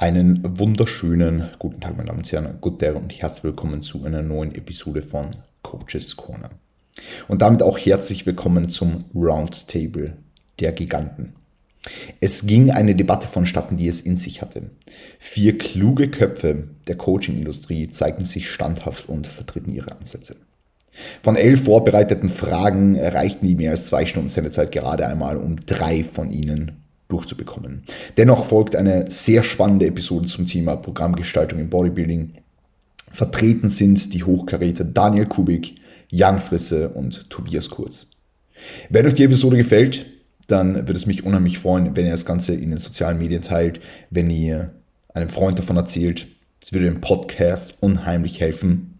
Einen wunderschönen guten Tag, meine Damen und Herren, guten Tag und herzlich willkommen zu einer neuen Episode von Coaches Corner. Und damit auch herzlich willkommen zum Roundtable der Giganten. Es ging eine Debatte vonstatten, die es in sich hatte. Vier kluge Köpfe der Coaching-Industrie zeigten sich standhaft und vertreten ihre Ansätze. Von elf vorbereiteten Fragen erreichten die mehr als zwei Stunden Sendezeit gerade einmal, um drei von ihnen durchzubekommen. Dennoch folgt eine sehr spannende Episode zum Thema Programmgestaltung im Bodybuilding. Vertreten sind die Hochkaräter Daniel Kubik, Jan Frisse und Tobias Kurz. Wenn euch die Episode gefällt, dann würde es mich unheimlich freuen, wenn ihr das Ganze in den sozialen Medien teilt, wenn ihr einem Freund davon erzählt. Es würde dem Podcast unheimlich helfen.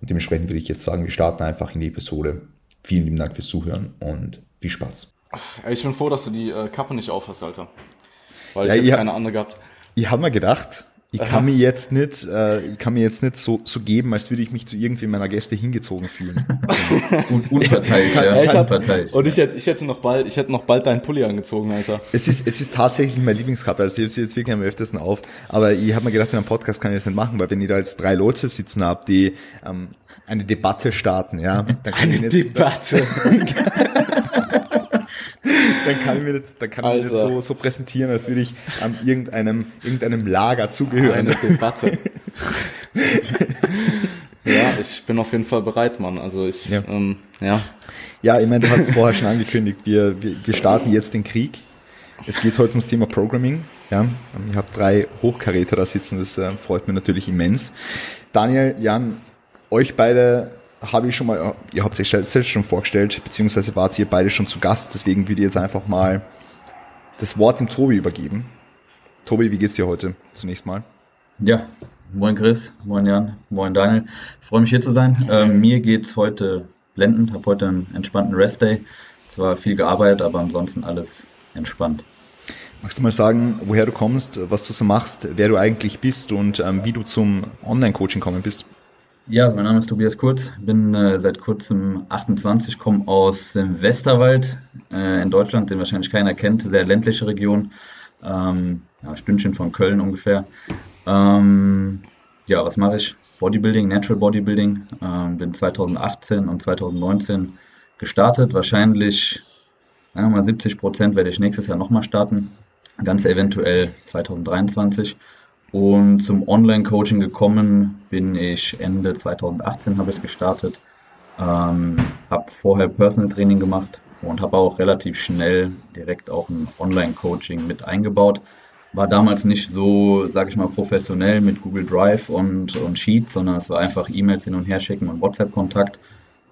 Und dementsprechend würde ich jetzt sagen, wir starten einfach in die Episode. Vielen lieben Dank fürs Zuhören und viel Spaß. Ich bin froh, dass du die äh, Kappe nicht aufhast, Alter. Weil ich ja, hätte keine andere gehabt. Ich habe mir gedacht, ich kann mir jetzt nicht, äh, ich kann mir jetzt nicht so, so geben, als würde ich mich zu irgendwie meiner Gäste hingezogen fühlen. und unverteilt, ja. Ich hab, und ich hätte, ich hätte noch bald, ich hätte noch bald deinen Pulli angezogen, Alter. Es ist, es ist tatsächlich mein Lieblingskappe, also ich habe sie jetzt wirklich am öftesten auf. Aber ich habe mir gedacht, in einem Podcast kann ich das nicht machen, weil wenn ich da jetzt drei Leute sitzen habe, die ähm, eine Debatte starten, ja, dann kann eine ich nicht, Debatte. dann kann ich mir das, dann kann also. ich das so, so präsentieren, als würde ich an irgendeinem, irgendeinem Lager zugehören. Eine Debatte. ja, ich bin auf jeden Fall bereit, Mann. Also ich, ja. Ähm, ja. Ja, ich meine, du hast es vorher schon angekündigt. Wir, wir, wir starten jetzt den Krieg. Es geht heute ums Thema Programming. Ja, ich habe drei Hochkaräter da sitzen, das äh, freut mich natürlich immens. Daniel, Jan, euch beide habe ich schon mal, ihr habt euch selbst schon vorgestellt, beziehungsweise wart ihr beide schon zu Gast, deswegen würde ich jetzt einfach mal das Wort dem Tobi übergeben. Tobi, wie geht's dir heute zunächst mal? Ja, moin Chris, moin Jan, moin Daniel. Ich freue mich hier zu sein. Ähm, mir geht's heute blendend, habe heute einen entspannten Restday. Zwar viel gearbeitet, aber ansonsten alles entspannt. Magst du mal sagen, woher du kommst, was du so machst, wer du eigentlich bist und ähm, wie du zum Online-Coaching gekommen bist? Ja, also mein Name ist Tobias Kurz, bin äh, seit kurzem 28, komme aus dem Westerwald äh, in Deutschland, den wahrscheinlich keiner kennt, sehr ländliche Region, ähm, ja, Stündchen von Köln ungefähr. Ähm, ja, was mache ich? Bodybuilding, Natural Bodybuilding. Ähm, bin 2018 und 2019 gestartet. Wahrscheinlich sagen wir mal 70 Prozent werde ich nächstes Jahr nochmal starten. Ganz eventuell 2023. Und zum Online-Coaching gekommen bin ich Ende 2018 habe ich gestartet. Ähm, habe vorher Personal Training gemacht und habe auch relativ schnell direkt auch ein Online-Coaching mit eingebaut. War damals nicht so, sage ich mal, professionell mit Google Drive und, und Sheets, sondern es war einfach E-Mails hin und her schicken und WhatsApp-Kontakt.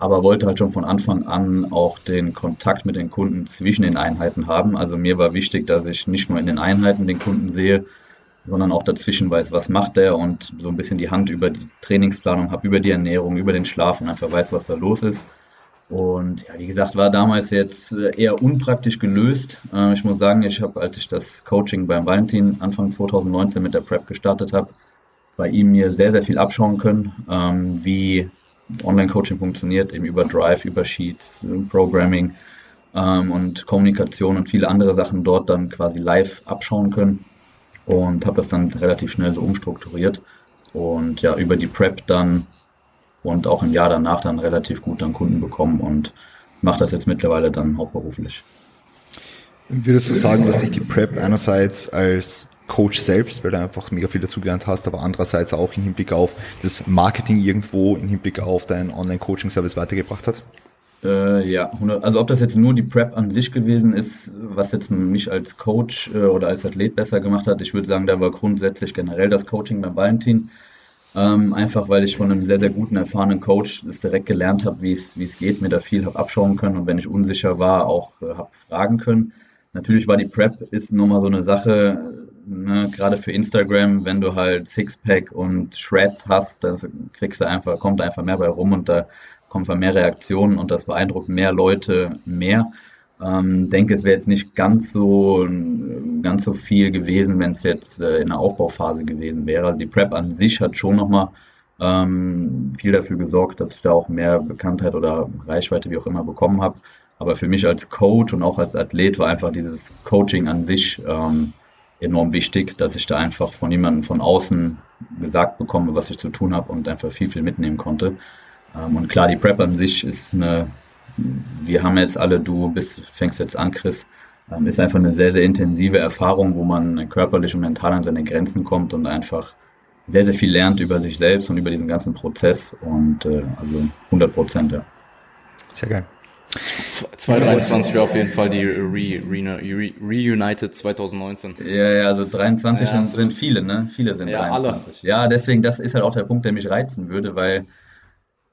Aber wollte halt schon von Anfang an auch den Kontakt mit den Kunden zwischen den Einheiten haben. Also mir war wichtig, dass ich nicht nur in den Einheiten den Kunden sehe, sondern auch dazwischen weiß, was macht er und so ein bisschen die Hand über die Trainingsplanung habe, über die Ernährung, über den Schlaf und einfach weiß, was da los ist. Und ja, wie gesagt, war damals jetzt äh, eher unpraktisch gelöst. Äh, ich muss sagen, ich habe, als ich das Coaching beim Valentin Anfang 2019 mit der Prep gestartet habe, bei ihm mir sehr, sehr viel abschauen können, ähm, wie Online-Coaching funktioniert, eben über Drive, über Sheets, Programming ähm, und Kommunikation und viele andere Sachen dort dann quasi live abschauen können und habe das dann relativ schnell so umstrukturiert und ja, über die Prep dann und auch im Jahr danach dann relativ gut dann Kunden bekommen und mache das jetzt mittlerweile dann hauptberuflich. Würdest du sagen, dass dich die Prep einerseits als Coach selbst, weil du einfach mega viel dazugelernt hast, aber andererseits auch im Hinblick auf das Marketing irgendwo, im Hinblick auf deinen Online-Coaching-Service weitergebracht hat? Äh, ja, 100, also ob das jetzt nur die Prep an sich gewesen ist, was jetzt mich als Coach äh, oder als Athlet besser gemacht hat, ich würde sagen, da war grundsätzlich generell das Coaching beim Valentin. Ähm, einfach weil ich von einem sehr, sehr guten, erfahrenen Coach das direkt gelernt habe, wie es wie es geht, mir da viel habe abschauen können und wenn ich unsicher war, auch äh, habe fragen können. Natürlich war die Prep ist nochmal so eine Sache, ne, gerade für Instagram, wenn du halt Sixpack und Shreds hast, dann kriegst du einfach, kommt einfach mehr bei rum und da kommen einfach mehr Reaktionen und das beeindruckt mehr Leute mehr. Ähm, denke, es wäre jetzt nicht ganz so ganz so viel gewesen, wenn es jetzt äh, in der Aufbauphase gewesen wäre. Also die Prep an sich hat schon nochmal ähm, viel dafür gesorgt, dass ich da auch mehr Bekanntheit oder Reichweite, wie auch immer, bekommen habe. Aber für mich als Coach und auch als Athlet war einfach dieses Coaching an sich ähm, enorm wichtig, dass ich da einfach von jemandem von außen gesagt bekomme, was ich zu tun habe und einfach viel, viel mitnehmen konnte. Ähm, und klar, die Prep an sich ist eine, wir haben jetzt alle, du bist, fängst jetzt an, Chris, ähm, ist einfach eine sehr, sehr intensive Erfahrung, wo man körperlich und mental an seine Grenzen kommt und einfach sehr, sehr viel lernt über sich selbst und über diesen ganzen Prozess und äh, also 100 Prozent, ja. Sehr geil. 2023 wäre auf jeden Fall die Re, Re, Re, Reunited 2019. Ja, ja, also 23 ja, sind, sind viele, ne? Viele sind ja, 23. Alle. Ja, deswegen, das ist halt auch der Punkt, der mich reizen würde, weil,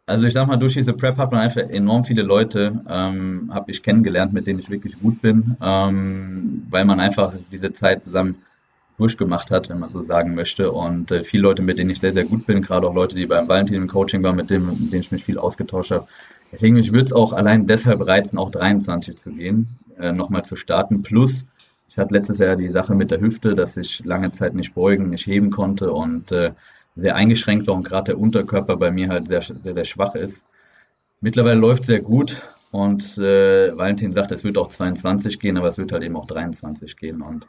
also ich sag mal, durch diese Prep hat man einfach enorm viele Leute, ähm, habe ich kennengelernt, mit denen ich wirklich gut bin, ähm, weil man einfach diese Zeit zusammen durchgemacht hat, wenn man so sagen möchte. Und äh, viele Leute, mit denen ich sehr, sehr gut bin, gerade auch Leute, die beim Valentin im Coaching waren, mit, dem, mit denen ich mich viel ausgetauscht habe, Deswegen, mich würde es auch allein deshalb reizen, auch 23 zu gehen, äh, nochmal zu starten. Plus, ich hatte letztes Jahr die Sache mit der Hüfte, dass ich lange Zeit nicht beugen, nicht heben konnte und äh, sehr eingeschränkt war und gerade der Unterkörper bei mir halt sehr, sehr, sehr schwach ist. Mittlerweile läuft sehr gut und äh, Valentin sagt, es wird auch 22 gehen, aber es wird halt eben auch 23 gehen und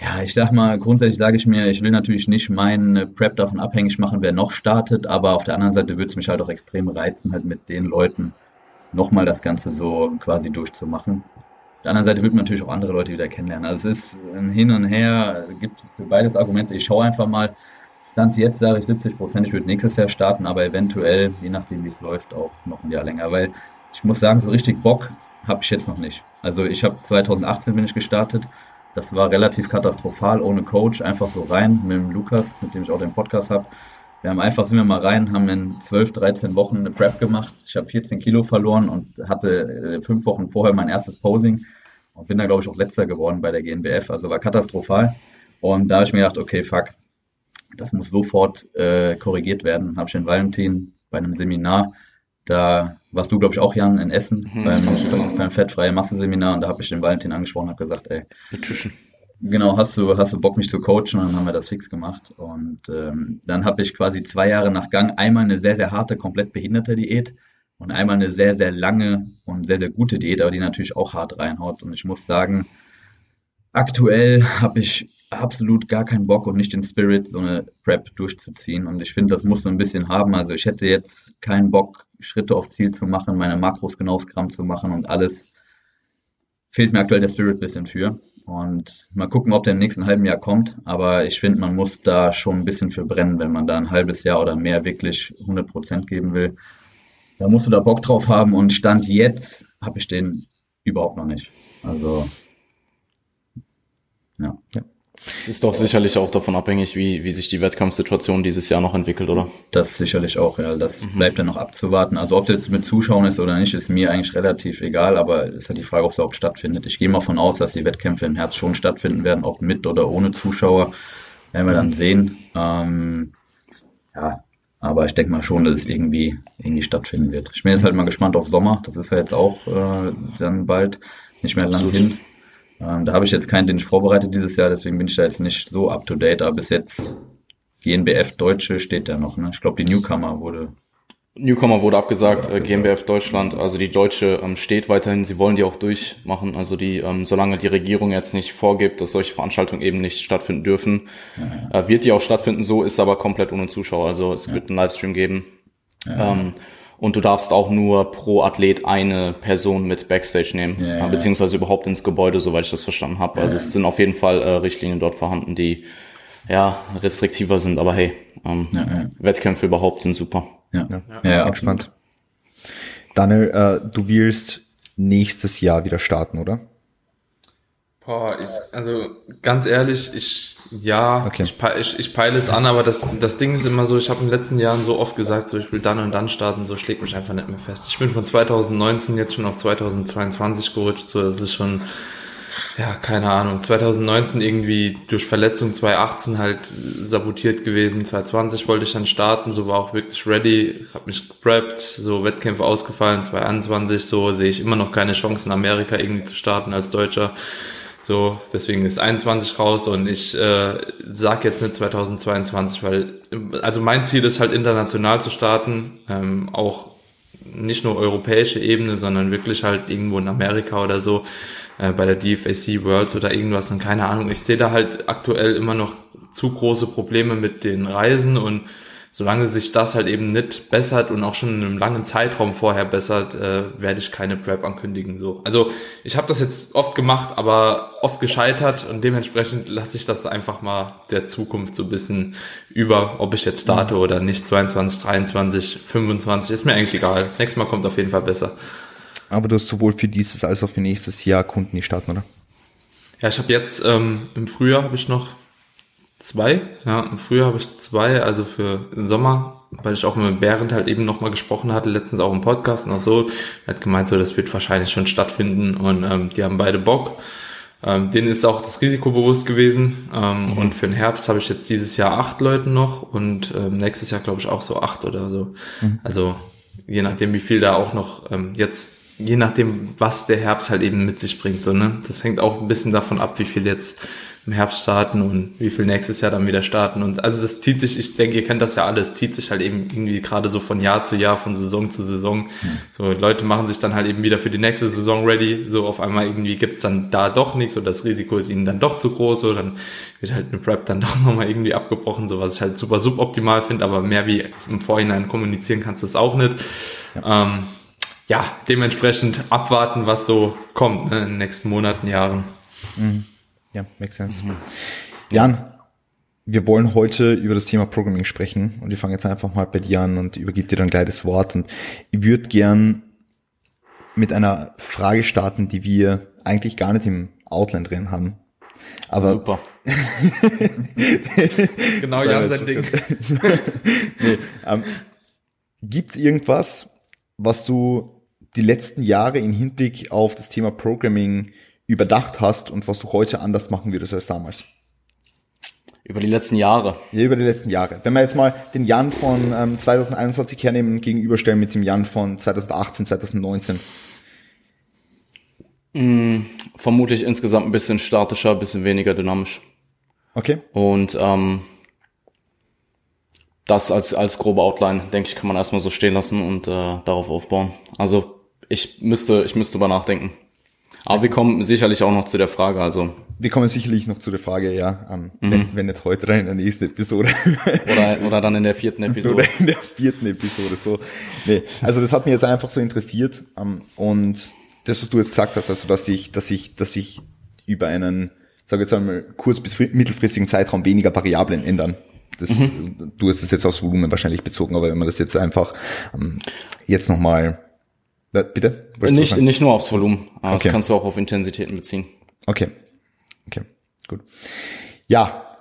ja, ich sag mal, grundsätzlich sage ich mir, ich will natürlich nicht meinen Prep davon abhängig machen, wer noch startet, aber auf der anderen Seite würde es mich halt auch extrem reizen, halt mit den Leuten nochmal das Ganze so quasi durchzumachen. Auf der anderen Seite würde man natürlich auch andere Leute wieder kennenlernen. Also es ist ein Hin und Her, gibt für beides Argumente. Ich schaue einfach mal, Stand jetzt sage ich 70 Prozent, ich würde nächstes Jahr starten, aber eventuell, je nachdem wie es läuft, auch noch ein Jahr länger, weil ich muss sagen, so richtig Bock habe ich jetzt noch nicht. Also ich habe 2018 bin ich gestartet, das war relativ katastrophal, ohne Coach, einfach so rein mit dem Lukas, mit dem ich auch den Podcast habe. Wir haben einfach, sind wir mal rein, haben in 12, 13 Wochen eine Prep gemacht. Ich habe 14 Kilo verloren und hatte äh, fünf Wochen vorher mein erstes Posing und bin da, glaube ich, auch letzter geworden bei der GNBF. Also war katastrophal. Und da habe ich mir gedacht, okay, fuck, das muss sofort äh, korrigiert werden. Habe ich den Valentin bei einem Seminar da warst du, glaube ich, auch, Jan, in Essen hm, beim, beim fettfreie Masse-Seminar und da habe ich den Valentin angesprochen und habe gesagt, ey, Nutrition. Genau, hast du, hast du Bock, mich zu coachen? Und dann haben wir das fix gemacht. Und ähm, dann habe ich quasi zwei Jahre nach Gang einmal eine sehr, sehr harte, komplett behinderte Diät und einmal eine sehr, sehr lange und sehr, sehr gute Diät, aber die natürlich auch hart reinhaut. Und ich muss sagen, aktuell habe ich absolut gar keinen Bock und nicht den Spirit, so eine Prep durchzuziehen. Und ich finde, das muss so ein bisschen haben. Also ich hätte jetzt keinen Bock, Schritte auf Ziel zu machen, meine Makros genau aufs Gramm zu machen und alles. Fehlt mir aktuell der Spirit bisschen für. Und mal gucken, ob der im nächsten halben Jahr kommt. Aber ich finde, man muss da schon ein bisschen für brennen, wenn man da ein halbes Jahr oder mehr wirklich 100 Prozent geben will. Da musst du da Bock drauf haben. Und Stand jetzt habe ich den überhaupt noch nicht. Also, ja. ja. Es ist doch sicherlich auch davon abhängig, wie, wie sich die Wettkampfsituation dieses Jahr noch entwickelt, oder? Das sicherlich auch, ja. Das mhm. bleibt dann noch abzuwarten. Also ob es jetzt mit Zuschauern ist oder nicht, ist mir eigentlich relativ egal, aber es ist halt die Frage, ob es überhaupt stattfindet. Ich gehe mal von aus, dass die Wettkämpfe im Herbst schon stattfinden werden, ob mit oder ohne Zuschauer. Werden wir dann mhm. sehen. Ähm, ja, aber ich denke mal schon, dass es irgendwie, irgendwie stattfinden wird. Ich bin jetzt halt mal gespannt auf Sommer. Das ist ja jetzt auch äh, dann bald nicht mehr lang hin. Ähm, da habe ich jetzt keinen, den ich vorbereitet dieses Jahr, deswegen bin ich da jetzt nicht so up to date, aber bis jetzt GNBF Deutsche steht da noch. Ne? Ich glaube, die Newcomer wurde. Newcomer wurde abgesagt, äh, GmbF Deutschland, also die Deutsche ähm, steht weiterhin, sie wollen die auch durchmachen, also die, ähm, solange die Regierung jetzt nicht vorgibt, dass solche Veranstaltungen eben nicht stattfinden dürfen, ja, ja. Äh, wird die auch stattfinden, so ist aber komplett ohne Zuschauer, also es ja. wird einen Livestream geben. Ähm, und du darfst auch nur pro Athlet eine Person mit Backstage nehmen, ja, ja. beziehungsweise überhaupt ins Gebäude, soweit ich das verstanden habe. Also es sind auf jeden Fall äh, Richtlinien dort vorhanden, die ja restriktiver sind, aber hey, ähm, Wettkämpfe überhaupt sind super. Ja, ja, ja, gespannt. Daniel, äh, du willst nächstes Jahr wieder starten, oder? Boah, ich, also ganz ehrlich, ich ja, okay. ich, ich, ich peile es an, aber das, das Ding ist immer so, ich habe in den letzten Jahren so oft gesagt, so ich will dann und dann starten, so schlägt mich einfach nicht mehr fest. Ich bin von 2019 jetzt schon auf 2022 gerutscht, so das ist schon, ja, keine Ahnung, 2019 irgendwie durch Verletzung 2018 halt sabotiert gewesen, 2020 wollte ich dann starten, so war auch wirklich ready, habe mich gepreppt, so Wettkämpfe ausgefallen, 2021 so sehe ich immer noch keine Chance in Amerika irgendwie zu starten als Deutscher. So, deswegen ist 21 raus und ich äh, sag jetzt nicht 2022, weil also mein Ziel ist halt international zu starten, ähm, auch nicht nur europäische Ebene, sondern wirklich halt irgendwo in Amerika oder so. äh, bei der DFAC Worlds oder irgendwas und keine Ahnung. Ich sehe da halt aktuell immer noch zu große Probleme mit den Reisen und solange sich das halt eben nicht bessert und auch schon in einem langen Zeitraum vorher bessert, äh, werde ich keine Prep ankündigen. So, also ich habe das jetzt oft gemacht, aber oft gescheitert und dementsprechend lasse ich das einfach mal der Zukunft so ein bisschen über, ob ich jetzt starte oder nicht. 22, 23, 25 ist mir eigentlich egal. Das nächste Mal kommt auf jeden Fall besser. Aber du hast sowohl für dieses als auch für nächstes Jahr Kunden, die starten, oder? Ja, ich habe jetzt ähm, im Frühjahr habe ich noch Zwei, ja, im Frühjahr habe ich zwei, also für den Sommer, weil ich auch mit Berend halt eben nochmal gesprochen hatte, letztens auch im Podcast und auch so, er hat gemeint, so, das wird wahrscheinlich schon stattfinden und ähm, die haben beide Bock. Ähm, denen ist auch das Risiko bewusst gewesen. Ähm, mhm. Und für den Herbst habe ich jetzt dieses Jahr acht Leute noch und ähm, nächstes Jahr glaube ich auch so acht oder so. Mhm. Also je nachdem, wie viel da auch noch ähm, jetzt, je nachdem, was der Herbst halt eben mit sich bringt. So, ne? Das hängt auch ein bisschen davon ab, wie viel jetzt im Herbst starten und wie viel nächstes Jahr dann wieder starten. Und also das zieht sich, ich denke, ihr kennt das ja alles, zieht sich halt eben irgendwie gerade so von Jahr zu Jahr, von Saison zu Saison. Mhm. So, Leute machen sich dann halt eben wieder für die nächste Saison ready. So auf einmal irgendwie gibt's dann da doch nichts oder das Risiko ist ihnen dann doch zu groß oder dann wird halt eine Prep dann doch nochmal irgendwie abgebrochen, so was ich halt super suboptimal finde, aber mehr wie im Vorhinein kommunizieren kannst du das auch nicht. Ja. Ähm, ja, dementsprechend abwarten, was so kommt ne, in den nächsten Monaten, Jahren. Mhm. Ja, makes sense. Mhm. Jan, wir wollen heute über das Thema Programming sprechen und ich fange jetzt einfach mal bei dir an und übergebe dir dann gleich das Wort und ich würde gern mit einer Frage starten, die wir eigentlich gar nicht im Outline drin haben. Aber Super. genau, Jan sein Ding. nee, ähm, gibt irgendwas, was du die letzten Jahre im Hinblick auf das Thema Programming überdacht hast und was du heute anders machen würdest als damals? Über die letzten Jahre. Ja, über die letzten Jahre. Wenn wir jetzt mal den Jan von ähm, 2021 hernehmen, gegenüberstellen mit dem Jan von 2018, 2019. Mm, vermutlich insgesamt ein bisschen statischer, ein bisschen weniger dynamisch. Okay. Und ähm, das als, als grobe Outline, denke ich, kann man erstmal so stehen lassen und äh, darauf aufbauen. Also ich müsste, ich müsste über nachdenken. Aber wir kommen sicherlich auch noch zu der Frage, also. Wir kommen sicherlich noch zu der Frage, ja, um, mhm. wenn, wenn nicht heute, dann in der nächsten Episode. Oder, oder dann in der vierten Episode. Oder in der vierten Episode, so. Nee, also das hat mich jetzt einfach so interessiert, um, und das, was du jetzt gesagt hast, also, dass ich, dass ich, dass ich über einen, sage jetzt einmal, kurz- bis mittelfristigen Zeitraum weniger Variablen ändern. Das, mhm. Du hast es jetzt aufs Volumen wahrscheinlich bezogen, aber wenn man das jetzt einfach um, jetzt nochmal Bitte? Nicht, nicht nur aufs Volumen, aber okay. das kannst du auch auf Intensitäten beziehen. Okay. Okay, gut. Ja,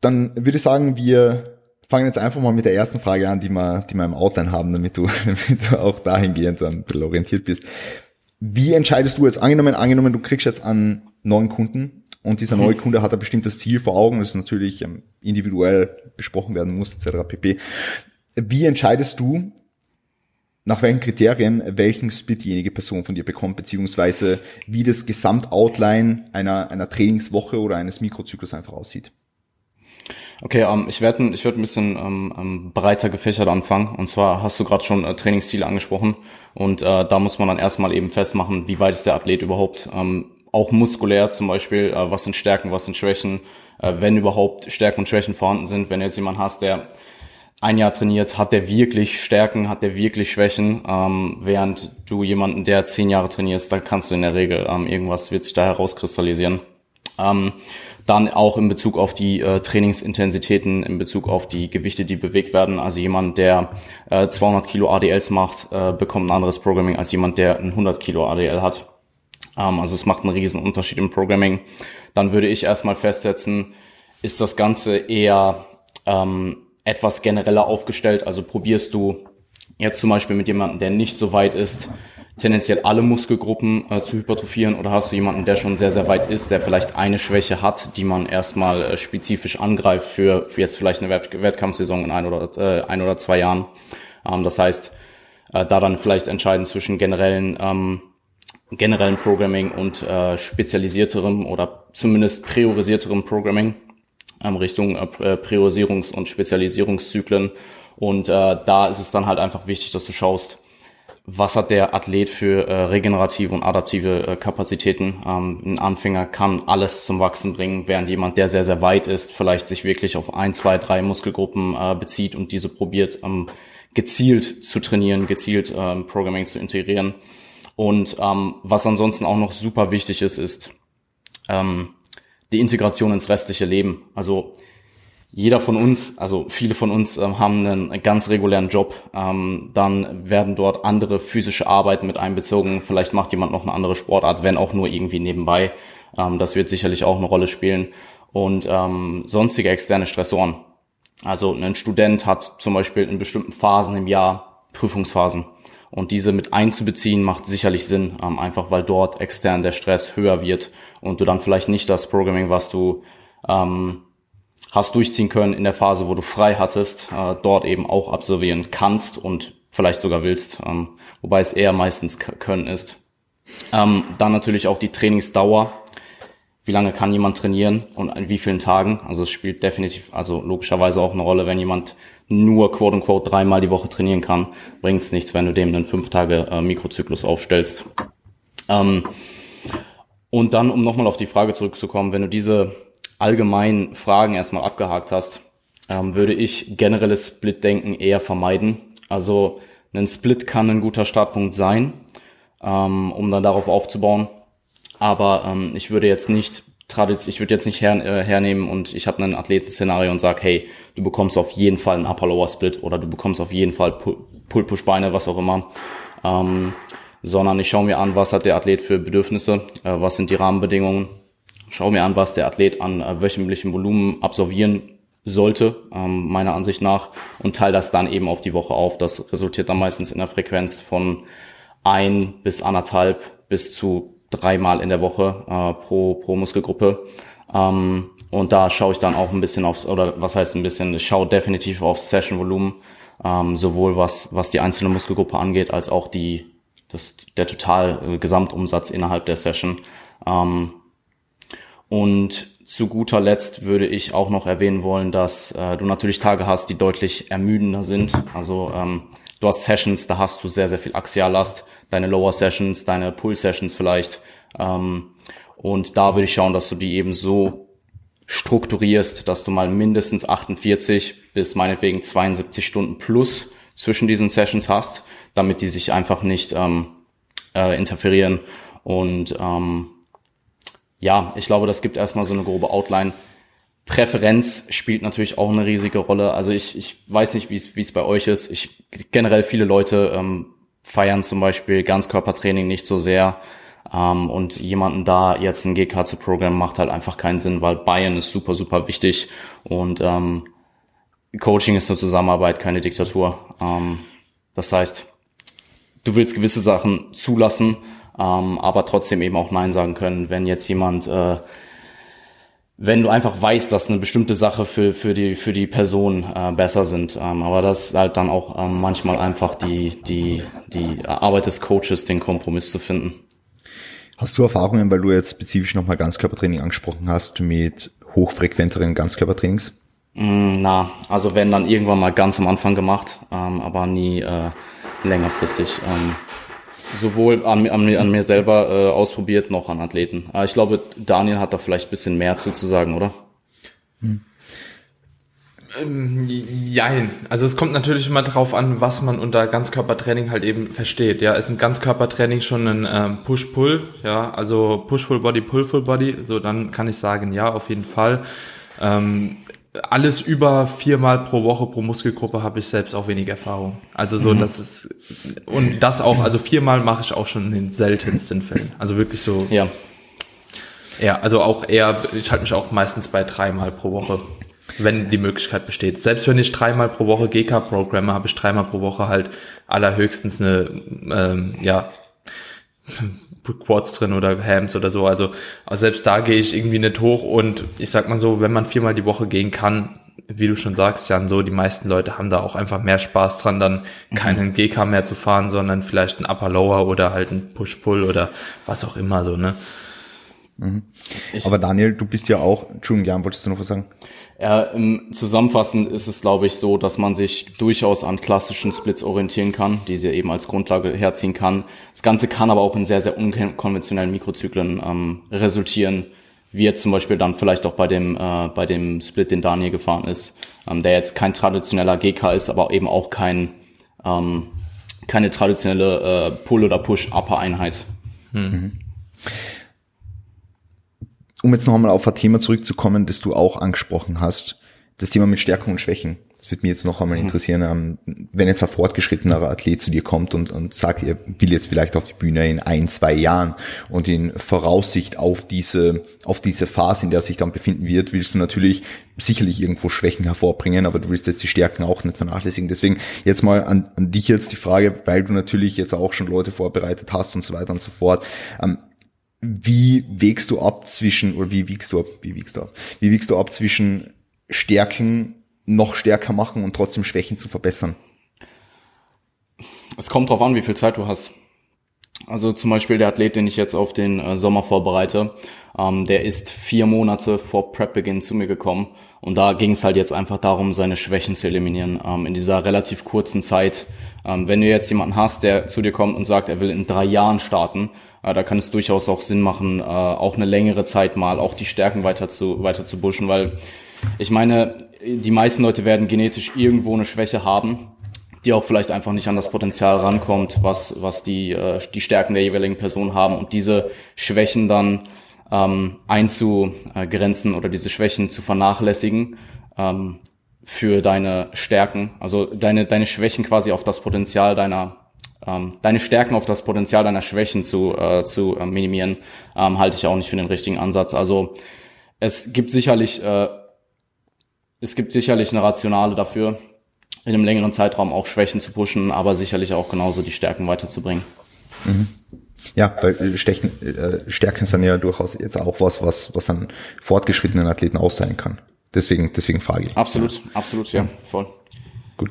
dann würde ich sagen, wir fangen jetzt einfach mal mit der ersten Frage an, die wir, die wir im Outline haben, damit du, damit du auch dahingehend ein bisschen orientiert bist. Wie entscheidest du jetzt, angenommen, angenommen, du kriegst jetzt einen neuen Kunden und dieser neue mhm. Kunde hat ein bestimmtes Ziel vor Augen, das natürlich ähm, individuell besprochen werden muss, etc. pp. Wie entscheidest du, nach welchen Kriterien welchen Split diejenige Person von dir bekommt, beziehungsweise wie das Gesamtoutline einer, einer Trainingswoche oder eines Mikrozyklus einfach aussieht. Okay, ähm, ich werde ich werd ein bisschen ähm, ähm, breiter gefächert anfangen. Und zwar hast du gerade schon äh, Trainingsziele angesprochen. Und äh, da muss man dann erstmal eben festmachen, wie weit ist der Athlet überhaupt. Ähm, auch muskulär zum Beispiel, äh, was sind Stärken, was sind Schwächen, äh, wenn überhaupt Stärken und Schwächen vorhanden sind. Wenn jetzt jemand hast, der ein Jahr trainiert, hat der wirklich Stärken, hat der wirklich Schwächen, ähm, während du jemanden, der zehn Jahre trainierst, da kannst du in der Regel ähm, irgendwas wird sich da herauskristallisieren. Ähm, dann auch in Bezug auf die äh, Trainingsintensitäten, in Bezug auf die Gewichte, die bewegt werden. Also jemand, der äh, 200 Kilo ADLs macht, äh, bekommt ein anderes Programming als jemand, der ein 100 Kilo ADL hat. Ähm, also es macht einen riesen Unterschied im Programming. Dann würde ich erstmal festsetzen, ist das Ganze eher ähm, etwas genereller aufgestellt. Also probierst du jetzt zum Beispiel mit jemandem, der nicht so weit ist, tendenziell alle Muskelgruppen äh, zu hypertrophieren oder hast du jemanden, der schon sehr, sehr weit ist, der vielleicht eine Schwäche hat, die man erstmal äh, spezifisch angreift für, für jetzt vielleicht eine Wett Wettkampfsaison in ein oder, äh, ein oder zwei Jahren. Ähm, das heißt, äh, da dann vielleicht entscheiden zwischen generellen, ähm, generellen Programming und äh, spezialisierterem oder zumindest priorisierterem Programming ähm, Richtung äh, Priorisierungs- und Spezialisierungszyklen. Und äh, da ist es dann halt einfach wichtig, dass du schaust, was hat der Athlet für äh, regenerative und adaptive äh, Kapazitäten. Ähm, ein Anfänger kann alles zum Wachsen bringen, während jemand, der sehr, sehr weit ist, vielleicht sich wirklich auf ein, zwei, drei Muskelgruppen äh, bezieht und diese probiert ähm, gezielt zu trainieren, gezielt ähm, Programming zu integrieren. Und ähm, was ansonsten auch noch super wichtig ist, ist ähm, die Integration ins restliche Leben. Also jeder von uns, also viele von uns ähm, haben einen ganz regulären Job, ähm, dann werden dort andere physische Arbeiten mit einbezogen. Vielleicht macht jemand noch eine andere Sportart, wenn auch nur irgendwie nebenbei. Ähm, das wird sicherlich auch eine Rolle spielen. Und ähm, sonstige externe Stressoren. Also ein Student hat zum Beispiel in bestimmten Phasen im Jahr Prüfungsphasen. Und diese mit einzubeziehen macht sicherlich Sinn, ähm, einfach weil dort extern der Stress höher wird und du dann vielleicht nicht das Programming, was du ähm, hast durchziehen können in der Phase, wo du frei hattest, äh, dort eben auch absolvieren kannst und vielleicht sogar willst, ähm, wobei es eher meistens können ist. Ähm, dann natürlich auch die Trainingsdauer. Wie lange kann jemand trainieren und an wie vielen Tagen? Also es spielt definitiv, also logischerweise auch eine Rolle, wenn jemand nur quote unquote dreimal die Woche trainieren kann, bringt es nichts, wenn du dem einen fünf Tage äh, Mikrozyklus aufstellst. Ähm, und dann, um nochmal auf die Frage zurückzukommen, wenn du diese allgemeinen Fragen erstmal abgehakt hast, ähm, würde ich generelles Split-Denken eher vermeiden. Also ein Split kann ein guter Startpunkt sein, ähm, um dann darauf aufzubauen. Aber ähm, ich würde jetzt nicht ich würde jetzt nicht her, äh, hernehmen und ich habe ein Athletenszenario und sage, hey, du bekommst auf jeden Fall einen Upper-Lower-Split oder du bekommst auf jeden Fall Pull-Push-Beine, was auch immer. Ähm, sondern ich schaue mir an, was hat der Athlet für Bedürfnisse, äh, was sind die Rahmenbedingungen schaue mir an, was der Athlet an äh, wöchentlichem Volumen absolvieren sollte, ähm, meiner Ansicht nach, und teile das dann eben auf die Woche auf. Das resultiert dann meistens in einer Frequenz von ein bis anderthalb bis zu dreimal in der Woche äh, pro, pro Muskelgruppe. Ähm, und da schaue ich dann auch ein bisschen aufs, oder was heißt ein bisschen, ich schaue definitiv aufs Session-Volumen, ähm, sowohl was, was die einzelne Muskelgruppe angeht, als auch die, das, der total äh, Gesamtumsatz innerhalb der Session. Ähm, und zu guter Letzt würde ich auch noch erwähnen wollen, dass äh, du natürlich Tage hast, die deutlich ermüdender sind. Also ähm, du hast Sessions, da hast du sehr, sehr viel Axiallast, deine Lower Sessions, deine Pull Sessions vielleicht. Ähm, und da würde ich schauen, dass du die eben so strukturierst, dass du mal mindestens 48 bis meinetwegen 72 Stunden plus zwischen diesen Sessions hast, damit die sich einfach nicht ähm, äh, interferieren. Und ähm, ja, ich glaube, das gibt erstmal so eine grobe Outline. Präferenz spielt natürlich auch eine riesige Rolle. Also ich, ich weiß nicht, wie es bei euch ist. Ich generell viele Leute ähm, feiern zum Beispiel Ganzkörpertraining nicht so sehr. Ähm, und jemanden da jetzt ein GK zu programmen macht halt einfach keinen Sinn, weil Bayern ist super, super wichtig. Und ähm, Coaching ist eine Zusammenarbeit, keine Diktatur. Ähm, das heißt, du willst gewisse Sachen zulassen, ähm, aber trotzdem eben auch Nein sagen können, wenn jetzt jemand, äh, wenn du einfach weißt, dass eine bestimmte Sache für, für, die, für die Person äh, besser sind. Ähm, aber das ist halt dann auch ähm, manchmal einfach die, die, die Arbeit des Coaches, den Kompromiss zu finden. Hast du Erfahrungen, weil du jetzt spezifisch nochmal Ganzkörpertraining angesprochen hast, mit hochfrequenteren Ganzkörpertrainings? Mm, na, also wenn dann irgendwann mal ganz am Anfang gemacht, ähm, aber nie äh, längerfristig. Ähm, sowohl an, an, an mir selber äh, ausprobiert, noch an Athleten. Aber ich glaube, Daniel hat da vielleicht ein bisschen mehr zuzusagen, oder? Hm. Ähm, jein. Also es kommt natürlich immer drauf an, was man unter Ganzkörpertraining halt eben versteht. Ja, ist ein Ganzkörpertraining schon ein ähm, Push-Pull, ja, also Push-Full-Body, Pull-Full-Body, so dann kann ich sagen, ja, auf jeden Fall. Ähm, alles über viermal pro Woche pro Muskelgruppe habe ich selbst auch wenig Erfahrung. Also so, mhm. das ist und das auch, also viermal mache ich auch schon in den seltensten Fällen. Also wirklich so. Ja. Ja, also auch eher, ich halte mich auch meistens bei dreimal pro Woche, wenn die Möglichkeit besteht. Selbst wenn ich dreimal pro Woche GK programme, habe ich dreimal pro Woche halt allerhöchstens eine, ähm, ja, Quads drin oder Hams oder so. Also, also selbst da gehe ich irgendwie nicht hoch und ich sag mal so, wenn man viermal die Woche gehen kann, wie du schon sagst, Jan, so die meisten Leute haben da auch einfach mehr Spaß dran, dann mhm. keinen GK mehr zu fahren, sondern vielleicht ein Upper Lower oder halt ein Push-Pull oder was auch immer so, ne? Mhm. Aber Daniel, du bist ja auch, Entschuldigung, Jan, wolltest du noch was sagen? Ja, zusammenfassend ist es, glaube ich, so, dass man sich durchaus an klassischen Splits orientieren kann, die sie eben als Grundlage herziehen kann. Das Ganze kann aber auch in sehr, sehr unkonventionellen Mikrozyklen ähm, resultieren, wie jetzt zum Beispiel dann vielleicht auch bei dem, äh, bei dem Split, den Daniel gefahren ist, ähm, der jetzt kein traditioneller GK ist, aber eben auch kein, ähm, keine traditionelle äh, Pull- oder Push-Upper-Einheit. Mhm um jetzt noch einmal auf ein Thema zurückzukommen, das du auch angesprochen hast, das Thema mit Stärken und Schwächen. Das würde mich jetzt noch einmal mhm. interessieren, ähm, wenn jetzt ein fortgeschrittenerer Athlet zu dir kommt und, und sagt, er will jetzt vielleicht auf die Bühne in ein, zwei Jahren und in Voraussicht auf diese, auf diese Phase, in der er sich dann befinden wird, willst du natürlich sicherlich irgendwo Schwächen hervorbringen, aber du willst jetzt die Stärken auch nicht vernachlässigen. Deswegen jetzt mal an, an dich jetzt die Frage, weil du natürlich jetzt auch schon Leute vorbereitet hast und so weiter und so fort. Wie wägst du ab zwischen, oder wie wiegst du ab, wie wiegst du ab, wie wiegst du ab zwischen Stärken noch stärker machen und trotzdem Schwächen zu verbessern? Es kommt drauf an, wie viel Zeit du hast. Also zum Beispiel der Athlet, den ich jetzt auf den äh, Sommer vorbereite, ähm, der ist vier Monate vor Prep-Beginn zu mir gekommen. Und da ging es halt jetzt einfach darum, seine Schwächen zu eliminieren ähm, in dieser relativ kurzen Zeit. Ähm, wenn du jetzt jemanden hast, der zu dir kommt und sagt, er will in drei Jahren starten, da kann es durchaus auch Sinn machen, äh, auch eine längere Zeit mal auch die Stärken weiter zu, weiter zu pushen, weil ich meine, die meisten Leute werden genetisch irgendwo eine Schwäche haben, die auch vielleicht einfach nicht an das Potenzial rankommt, was, was die, äh, die Stärken der jeweiligen Person haben und diese Schwächen dann ähm, einzugrenzen oder diese Schwächen zu vernachlässigen ähm, für deine Stärken, also deine, deine Schwächen quasi auf das Potenzial deiner ähm, deine Stärken auf das Potenzial deiner Schwächen zu, äh, zu äh, minimieren, ähm, halte ich auch nicht für den richtigen Ansatz. Also es gibt sicherlich, äh, es gibt sicherlich eine Rationale dafür, in einem längeren Zeitraum auch Schwächen zu pushen, aber sicherlich auch genauso die Stärken weiterzubringen. Mhm. Ja, weil äh, Stechen, äh, Stärken sind ja durchaus jetzt auch was, was, was an fortgeschrittenen Athleten auszahlen kann. Deswegen, deswegen frage ich. Absolut, absolut, ja, voll. Gut.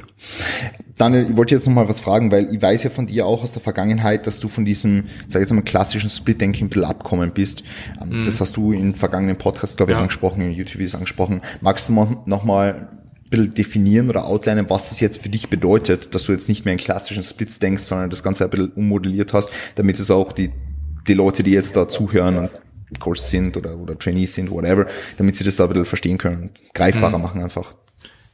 Daniel, ich wollte jetzt noch mal was fragen, weil ich weiß ja von dir auch aus der Vergangenheit, dass du von diesem, sag ich jetzt mal, klassischen Split-Denking ein bisschen abkommen bist. Ähm, mhm. Das hast du in vergangenen Podcasts, glaube ich, ja. angesprochen, in YouTube-Videos angesprochen. Magst du noch mal ein bisschen definieren oder outlinen, was das jetzt für dich bedeutet, dass du jetzt nicht mehr in klassischen Splits denkst, sondern das Ganze ein bisschen ummodelliert hast, damit es auch die, die Leute, die jetzt da zuhören und Coach sind oder, oder Trainees sind, whatever, damit sie das da ein bisschen verstehen können, greifbarer mhm. machen einfach.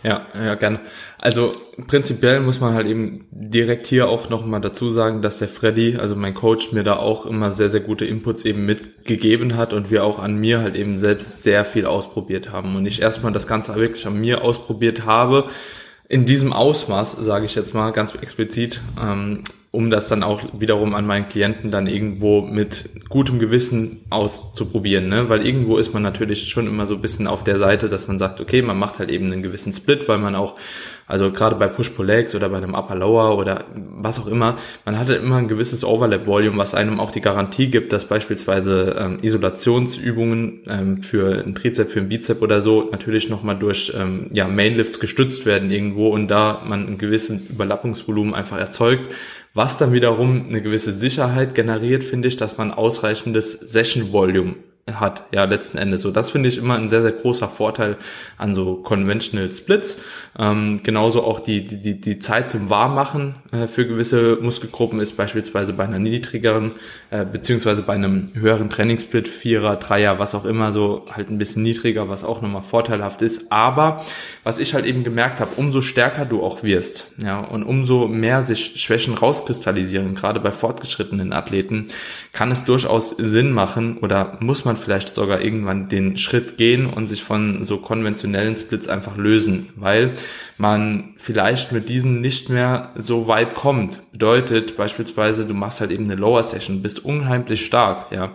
Ja, ja, gerne. Also prinzipiell muss man halt eben direkt hier auch nochmal dazu sagen, dass der Freddy, also mein Coach, mir da auch immer sehr, sehr gute Inputs eben mitgegeben hat und wir auch an mir halt eben selbst sehr viel ausprobiert haben. Und ich erstmal das Ganze wirklich an mir ausprobiert habe, in diesem Ausmaß, sage ich jetzt mal ganz explizit, ähm, um das dann auch wiederum an meinen Klienten dann irgendwo mit gutem Gewissen auszuprobieren, ne? Weil irgendwo ist man natürlich schon immer so ein bisschen auf der Seite, dass man sagt, okay, man macht halt eben einen gewissen Split, weil man auch also gerade bei Push-Pull-Legs oder bei einem Upper-Lower oder was auch immer, man hatte immer ein gewisses Overlap-Volume, was einem auch die Garantie gibt, dass beispielsweise ähm, Isolationsübungen ähm, für ein Trizep, für ein Bizep oder so natürlich nochmal durch ähm, ja, Mainlifts gestützt werden irgendwo und da man ein gewisses Überlappungsvolumen einfach erzeugt, was dann wiederum eine gewisse Sicherheit generiert, finde ich, dass man ausreichendes Session Volume hat, ja, letzten Endes. So, das finde ich immer ein sehr, sehr großer Vorteil an so Conventional Splits. Ähm, genauso auch die, die, die Zeit zum Warmmachen äh, für gewisse Muskelgruppen ist beispielsweise bei einer niedrigeren, äh, beziehungsweise bei einem höheren Trainingssplit, Vierer, Dreier, was auch immer, so halt ein bisschen niedriger, was auch nochmal vorteilhaft ist. Aber was ich halt eben gemerkt habe, umso stärker du auch wirst, ja, und umso mehr sich Schwächen rauskristallisieren, gerade bei fortgeschrittenen Athleten, kann es durchaus Sinn machen oder muss man vielleicht sogar irgendwann den Schritt gehen und sich von so konventionellen Splits einfach lösen, weil man vielleicht mit diesen nicht mehr so weit kommt. Bedeutet beispielsweise, du machst halt eben eine Lower Session, bist unheimlich stark, ja,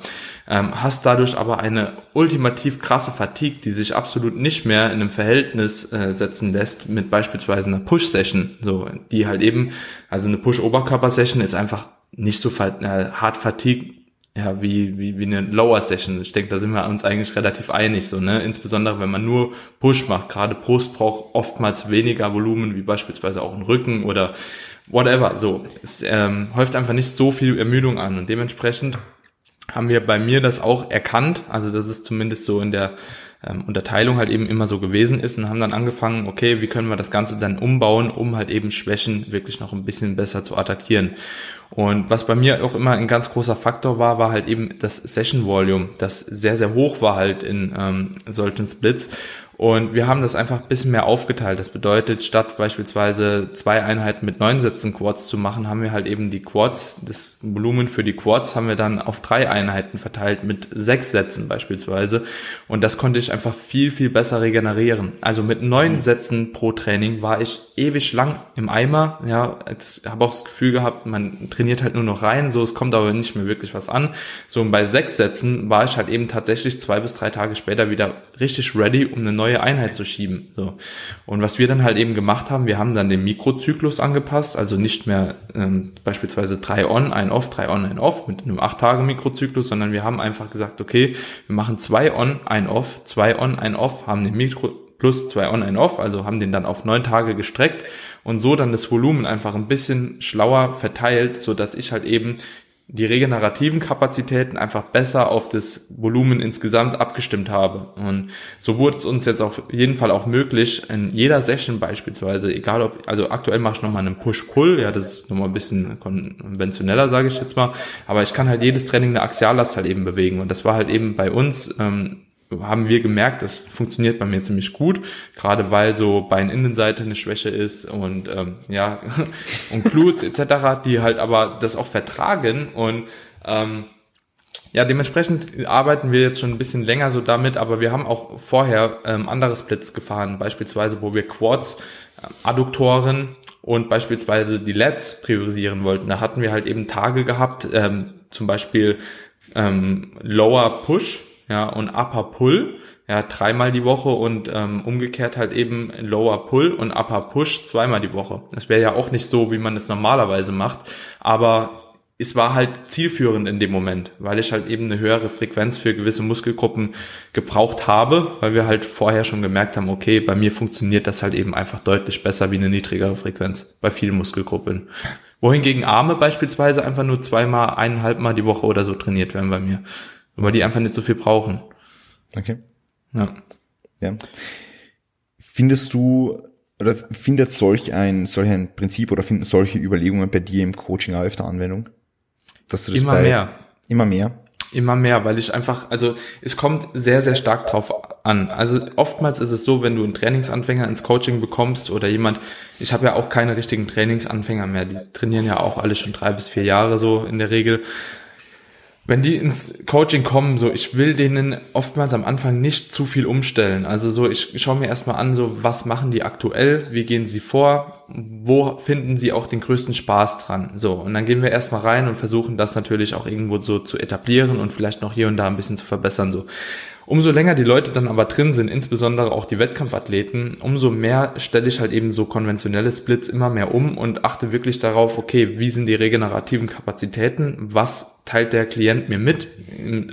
ähm, hast dadurch aber eine ultimativ krasse Fatigue, die sich absolut nicht mehr in einem Verhältnis äh, setzen lässt mit beispielsweise einer Push Session, so die halt eben, also eine Push Oberkörper Session ist einfach nicht so äh, hart Fatigue ja, wie, wie, wie eine Lower Session. Ich denke, da sind wir uns eigentlich relativ einig, so, ne? Insbesondere wenn man nur Push macht. Gerade Brust braucht oftmals weniger Volumen, wie beispielsweise auch ein Rücken oder whatever. So, es ähm, häuft einfach nicht so viel Ermüdung an und dementsprechend haben wir bei mir das auch erkannt. Also das ist zumindest so in der ähm, Unterteilung halt eben immer so gewesen ist und haben dann angefangen, okay, wie können wir das Ganze dann umbauen, um halt eben Schwächen wirklich noch ein bisschen besser zu attackieren. Und was bei mir auch immer ein ganz großer Faktor war, war halt eben das Session Volume, das sehr, sehr hoch war halt in ähm, solchen Splits. Und wir haben das einfach ein bisschen mehr aufgeteilt. Das bedeutet, statt beispielsweise zwei Einheiten mit neun Sätzen Quads zu machen, haben wir halt eben die Quads, das Volumen für die Quads haben wir dann auf drei Einheiten verteilt mit sechs Sätzen beispielsweise. Und das konnte ich einfach viel, viel besser regenerieren. Also mit neun Sätzen pro Training war ich ewig lang im Eimer. Ja, ich habe auch das Gefühl gehabt, man trainiert halt nur noch rein, so es kommt aber nicht mehr wirklich was an. So und bei sechs Sätzen war ich halt eben tatsächlich zwei bis drei Tage später wieder richtig ready, um eine neue Einheit zu schieben. So. Und was wir dann halt eben gemacht haben, wir haben dann den Mikrozyklus angepasst, also nicht mehr ähm, beispielsweise drei on, ein off, drei on, ein off mit einem acht Tage Mikrozyklus, sondern wir haben einfach gesagt, okay, wir machen zwei on, ein off, zwei on, ein off, haben den Mikro plus zwei on, ein off, also haben den dann auf neun Tage gestreckt und so dann das Volumen einfach ein bisschen schlauer verteilt, so dass ich halt eben die regenerativen Kapazitäten einfach besser auf das Volumen insgesamt abgestimmt habe. Und so wurde es uns jetzt auf jeden Fall auch möglich, in jeder Session beispielsweise, egal ob, also aktuell mache ich nochmal einen Push-Pull, ja, das ist nochmal ein bisschen konventioneller, sage ich jetzt mal, aber ich kann halt jedes Training eine Axiallast halt eben bewegen. Und das war halt eben bei uns ähm, haben wir gemerkt, das funktioniert bei mir ziemlich gut, gerade weil so Beininnenseite eine Schwäche ist und ähm, ja und Glutes etc., die halt aber das auch vertragen und ähm, ja, dementsprechend arbeiten wir jetzt schon ein bisschen länger so damit, aber wir haben auch vorher ähm, andere Splits gefahren, beispielsweise wo wir Quads, äh, Adduktoren und beispielsweise die LEDs priorisieren wollten. Da hatten wir halt eben Tage gehabt, ähm, zum Beispiel ähm, Lower Push, ja, und Upper Pull, ja, dreimal die Woche und ähm, umgekehrt halt eben Lower Pull und Upper Push zweimal die Woche. Das wäre ja auch nicht so, wie man es normalerweise macht, aber es war halt zielführend in dem Moment, weil ich halt eben eine höhere Frequenz für gewisse Muskelgruppen gebraucht habe, weil wir halt vorher schon gemerkt haben, okay, bei mir funktioniert das halt eben einfach deutlich besser wie eine niedrigere Frequenz bei vielen Muskelgruppen. Wohingegen Arme beispielsweise einfach nur zweimal, eineinhalb Mal die Woche oder so trainiert werden bei mir weil die einfach nicht so viel brauchen. Okay. Ja. ja. Findest du oder findet solch ein, solch ein Prinzip oder finden solche Überlegungen bei dir im Coaching auch öfter Anwendung? Dass du das immer bei, mehr. Immer mehr. Immer mehr, weil ich einfach, also es kommt sehr, sehr stark drauf an. Also oftmals ist es so, wenn du einen Trainingsanfänger ins Coaching bekommst oder jemand, ich habe ja auch keine richtigen Trainingsanfänger mehr, die trainieren ja auch alle schon drei bis vier Jahre so in der Regel wenn die ins Coaching kommen, so ich will denen oftmals am Anfang nicht zu viel umstellen. Also so, ich schaue mir erstmal an, so was machen die aktuell, wie gehen sie vor, wo finden sie auch den größten Spaß dran. So, und dann gehen wir erstmal rein und versuchen das natürlich auch irgendwo so zu etablieren und vielleicht noch hier und da ein bisschen zu verbessern. So. Umso länger die Leute dann aber drin sind, insbesondere auch die Wettkampfathleten, umso mehr stelle ich halt eben so konventionelle Splits immer mehr um und achte wirklich darauf, okay, wie sind die regenerativen Kapazitäten, was teilt der Klient mir mit,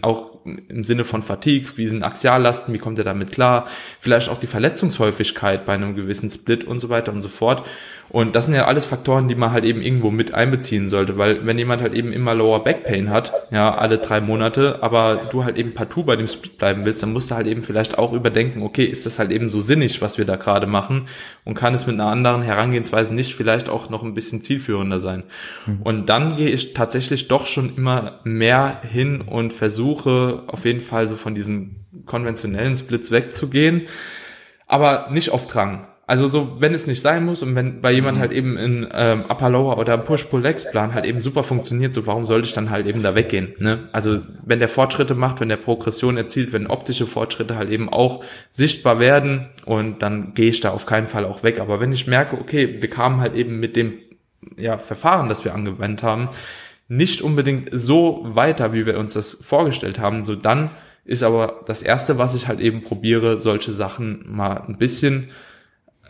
auch im Sinne von Fatigue, wie sind Axiallasten, wie kommt er damit klar, vielleicht auch die Verletzungshäufigkeit bei einem gewissen Split und so weiter und so fort. Und das sind ja alles Faktoren, die man halt eben irgendwo mit einbeziehen sollte, weil wenn jemand halt eben immer Lower Back Pain hat, ja, alle drei Monate, aber du halt eben partout bei dem Split bleiben willst, dann musst du halt eben vielleicht auch überdenken, okay, ist das halt eben so sinnig, was wir da gerade machen und kann es mit einer anderen Herangehensweise nicht vielleicht auch noch ein bisschen zielführender sein. Mhm. Und dann gehe ich tatsächlich doch schon immer mehr hin und versuche auf jeden Fall so von diesen konventionellen Splits wegzugehen, aber nicht auf Drang. Also so, wenn es nicht sein muss und wenn bei jemand mhm. halt eben in ähm, Upper Lower oder Push-Pull-Legs-Plan halt eben super funktioniert, so warum sollte ich dann halt eben da weggehen? Ne? Also wenn der Fortschritte macht, wenn der Progression erzielt, wenn optische Fortschritte halt eben auch sichtbar werden und dann gehe ich da auf keinen Fall auch weg. Aber wenn ich merke, okay, wir kamen halt eben mit dem ja, Verfahren, das wir angewendet haben, nicht unbedingt so weiter, wie wir uns das vorgestellt haben, so dann ist aber das erste, was ich halt eben probiere, solche Sachen mal ein bisschen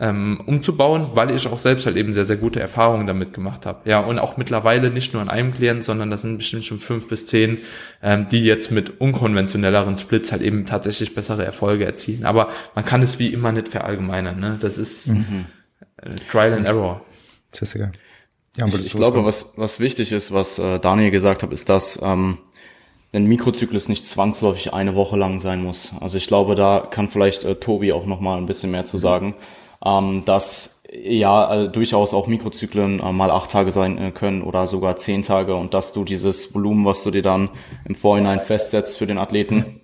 ähm, umzubauen, weil ich auch selbst halt eben sehr, sehr gute Erfahrungen damit gemacht habe. Ja, und auch mittlerweile nicht nur an einem Klient, sondern das sind bestimmt schon fünf bis zehn, ähm, die jetzt mit unkonventionelleren Splits halt eben tatsächlich bessere Erfolge erzielen. Aber man kann es wie immer nicht verallgemeinern. Ne? Das ist mhm. äh, Trial and Error. Das ist egal. Ja, ich, ich glaube, was, was wichtig ist, was äh, Daniel gesagt hat, ist, dass ähm, ein Mikrozyklus nicht zwangsläufig eine Woche lang sein muss. Also ich glaube, da kann vielleicht äh, Tobi auch noch mal ein bisschen mehr zu sagen, ähm, dass ja äh, durchaus auch Mikrozyklen äh, mal acht Tage sein äh, können oder sogar zehn Tage und dass du dieses Volumen, was du dir dann im Vorhinein festsetzt für den Athleten,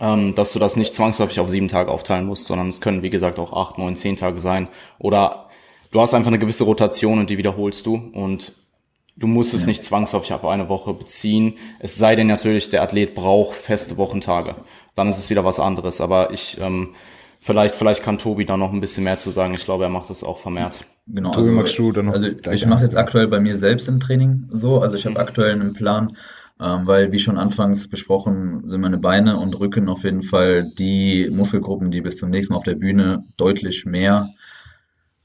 ähm, dass du das nicht zwangsläufig auf sieben Tage aufteilen musst, sondern es können wie gesagt auch acht, neun, zehn Tage sein oder du hast einfach eine gewisse Rotation und die wiederholst du und Du musst es ja. nicht zwangsläufig auf eine Woche beziehen. Es sei denn natürlich, der Athlet braucht feste Wochentage. Dann ist es wieder was anderes. Aber ich, ähm, vielleicht, vielleicht kann Tobi da noch ein bisschen mehr zu sagen. Ich glaube, er macht das auch vermehrt. Genau. Tobi, also, magst du da noch? Also ich mache jetzt aktuell bei mir selbst im Training so. Also ich habe mhm. aktuell einen Plan, ähm, weil wie schon anfangs besprochen sind meine Beine und Rücken auf jeden Fall die Muskelgruppen, die bis zum nächsten Mal auf der Bühne deutlich mehr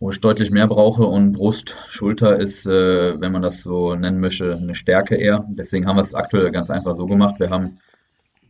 wo ich deutlich mehr brauche und Brust, Schulter ist, äh, wenn man das so nennen möchte, eine Stärke eher. Deswegen haben wir es aktuell ganz einfach so gemacht. Wir haben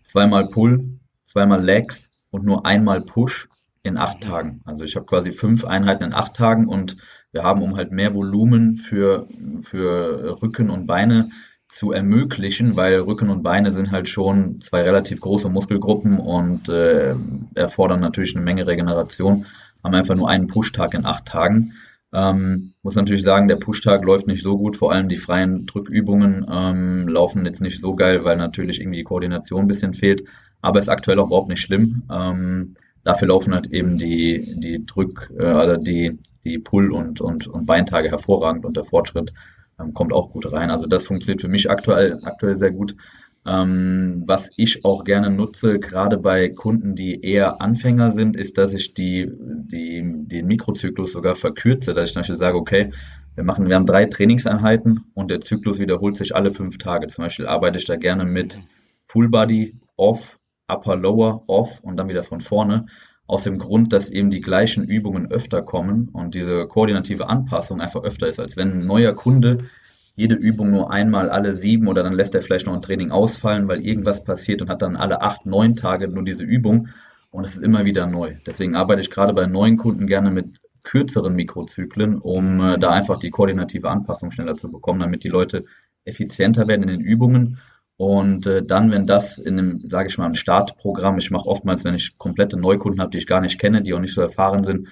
zweimal Pull, zweimal Legs und nur einmal Push in acht Tagen. Also ich habe quasi fünf Einheiten in acht Tagen und wir haben, um halt mehr Volumen für, für Rücken und Beine zu ermöglichen, weil Rücken und Beine sind halt schon zwei relativ große Muskelgruppen und äh, erfordern natürlich eine Menge Regeneration haben einfach nur einen Pushtag in acht Tagen. Ähm, muss natürlich sagen, der Pushtag läuft nicht so gut, vor allem die freien Drückübungen ähm, laufen jetzt nicht so geil, weil natürlich irgendwie die Koordination ein bisschen fehlt, aber ist aktuell auch überhaupt nicht schlimm. Ähm, dafür laufen halt eben die, die Drück, äh, also die, die Pull- und, und, und Beintage hervorragend und der Fortschritt ähm, kommt auch gut rein. Also das funktioniert für mich aktuell, aktuell sehr gut. Ähm, was ich auch gerne nutze, gerade bei Kunden, die eher Anfänger sind, ist, dass ich die, die, den Mikrozyklus sogar verkürze, dass ich zum Beispiel sage, okay, wir machen, wir haben drei Trainingseinheiten und der Zyklus wiederholt sich alle fünf Tage. Zum Beispiel arbeite ich da gerne mit Full Body, Off, Upper Lower, Off und dann wieder von vorne. Aus dem Grund, dass eben die gleichen Übungen öfter kommen und diese koordinative Anpassung einfach öfter ist, als wenn ein neuer Kunde jede Übung nur einmal alle sieben oder dann lässt er vielleicht noch ein Training ausfallen, weil irgendwas passiert und hat dann alle acht, neun Tage nur diese Übung und es ist immer wieder neu. Deswegen arbeite ich gerade bei neuen Kunden gerne mit kürzeren Mikrozyklen, um äh, da einfach die koordinative Anpassung schneller zu bekommen, damit die Leute effizienter werden in den Übungen und äh, dann, wenn das in einem, sage ich mal, ein Startprogramm, ich mache oftmals, wenn ich komplette Neukunden habe, die ich gar nicht kenne, die auch nicht so erfahren sind,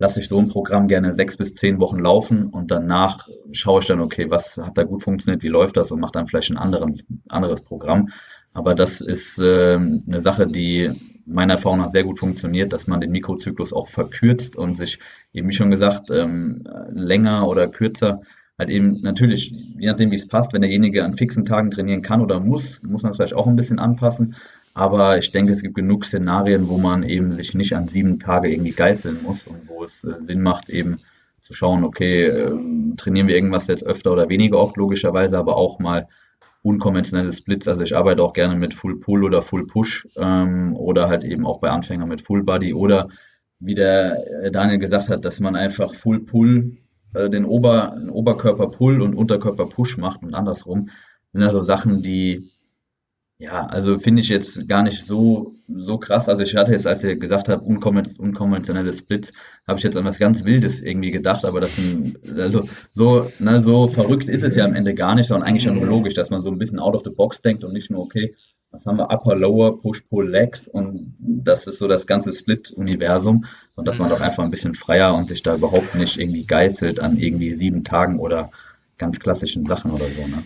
lasse ich so ein Programm gerne sechs bis zehn Wochen laufen und danach schaue ich dann, okay, was hat da gut funktioniert, wie läuft das und mache dann vielleicht ein anderen, anderes Programm. Aber das ist äh, eine Sache, die meiner Erfahrung nach sehr gut funktioniert, dass man den Mikrozyklus auch verkürzt und sich eben, wie schon gesagt, ähm, länger oder kürzer halt eben natürlich, je nachdem wie es passt, wenn derjenige an fixen Tagen trainieren kann oder muss, muss man es vielleicht auch ein bisschen anpassen. Aber ich denke, es gibt genug Szenarien, wo man eben sich nicht an sieben Tage irgendwie geißeln muss und wo es äh, Sinn macht, eben zu schauen, okay, äh, trainieren wir irgendwas jetzt öfter oder weniger oft, logischerweise, aber auch mal unkonventionelle Splits. Also ich arbeite auch gerne mit Full Pull oder Full Push ähm, oder halt eben auch bei Anfängern mit Full Body oder wie der äh, Daniel gesagt hat, dass man einfach Full Pull äh, den, Ober, den Oberkörper Pull und Unterkörper Push macht und andersrum. Das sind also Sachen, die ja, also finde ich jetzt gar nicht so, so krass. Also ich hatte jetzt, als ihr gesagt habt, unkonventionelle Splits, habe ich jetzt an was ganz Wildes irgendwie gedacht, aber das sind, also so, ne, so verrückt ist es ja am Ende gar nicht, sondern eigentlich nur logisch, dass man so ein bisschen out of the box denkt und nicht nur, okay, was haben wir, Upper, Lower, Push, Pull, Legs. Und das ist so das ganze Split-Universum. Und dass man doch einfach ein bisschen freier und sich da überhaupt nicht irgendwie geißelt an irgendwie sieben Tagen oder ganz klassischen Sachen oder so, ne?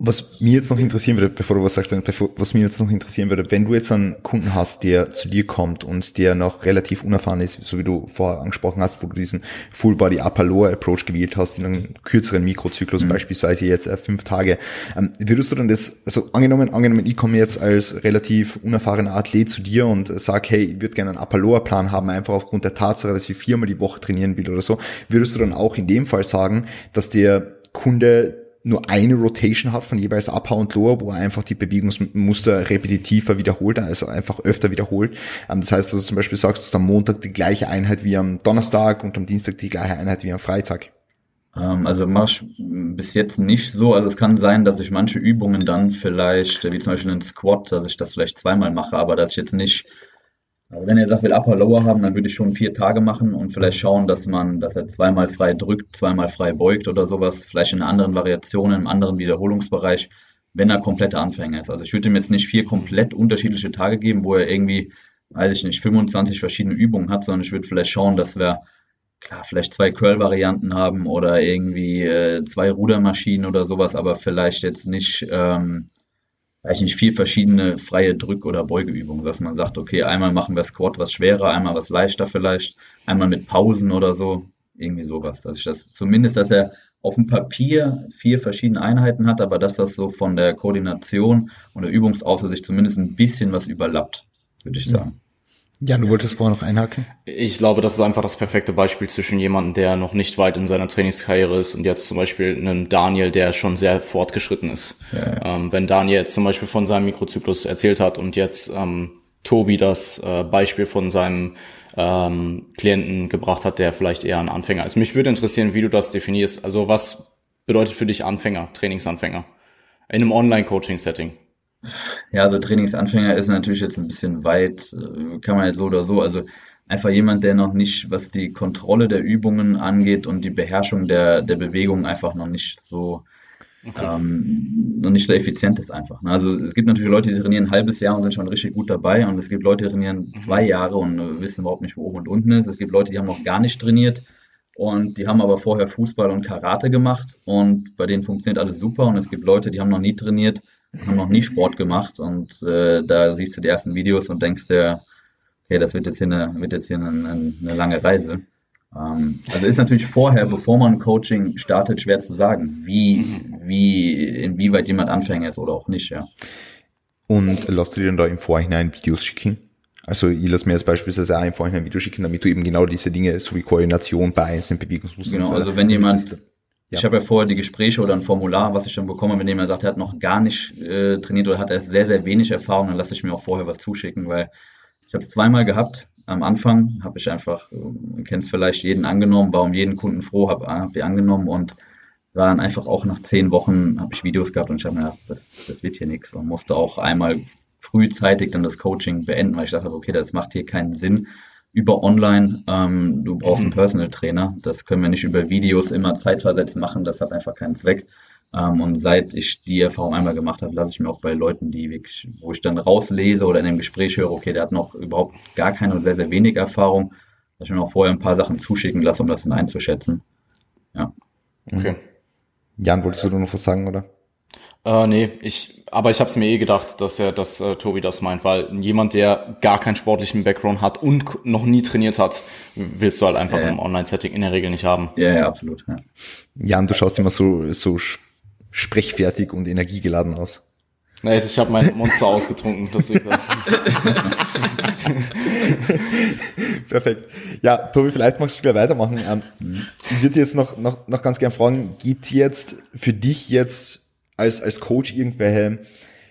Was mir jetzt noch interessieren würde, bevor du was sagst, was mir jetzt noch interessieren würde, wenn du jetzt einen Kunden hast, der zu dir kommt und der noch relativ unerfahren ist, so wie du vorher angesprochen hast, wo du diesen Full Body Upper Lower Approach gewählt hast, in einem kürzeren Mikrozyklus, mhm. beispielsweise jetzt äh, fünf Tage, ähm, würdest du dann das, also angenommen, angenommen, ich komme jetzt als relativ unerfahrener Athlet zu dir und sag, hey, ich würde gerne einen Upper Lower Plan haben, einfach aufgrund der Tatsache, dass ich viermal die Woche trainieren will oder so, würdest du dann auch in dem Fall sagen, dass der Kunde nur eine Rotation hat von jeweils Upper und Lower, wo er einfach die Bewegungsmuster repetitiver wiederholt, also einfach öfter wiederholt. Ähm, das heißt, dass du zum Beispiel sagst, du am Montag die gleiche Einheit wie am Donnerstag und am Dienstag die gleiche Einheit wie am Freitag. Ähm, also mache ich bis jetzt nicht so. Also es kann sein, dass ich manche Übungen dann vielleicht, wie zum Beispiel einen Squat, dass ich das vielleicht zweimal mache, aber dass ich jetzt nicht also wenn er sagt, will Upper Lower haben, dann würde ich schon vier Tage machen und vielleicht schauen, dass man, dass er zweimal frei drückt, zweimal frei beugt oder sowas, vielleicht in anderen Variationen, im anderen Wiederholungsbereich, wenn er kompletter Anfänger ist. Also ich würde ihm jetzt nicht vier komplett unterschiedliche Tage geben, wo er irgendwie, weiß ich nicht, 25 verschiedene Übungen hat, sondern ich würde vielleicht schauen, dass wir klar, vielleicht zwei Curl-Varianten haben oder irgendwie äh, zwei Rudermaschinen oder sowas, aber vielleicht jetzt nicht, ähm, weiß nicht, vier verschiedene freie Drück- oder Beugeübungen, dass man sagt, okay, einmal machen wir Squat was schwerer, einmal was leichter vielleicht, einmal mit Pausen oder so, irgendwie sowas, dass ich das zumindest, dass er auf dem Papier vier verschiedene Einheiten hat, aber dass das so von der Koordination und der Übungsaussicht zumindest ein bisschen was überlappt, würde ich sagen. Ja, du wolltest vorher noch einhaken? Ich glaube, das ist einfach das perfekte Beispiel zwischen jemandem, der noch nicht weit in seiner Trainingskarriere ist und jetzt zum Beispiel einem Daniel, der schon sehr fortgeschritten ist. Ja. Ähm, wenn Daniel jetzt zum Beispiel von seinem Mikrozyklus erzählt hat und jetzt ähm, Tobi das äh, Beispiel von seinem ähm, Klienten gebracht hat, der vielleicht eher ein Anfänger ist. Mich würde interessieren, wie du das definierst. Also was bedeutet für dich Anfänger, Trainingsanfänger in einem Online-Coaching-Setting? Ja, also Trainingsanfänger ist natürlich jetzt ein bisschen weit, äh, kann man jetzt so oder so. Also einfach jemand, der noch nicht, was die Kontrolle der Übungen angeht und die Beherrschung der, der Bewegung einfach noch nicht so okay. ähm, noch nicht so effizient ist einfach. Ne? Also es gibt natürlich Leute, die trainieren ein halbes Jahr und sind schon richtig gut dabei und es gibt Leute, die trainieren mhm. zwei Jahre und äh, wissen überhaupt nicht, wo oben und unten ist. Es gibt Leute, die haben noch gar nicht trainiert und die haben aber vorher Fußball und Karate gemacht und bei denen funktioniert alles super und es gibt Leute, die haben noch nie trainiert haben noch nie Sport gemacht und äh, da siehst du die ersten Videos und denkst dir, okay, das wird jetzt hier eine, wird jetzt hier eine, eine lange Reise. Ähm, also ist natürlich vorher, bevor man Coaching startet, schwer zu sagen, wie, wie, inwieweit jemand Anfänger ist oder auch nicht, ja. Und lässt du dir dann da im Vorhinein Videos schicken? Also ich lasse mir jetzt beispielsweise auch im Vorhinein ein Video schicken, damit du eben genau diese Dinge, so wie Koordination bei einzelnen Bewegungsmustern Genau, also wenn jemand, ja. Ich habe ja vorher die Gespräche oder ein Formular, was ich dann bekomme, wenn jemand sagt, er hat noch gar nicht äh, trainiert oder hat erst sehr, sehr wenig Erfahrung, dann lasse ich mir auch vorher was zuschicken, weil ich habe es zweimal gehabt. Am Anfang habe ich einfach, äh, kennst vielleicht jeden angenommen, war um jeden Kunden froh, habe hab die angenommen und war dann einfach auch nach zehn Wochen habe ich Videos gehabt und ich habe mir gedacht, das, das wird hier nichts und musste auch einmal frühzeitig dann das Coaching beenden, weil ich dachte, okay, das macht hier keinen Sinn über online. Ähm, du brauchst einen mhm. Personal Trainer. Das können wir nicht über Videos immer zeitversetzt machen. Das hat einfach keinen Zweck. Ähm, und seit ich die Erfahrung einmal gemacht habe, lasse ich mir auch bei Leuten, die wirklich, wo ich dann rauslese oder in einem Gespräch höre, okay, der hat noch überhaupt gar keine oder sehr, sehr wenig Erfahrung, dass ich mir auch vorher ein paar Sachen zuschicken lasse, um das dann einzuschätzen. Ja. Okay. Jan, wolltest du noch was sagen, oder? Äh, nee, ich, aber ich habe es mir eh gedacht, dass er, dass äh, Tobi das meint, weil jemand, der gar keinen sportlichen Background hat und noch nie trainiert hat, willst du halt einfach ja, im Online-Setting in der Regel nicht haben. Ja, ja, absolut. Ja. Jan, du schaust immer so, so sprechfertig und energiegeladen aus. Nee, ich habe mein Monster ausgetrunken, das liegt. Perfekt. Ja, Tobi, vielleicht magst du gleich weitermachen. Ähm, ich würde jetzt noch, noch, noch ganz gern fragen, gibt jetzt für dich jetzt als, als Coach irgendwelche,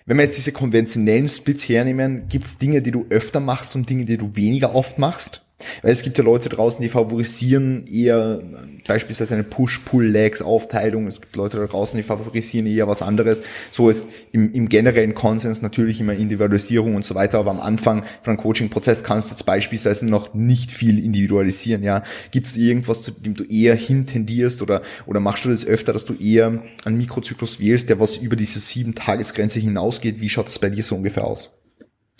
wenn wir jetzt diese konventionellen Splits hernehmen, gibt es Dinge, die du öfter machst und Dinge, die du weniger oft machst? Weil es gibt ja Leute draußen, die favorisieren eher beispielsweise eine Push-Pull-Legs-Aufteilung. Es gibt Leute da draußen, die favorisieren eher was anderes. So ist im, im generellen Konsens natürlich immer Individualisierung und so weiter. Aber am Anfang von einem Coaching-Prozess kannst du jetzt beispielsweise noch nicht viel individualisieren. Ja, gibt es irgendwas, zu dem du eher hintendierst oder oder machst du das öfter, dass du eher einen Mikrozyklus wählst, der was über diese sieben Tagesgrenze hinausgeht? Wie schaut das bei dir so ungefähr aus?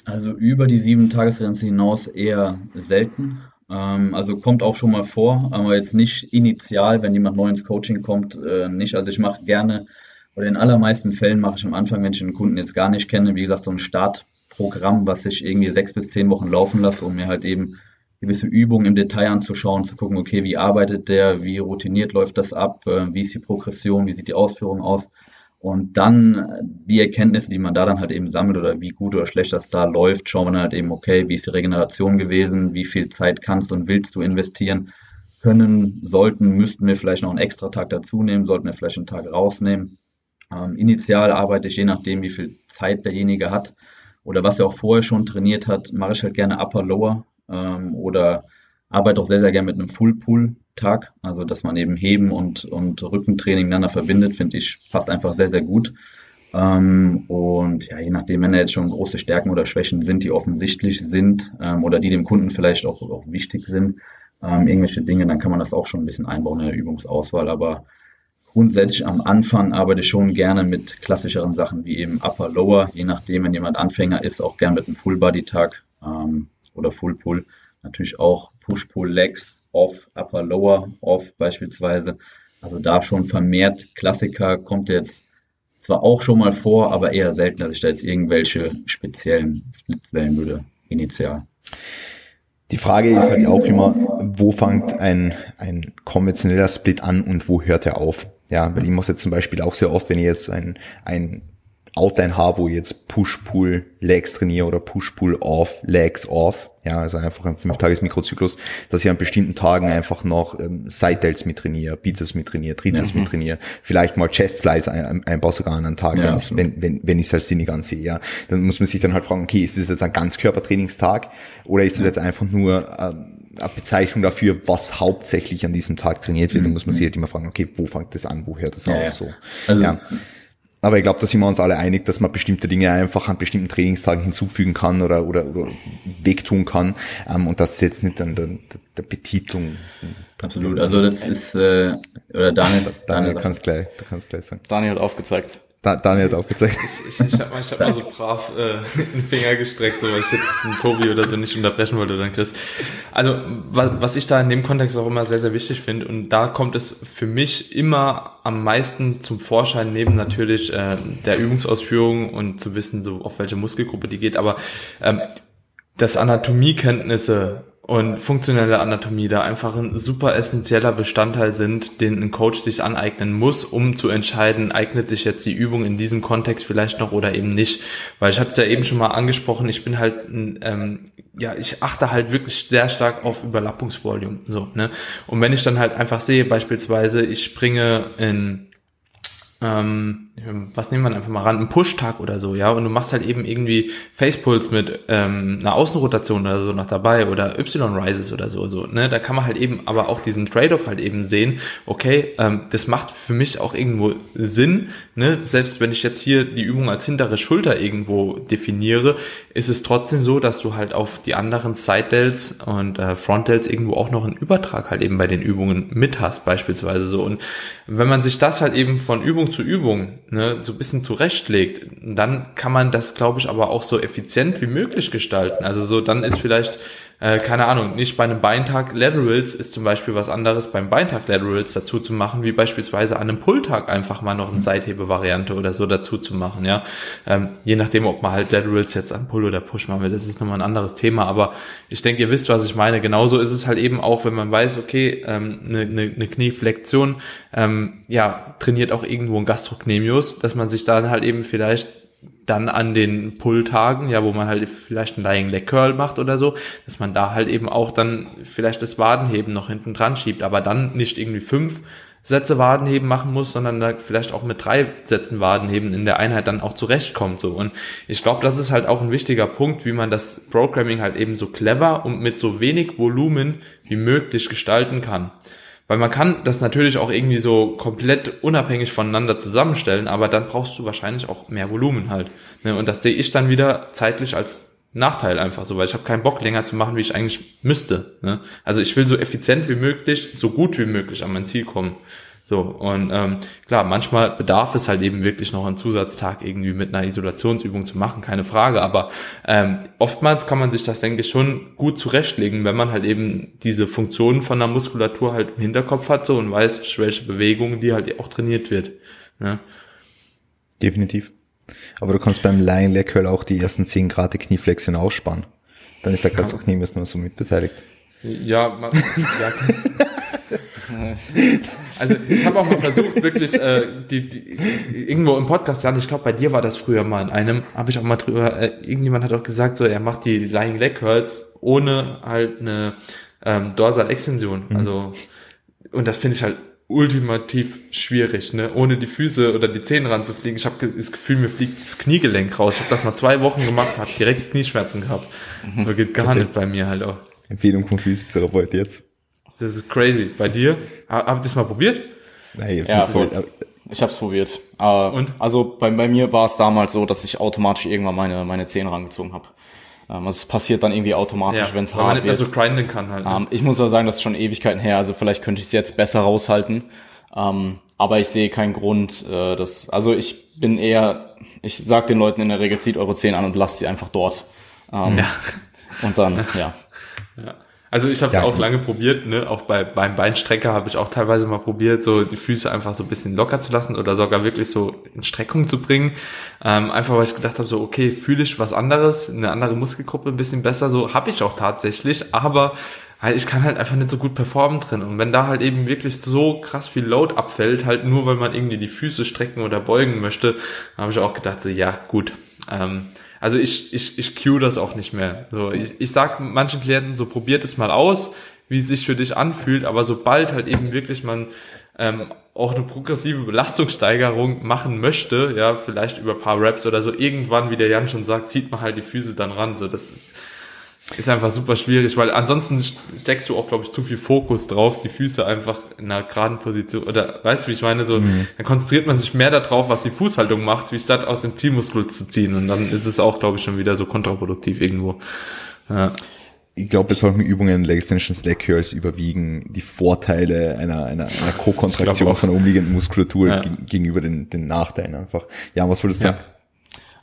Also über die sieben Tagesgrenze hinaus eher selten. Ähm, also kommt auch schon mal vor, aber jetzt nicht initial, wenn jemand neu ins Coaching kommt, äh, nicht. Also ich mache gerne, oder in allermeisten Fällen mache ich am Anfang, wenn ich einen Kunden jetzt gar nicht kenne, wie gesagt, so ein Startprogramm, was ich irgendwie sechs bis zehn Wochen laufen lasse, um mir halt eben gewisse Übungen im Detail anzuschauen, zu gucken, okay, wie arbeitet der, wie routiniert läuft das ab, äh, wie ist die Progression, wie sieht die Ausführung aus. Und dann die Erkenntnisse, die man da dann halt eben sammelt oder wie gut oder schlecht das da läuft, schauen wir dann halt eben, okay, wie ist die Regeneration gewesen, wie viel Zeit kannst und willst du investieren können, sollten, müssten wir vielleicht noch einen extra Tag dazu nehmen, sollten wir vielleicht einen Tag rausnehmen. Ähm, initial arbeite ich je nachdem, wie viel Zeit derjenige hat oder was er auch vorher schon trainiert hat, mache ich halt gerne Upper Lower ähm, oder arbeite auch sehr, sehr gerne mit einem Full Pull Tag. Also, dass man eben Heben und, und Rückentraining miteinander verbindet, finde ich, passt einfach sehr, sehr gut. Ähm, und ja, je nachdem, wenn da jetzt schon große Stärken oder Schwächen sind, die offensichtlich sind ähm, oder die dem Kunden vielleicht auch, auch wichtig sind, ähm, irgendwelche Dinge, dann kann man das auch schon ein bisschen einbauen in der Übungsauswahl. Aber grundsätzlich am Anfang arbeite ich schon gerne mit klassischeren Sachen wie eben Upper, Lower, je nachdem, wenn jemand Anfänger ist, auch gerne mit einem Full-Body-Tag ähm, oder Full-Pull. Natürlich auch Push-Pull-Legs, Off, Upper, Lower, Off beispielsweise. Also da schon vermehrt Klassiker kommt jetzt zwar auch schon mal vor, aber eher selten, dass ich da jetzt irgendwelche speziellen Splits wählen würde, initial. Die Frage ist halt auch immer, wo fängt ein, ein konventioneller Split an und wo hört er auf? Ja, weil ich muss jetzt zum Beispiel auch sehr oft, wenn ich jetzt ein, ein Outline habe, wo ich jetzt Push-Pull-Legs trainiere oder Push-Pull-Off, Legs off, ja, also einfach ein Fünf-Tages-Mikrozyklus, dass ich an bestimmten Tagen einfach noch ähm, Side-Delts mit trainiere, Bizeps mit trainiere, Trizeps ja. mit trainiere, vielleicht mal Chest-Flies ein, einbaue sogar an einen Tag, ja, wenn, wenn, wenn ich es als sinnig ansehe, ja. Dann muss man sich dann halt fragen, okay, ist das jetzt ein Ganzkörpertrainingstag oder ist es jetzt einfach nur ähm, eine Bezeichnung dafür, was hauptsächlich an diesem Tag trainiert wird. Mhm. Dann muss man sich halt immer fragen, okay, wo fängt das an, wo hört das ja, auf? So. Also, ja. Aber ich glaube, da sind wir uns alle einig, dass man bestimmte Dinge einfach an bestimmten Trainingstagen hinzufügen kann oder, oder, oder wegtun kann. Ähm, und das ist jetzt nicht an der, der Betitelung. Absolut. Also das ist, äh, oder Daniel, Daniel, Daniel kannst gleich, du kannst gleich sagen. Daniel hat aufgezeigt. Da, Daniel hat aufgezeigt. Ich, ich, ich habe mal, ich hab mal so brav äh, den Finger gestreckt, so, weil ich den Tobi oder so nicht unterbrechen wollte oder den Chris. Also was, was ich da in dem Kontext auch immer sehr, sehr wichtig finde und da kommt es für mich immer am meisten zum Vorschein, neben natürlich äh, der Übungsausführung und zu wissen, so auf welche Muskelgruppe die geht, aber ähm, dass Anatomiekenntnisse und funktionelle Anatomie da einfach ein super essentieller Bestandteil sind, den ein Coach sich aneignen muss, um zu entscheiden, eignet sich jetzt die Übung in diesem Kontext vielleicht noch oder eben nicht. Weil ich hatte es ja eben schon mal angesprochen, ich bin halt, ähm, ja, ich achte halt wirklich sehr stark auf Überlappungsvolumen. So, ne? Und wenn ich dann halt einfach sehe, beispielsweise, ich springe in ähm, was nehmen wir einfach mal ran, ein Push-Tag oder so, ja, und du machst halt eben irgendwie Facepulse mit ähm, einer Außenrotation oder so noch dabei oder Y-Rises oder so, so, ne, da kann man halt eben aber auch diesen Trade-off halt eben sehen, okay, ähm, das macht für mich auch irgendwo Sinn, ne, selbst wenn ich jetzt hier die Übung als hintere Schulter irgendwo definiere, ist es trotzdem so, dass du halt auf die anderen Side-Delts und äh, Front-Delts irgendwo auch noch einen Übertrag halt eben bei den Übungen mit hast, beispielsweise so, und wenn man sich das halt eben von Übung zu Übung ne, so ein bisschen zurechtlegt, dann kann man das, glaube ich, aber auch so effizient wie möglich gestalten. Also so, dann ist vielleicht äh, keine Ahnung, nicht bei einem Beintag Laterals ist zum Beispiel was anderes beim Beintag Laterals dazu zu machen, wie beispielsweise an einem Pulltag einfach mal noch eine Seithebe-Variante oder so dazu zu machen, ja. Ähm, je nachdem, ob man halt Laterals jetzt an Pull oder Push machen will, das ist nochmal ein anderes Thema, aber ich denke, ihr wisst, was ich meine. Genauso ist es halt eben auch, wenn man weiß, okay, ähm, eine, eine, eine Knieflexion, ähm, ja, trainiert auch irgendwo ein Gastrocnemius, dass man sich dann halt eben vielleicht dann an den Pull-Tagen, ja, wo man halt vielleicht einen Lying Leg Curl macht oder so, dass man da halt eben auch dann vielleicht das Wadenheben noch hinten dran schiebt, aber dann nicht irgendwie fünf Sätze Wadenheben machen muss, sondern da vielleicht auch mit drei Sätzen Wadenheben in der Einheit dann auch zurechtkommt, so. Und ich glaube, das ist halt auch ein wichtiger Punkt, wie man das Programming halt eben so clever und mit so wenig Volumen wie möglich gestalten kann. Weil man kann das natürlich auch irgendwie so komplett unabhängig voneinander zusammenstellen, aber dann brauchst du wahrscheinlich auch mehr Volumen halt. Ne? Und das sehe ich dann wieder zeitlich als Nachteil einfach so, weil ich habe keinen Bock länger zu machen, wie ich eigentlich müsste. Ne? Also ich will so effizient wie möglich, so gut wie möglich an mein Ziel kommen. So, und ähm, klar, manchmal bedarf es halt eben wirklich noch einen Zusatztag irgendwie mit einer Isolationsübung zu machen, keine Frage. Aber ähm, oftmals kann man sich das, denke ich, schon gut zurechtlegen, wenn man halt eben diese Funktionen von der Muskulatur halt im Hinterkopf hat so und weiß, welche Bewegungen die halt auch trainiert wird. Ne? Definitiv. Aber du kannst beim Lying Leg Curl auch die ersten 10 Grad der Knieflexion ausspannen. Dann ist der Gastrocnemius nur so mitbeteiligt. Ja, man, ja. Also ich habe auch mal versucht, wirklich äh, die, die, irgendwo im Podcast, ja, ich glaube, bei dir war das früher mal in einem, habe ich auch mal drüber, äh, irgendjemand hat auch gesagt, so er macht die Lying Leg Curls ohne halt eine ähm, Dorsal-Extension. Mhm. Also und das finde ich halt ultimativ schwierig, ne? Ohne die Füße oder die Zähne ranzufliegen. Ich habe das Gefühl, mir fliegt das Kniegelenk raus. Ich habe das mal zwei Wochen gemacht, habe direkt Knieschmerzen gehabt. Mhm. So geht gar okay. nicht bei mir halt auch. Empfehlung vom Physiotherapeut jetzt. Das ist crazy. Bei dir? Habt ihr das mal probiert? Nein, ja, voll. Ich habe es probiert. Aber Und? Also bei, bei mir war es damals so, dass ich automatisch irgendwann meine, meine Zähne rangezogen habe. Ähm, also es passiert dann irgendwie automatisch, ja, wenn es hart man nicht mehr so grinden kann halt. Ne? Ähm, ich muss aber sagen, das ist schon Ewigkeiten her. Also vielleicht könnte ich es jetzt besser raushalten. Ähm, aber ich sehe keinen Grund, äh, dass, also ich bin eher, ich sag den Leuten in der Regel, zieht eure Zehen an und lasst sie einfach dort. Ähm, ja. Und dann, ja. ja. Also ich habe es ja, auch lange probiert, ne? Auch bei beim Beinstrecker habe ich auch teilweise mal probiert, so die Füße einfach so ein bisschen locker zu lassen oder sogar wirklich so in Streckung zu bringen. Ähm, einfach weil ich gedacht habe, so okay, fühle ich was anderes, eine andere Muskelgruppe ein bisschen besser. So habe ich auch tatsächlich, aber halt, ich kann halt einfach nicht so gut performen drin. Und wenn da halt eben wirklich so krass viel Load abfällt, halt nur weil man irgendwie die Füße strecken oder beugen möchte, habe ich auch gedacht, so ja, gut. Ähm, also ich, ich, ich cue das auch nicht mehr. So, ich, ich sag manchen Klienten so, probiert es mal aus, wie es sich für dich anfühlt, aber sobald halt eben wirklich man ähm, auch eine progressive Belastungssteigerung machen möchte, ja, vielleicht über paar Reps oder so, irgendwann, wie der Jan schon sagt, zieht man halt die Füße dann ran. So, das ist einfach super schwierig, weil ansonsten steckst du auch, glaube ich, zu viel Fokus drauf, die Füße einfach in einer geraden Position, oder weißt du, wie ich meine, so, mhm. dann konzentriert man sich mehr darauf, was die Fußhaltung macht, wie statt aus dem Zielmuskel zu ziehen und dann ist es auch, glaube ich, schon wieder so kontraproduktiv irgendwo. Ja. Ich glaube, bei solchen Übungen Leg Extensions, Leg Curls überwiegen die Vorteile einer, einer, einer Co-Kontraktion von der umliegenden Muskulatur ja. gegenüber den, den Nachteilen einfach. Ja, was würdest du sagen?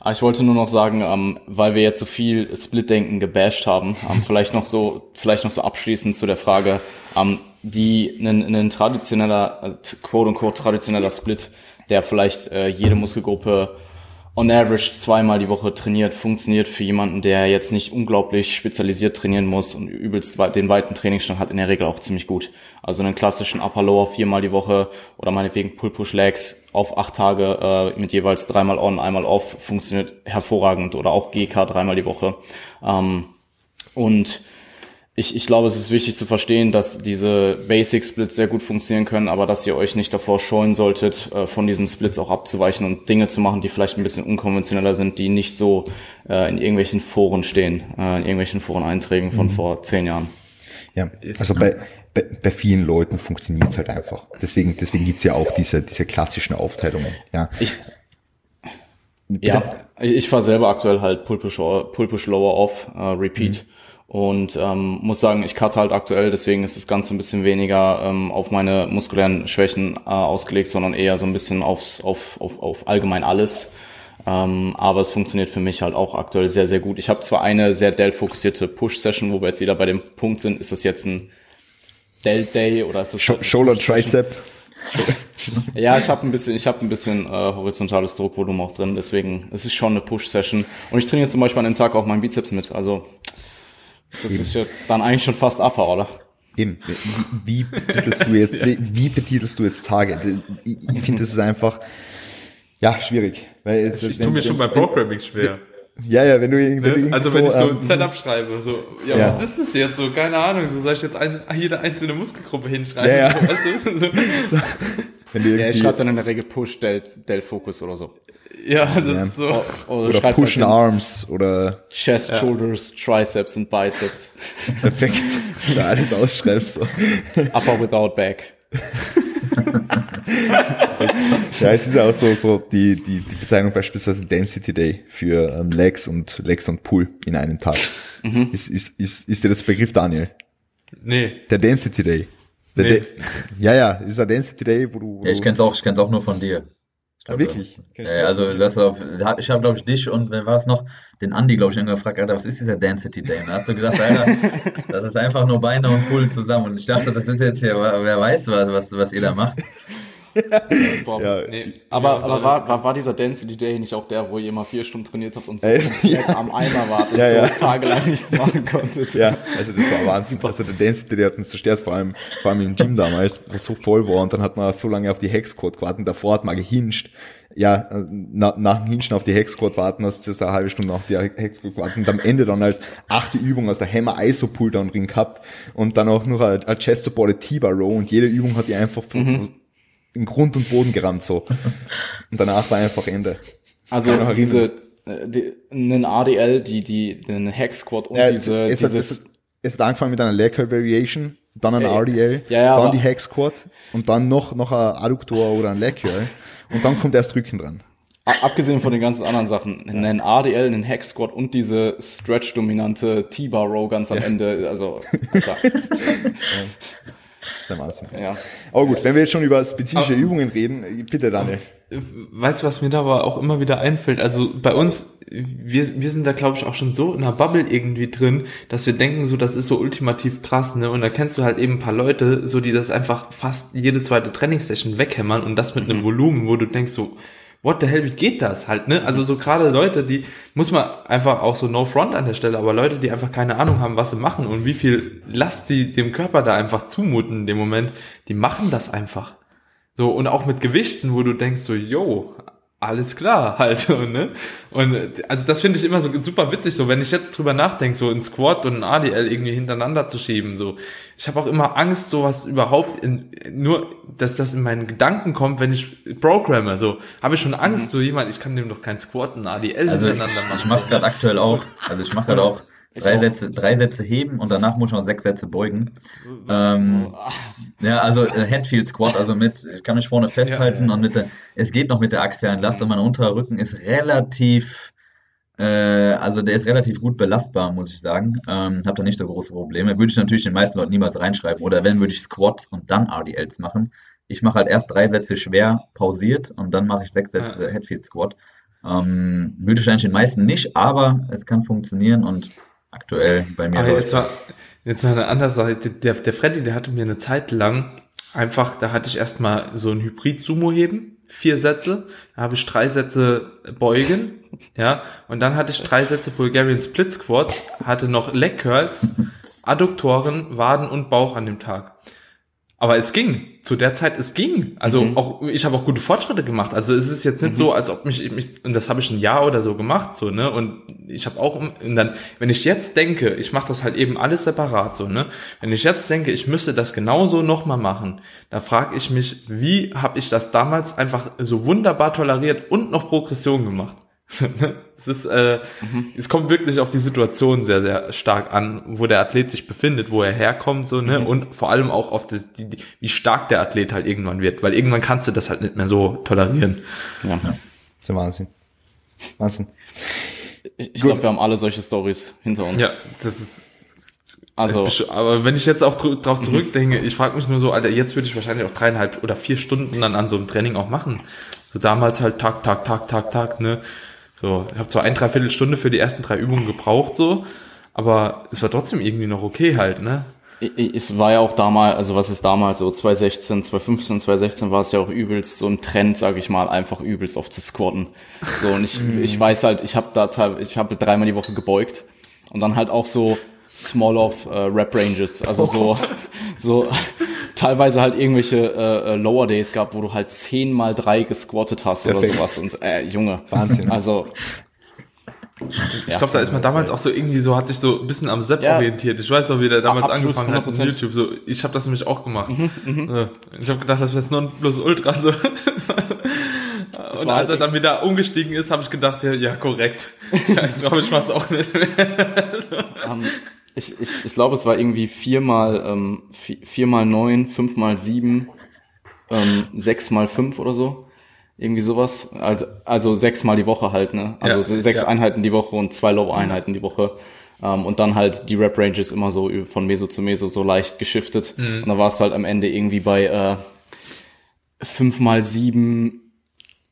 Ah, ich wollte nur noch sagen, ähm, weil wir jetzt so viel Split-Denken gebasht haben, ähm, vielleicht noch so, vielleicht noch so abschließend zu der Frage, ähm, die ein, ein traditioneller, also quote unquote traditioneller Split, der vielleicht äh, jede Muskelgruppe on average zweimal die Woche trainiert, funktioniert für jemanden, der jetzt nicht unglaublich spezialisiert trainieren muss und übelst den weiten Trainingsstand hat, in der Regel auch ziemlich gut. Also einen klassischen Upper Lower viermal die Woche oder meinetwegen Pull Push Legs auf acht Tage äh, mit jeweils dreimal on, einmal off funktioniert hervorragend oder auch GK dreimal die Woche. Ähm, und ich, ich glaube, es ist wichtig zu verstehen, dass diese Basic Splits sehr gut funktionieren können, aber dass ihr euch nicht davor scheuen solltet, äh, von diesen Splits auch abzuweichen und Dinge zu machen, die vielleicht ein bisschen unkonventioneller sind, die nicht so äh, in irgendwelchen Foren stehen, äh, in irgendwelchen Foren-Einträgen von mhm. vor zehn Jahren. Ja, also bei, bei, bei vielen Leuten funktioniert es halt einfach. Deswegen, deswegen gibt's ja auch diese, diese klassischen Aufteilungen. Ja, ich, ja, ich, ich fahre selber aktuell halt Pull Push, Pull -Push Lower Off, uh, Repeat. Mhm und ähm, muss sagen, ich cutte halt aktuell, deswegen ist das Ganze ein bisschen weniger ähm, auf meine muskulären Schwächen äh, ausgelegt, sondern eher so ein bisschen aufs, auf, auf, auf allgemein alles. Ähm, aber es funktioniert für mich halt auch aktuell sehr, sehr gut. Ich habe zwar eine sehr Delt-fokussierte Push-Session, wo wir jetzt wieder bei dem Punkt sind, ist das jetzt ein Delt-Day oder ist das... Sh Shoulder Tricep. ja, ich habe ein bisschen, ich habe ein bisschen äh, horizontales Druckvolumen auch drin, deswegen es ist schon eine Push-Session. Und ich trainiere zum Beispiel an dem Tag auch meinen Bizeps mit. Also das Eben. ist ja dann eigentlich schon fast Upper, oder? Eben. Wie betitelst du jetzt, wie, wie betitelst du jetzt Tage? Ich, ich finde, das ist einfach, ja, schwierig. Weil es, ich wenn, tue mir wenn, schon bei Programming schwer. Ja, ja, wenn du, wenn du ne? Also wenn so, ich so ein ähm, Setup schreibe, so, ja, ja, was ist das jetzt so? Keine Ahnung, so soll ich jetzt ein, jede einzelne Muskelgruppe hinschreiben? Ja, ja. So, weißt du? so. Ja, ich schreibe dann in der Regel Push, Del, Del Focus oder so. Ja, das ja. ist so. Oder, oder halt Pushen halt Arms oder Chest, ja. Shoulders, Triceps und Biceps. Perfekt. Da alles ausschreibst. So. Upper without back. ja, es ist ja auch so, so die, die, die Bezeichnung beispielsweise Density Day für ähm, Legs und Legs und Pull in einem Tag. Mhm. Ist, ist, ist, ist dir das Begriff, Daniel? Nee. Der Density Day. Der nee. Ja, ja, ist der Density Day, wo du. Ja, ich kenn's auch, ich kenn's auch nur von dir. Ah, wirklich? Ja, also das auf, ich habe glaube ich dich und wer war es noch? Den Andi glaube ich irgendwann gefragt, Alter, was ist dieser Density Day? Und da hast du gesagt, Alter, das ist einfach nur Beine und Pull zusammen. Und ich dachte, das ist jetzt hier, wer weiß was, was, was ihr da macht. Boah, ja. nee. Aber, aber war, war, war dieser Density Day nicht auch der, wo ihr immer vier Stunden trainiert habt und so ja. am Eimer wart und ja, so tagelang nichts machen konntet? Ja, also das war Wahnsinn. Also der Density Day hat uns zerstört, vor allem, vor allem im Gym damals, wo es so voll war und dann hat man so lange auf die Hexcode gewartet, davor hat man gehinscht ja, na, nach dem Hinschen auf die Hexquad warten, hast du jetzt eine halbe Stunde auf die Hexquad warten und am Ende dann als achte Übung aus der Hammer ISO Pulldown Ring gehabt und dann auch noch ein, ein Chest Support T-Bar Row und jede Übung hat die einfach mhm in Grund und Boden gerammt so. Und danach war einfach Ende. Also diese äh, die, einen ADL, die die den Hex Squad und ja, diese es dieses hat, es, es hat angefangen mit einer Curl Variation, dann ein RDL, ja, ja, dann die Hex Squad und dann noch noch ein Adduktor oder ein Curl und dann kommt erst Rücken dran. Abgesehen von den ganzen anderen Sachen, einen ADL, einen Hex Squad und diese Stretch dominante T-Bar Row ganz am Ende, also Der Wahnsinn. Ja. Aber gut, wenn wir jetzt schon über spezifische aber, Übungen reden, bitte Daniel. Weißt du, was mir da aber auch immer wieder einfällt? Also bei uns, wir, wir sind da glaube ich auch schon so in einer Bubble irgendwie drin, dass wir denken so, das ist so ultimativ krass, ne? Und da kennst du halt eben ein paar Leute, so die das einfach fast jede zweite Trainingssession weghämmern und das mit einem mhm. Volumen, wo du denkst so, what the hell, wie geht das halt, ne? Also so gerade Leute, die, muss man einfach auch so no front an der Stelle, aber Leute, die einfach keine Ahnung haben, was sie machen und wie viel Last sie dem Körper da einfach zumuten in dem Moment, die machen das einfach. So, und auch mit Gewichten, wo du denkst so, yo, alles klar, halt so, ne? Und also das finde ich immer so super witzig, so wenn ich jetzt drüber nachdenke, so ein Squat und ein ADL irgendwie hintereinander zu schieben, so. Ich habe auch immer Angst, sowas überhaupt in, nur, dass das in meinen Gedanken kommt, wenn ich programme, so. Habe ich schon Angst, so jemand, ich kann dem doch kein Squat und ADL also hintereinander machen. Ich mach's gerade aktuell auch, also ich mache gerade auch drei Sätze, drei Sätze heben und danach muss ich noch sechs Sätze beugen. Ähm, ja, also äh, Headfield Squat, also mit, ich kann mich vorne festhalten ja, ja. und mit der, es geht noch mit der axialen Last und mein unterer Rücken ist relativ, äh, also der ist relativ gut belastbar, muss ich sagen. Ähm, hab da nicht so große Probleme. Würde ich natürlich den meisten Leuten niemals reinschreiben. Oder wenn, würde ich Squats und dann RDLs machen. Ich mache halt erst drei Sätze schwer pausiert und dann mache ich sechs Sätze ja. Headfield Squat. Ähm, würde ich eigentlich den meisten nicht, aber es kann funktionieren und aktuell bei mir. Aber jetzt war, jetzt war eine andere Sache. Der, der Freddy, der hatte mir eine Zeit lang einfach, da hatte ich erstmal so ein Hybrid-Sumo-Heben, vier Sätze, da habe ich drei Sätze Beugen, ja, und dann hatte ich drei Sätze Bulgarian Split Squat, hatte noch Leg Curls, Adduktoren, Waden und Bauch an dem Tag. Aber es ging. Zu der Zeit, es ging. Also mhm. auch, ich habe auch gute Fortschritte gemacht. Also es ist jetzt nicht mhm. so, als ob mich, mich, und das habe ich ein Jahr oder so gemacht, so, ne? Und ich habe auch, und dann, wenn ich jetzt denke, ich mache das halt eben alles separat, so, ne? Wenn ich jetzt denke, ich müsste das genauso nochmal machen, da frage ich mich, wie habe ich das damals einfach so wunderbar toleriert und noch Progression gemacht? es ist, äh, mhm. es kommt wirklich auf die Situation sehr, sehr stark an, wo der Athlet sich befindet, wo er herkommt, so, ne, mhm. und vor allem auch auf das, die, die, wie stark der Athlet halt irgendwann wird, weil irgendwann kannst du das halt nicht mehr so tolerieren. Ja. ja. Das ist Wahnsinn. Wahnsinn. Ich, ich glaube, wir haben alle solche Stories hinter uns. Ja, das ist, also, aber wenn ich jetzt auch drauf mhm. zurückdenke, ich frage mich nur so, Alter, jetzt würde ich wahrscheinlich auch dreieinhalb oder vier Stunden dann an so einem Training auch machen. So damals halt Tag, Tag, Tag, Tag, Tag, ne? So, ich habe zwar ein, dreiviertel Stunde für die ersten drei Übungen gebraucht, so, aber es war trotzdem irgendwie noch okay halt, ne? Es war ja auch damals, also was ist damals so 2016, 2015, 2016 war es ja auch übelst so ein Trend, sage ich mal, einfach übelst oft zu squatten. So und ich, mm. ich weiß halt, ich habe da ich habe dreimal die Woche gebeugt und dann halt auch so small of äh, Rap Ranges, also so so teilweise halt irgendwelche äh, äh, Lower Days gab, wo du halt 10 mal 3 gesquattet hast Perfekt. oder sowas und äh, Junge, Wahnsinn. Also ich ja, glaube, da ist man damals auch so irgendwie so, hat sich so ein bisschen am Sepp ja. orientiert. Ich weiß noch, wie der damals Absolut, angefangen 100%. hat mit YouTube. So, ich habe das nämlich auch gemacht. Mhm, mhm. ich habe gedacht, das wäre jetzt nur plus Ultra. So. und als er halt dann wieder umgestiegen ist, habe ich gedacht, ja, ja korrekt. Scheiße drauf, ich mach's auch nicht mehr. so. um, ähm, ich, ich, ich glaube, es war irgendwie viermal, ähm, viermal neun, fünfmal sieben, ähm, sechsmal fünf oder so. Irgendwie sowas. Also, also sechsmal die Woche halt, ne? Also ja, sechs ja. Einheiten die Woche und zwei Low-Einheiten die Woche. Ähm, und dann halt die Rap-Ranges immer so von Meso zu Meso so leicht geschiftet. Mhm. Und dann war es halt am Ende irgendwie bei äh, fünf mal sieben,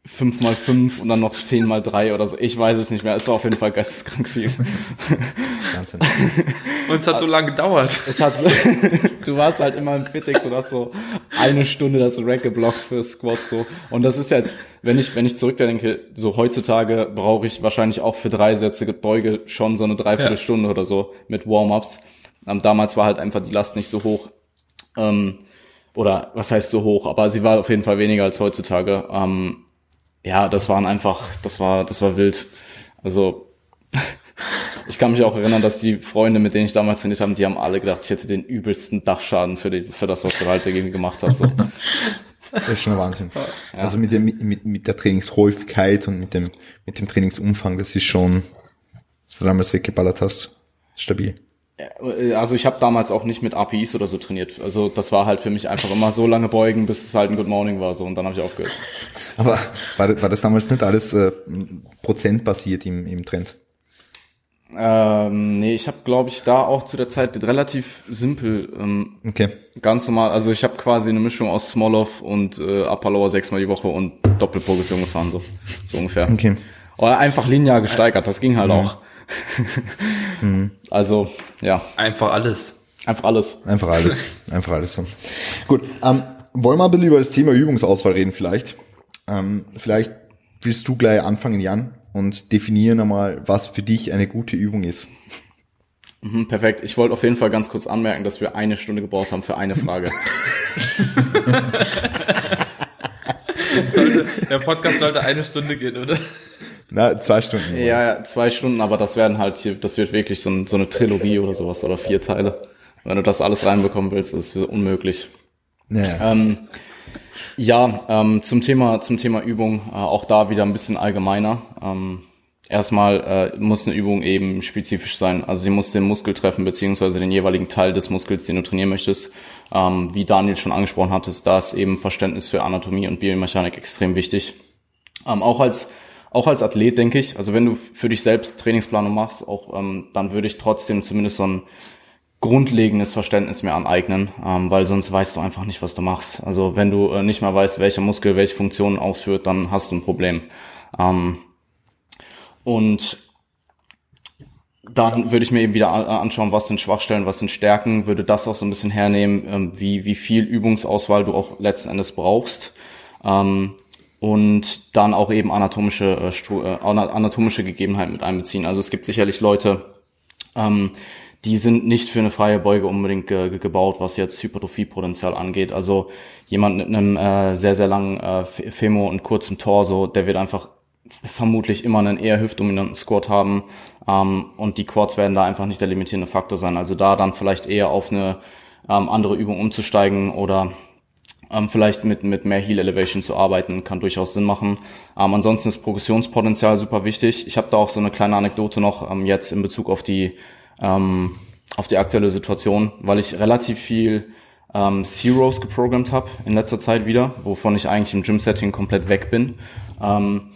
fünf mal fünf und dann noch zehn mal drei oder so. Ich weiß es nicht mehr. Es war auf jeden Fall geisteskrank viel. Wahnsinn. Und es hat so lange gedauert. Es hat so, du warst halt immer im Fitix und hast so eine Stunde das Rack geblockt für Squat so. Und das ist jetzt, wenn ich, wenn ich zurückdenke, so heutzutage brauche ich wahrscheinlich auch für drei Sätze Beuge schon so eine Dreiviertelstunde ja. oder so mit Warm-ups. Ähm, damals war halt einfach die Last nicht so hoch. Ähm, oder was heißt so hoch, aber sie war auf jeden Fall weniger als heutzutage. Ähm, ja, das waren einfach, das war, das war wild. Also ich kann mich auch erinnern, dass die Freunde, mit denen ich damals trainiert habe, die haben alle gedacht, ich hätte den übelsten Dachschaden für, die, für das, was du halt dagegen gemacht hast. So. Das ist schon ein Wahnsinn. Ja. Also mit, dem, mit, mit der Trainingshäufigkeit und mit dem, mit dem Trainingsumfang, das ist schon, was du damals weggeballert hast, stabil. Äh, also ich habe damals auch nicht mit APIs oder so trainiert. Also das war halt für mich einfach immer so lange beugen, bis es halt ein Good Morning war so und dann habe ich aufgehört. Aber war, war das damals nicht alles äh, prozentbasiert im, im Trend? Ähm, nee, ich habe, glaube ich, da auch zu der Zeit relativ simpel. Ähm, okay. Ganz normal. Also ich habe quasi eine Mischung aus Smolov und äh, Upper Lower sechsmal die Woche und Doppelprogression gefahren, so, so ungefähr. Okay. Oder einfach linear gesteigert, das ging halt mhm. auch. mhm. Also, ja. Einfach alles. Einfach alles. Einfach alles. Einfach alles so. Gut. Ähm, wollen wir ein bisschen über das Thema Übungsauswahl reden vielleicht? Ähm, vielleicht willst du gleich anfangen, Jan, und definieren einmal, was für dich eine gute Übung ist. Mhm, perfekt. Ich wollte auf jeden Fall ganz kurz anmerken, dass wir eine Stunde gebraucht haben für eine Frage. sollte, der Podcast sollte eine Stunde gehen, oder? Na, zwei Stunden. Ja, ja, zwei Stunden, aber das werden halt hier, das wird wirklich so, ein, so eine Trilogie oder sowas oder vier Teile. Wenn du das alles reinbekommen willst, ist es unmöglich. Ja. Ähm, ja, ähm, zum Thema zum Thema Übung äh, auch da wieder ein bisschen allgemeiner. Ähm, erstmal äh, muss eine Übung eben spezifisch sein. Also sie muss den Muskel treffen beziehungsweise den jeweiligen Teil des Muskels, den du trainieren möchtest. Ähm, wie Daniel schon angesprochen hat, ist das eben Verständnis für Anatomie und Biomechanik extrem wichtig. Ähm, auch als auch als Athlet denke ich. Also wenn du für dich selbst Trainingsplanung machst, auch ähm, dann würde ich trotzdem zumindest so ein grundlegendes Verständnis mehr aneignen, ähm, weil sonst weißt du einfach nicht, was du machst. Also wenn du äh, nicht mal weißt, welcher Muskel welche Funktionen ausführt, dann hast du ein Problem. Ähm, und dann würde ich mir eben wieder anschauen, was sind Schwachstellen, was sind Stärken, würde das auch so ein bisschen hernehmen, ähm, wie, wie viel Übungsauswahl du auch letzten Endes brauchst. Ähm, und dann auch eben anatomische, äh, äh anatomische Gegebenheiten mit einbeziehen. Also es gibt sicherlich Leute, ähm, die sind nicht für eine freie Beuge unbedingt ge gebaut, was jetzt Hypertrophiepotenzial angeht. Also jemand mit einem äh, sehr, sehr langen äh, Femur und kurzem Torso, der wird einfach vermutlich immer einen eher hüftdominanten Squat haben ähm, und die Quads werden da einfach nicht der limitierende Faktor sein. Also da dann vielleicht eher auf eine ähm, andere Übung umzusteigen oder ähm, vielleicht mit, mit mehr Heel Elevation zu arbeiten, kann durchaus Sinn machen. Ähm, ansonsten ist Progressionspotenzial super wichtig. Ich habe da auch so eine kleine Anekdote noch ähm, jetzt in Bezug auf die ähm, auf die aktuelle Situation, weil ich relativ viel ähm, Zeros geprogrammt habe in letzter Zeit wieder, wovon ich eigentlich im Gym-Setting komplett weg bin. Ähm,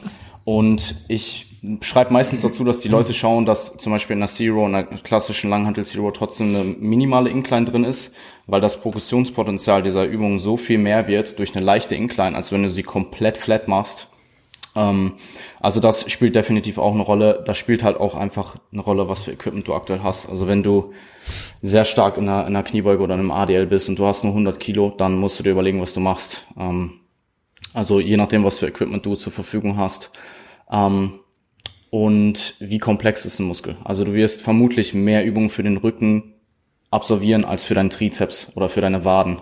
und ich schreibe meistens dazu, dass die Leute schauen, dass zum Beispiel in einer Zero, in einer klassischen Langhantel Zero trotzdem eine minimale Incline drin ist, weil das Progressionspotenzial dieser Übung so viel mehr wird durch eine leichte Incline, als wenn du sie komplett flat machst. Ähm, also das spielt definitiv auch eine Rolle. Das spielt halt auch einfach eine Rolle, was für Equipment du aktuell hast. Also wenn du sehr stark in einer, in einer Kniebeuge oder in einem ADL bist und du hast nur 100 Kilo, dann musst du dir überlegen, was du machst. Ähm, also je nachdem, was für Equipment du zur Verfügung hast. Ähm, und wie komplex ist ein Muskel. Also du wirst vermutlich mehr Übungen für den Rücken absolvieren als für deinen Trizeps oder für deine Waden.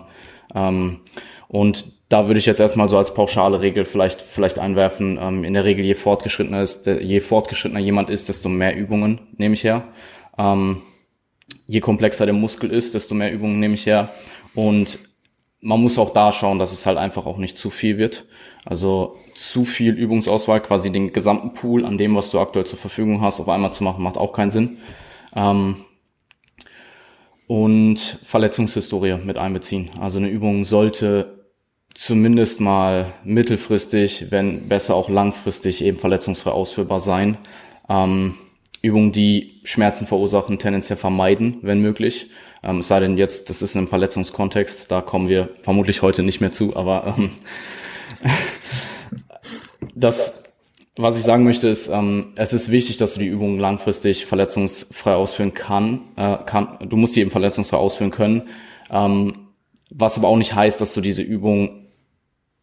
Ähm, und da würde ich jetzt erstmal so als pauschale Regel vielleicht, vielleicht einwerfen. Ähm, in der Regel, je fortgeschrittener ist, je fortgeschrittener jemand ist, desto mehr Übungen nehme ich her. Ähm, je komplexer der Muskel ist, desto mehr Übungen nehme ich her. Und man muss auch da schauen, dass es halt einfach auch nicht zu viel wird. Also zu viel Übungsauswahl, quasi den gesamten Pool an dem, was du aktuell zur Verfügung hast, auf einmal zu machen, macht auch keinen Sinn. Ähm, und Verletzungshistorie mit einbeziehen. Also eine Übung sollte zumindest mal mittelfristig, wenn besser auch langfristig eben verletzungsfrei ausführbar sein. Ähm, Übungen, die Schmerzen verursachen, tendenziell vermeiden, wenn möglich. Ähm, es sei denn jetzt, das ist in einem Verletzungskontext, da kommen wir vermutlich heute nicht mehr zu, aber ähm, das, was ich sagen möchte, ist, ähm, es ist wichtig, dass du die Übungen langfristig verletzungsfrei ausführen kann, äh, kann. Du musst die eben verletzungsfrei ausführen können. Ähm, was aber auch nicht heißt, dass du diese Übung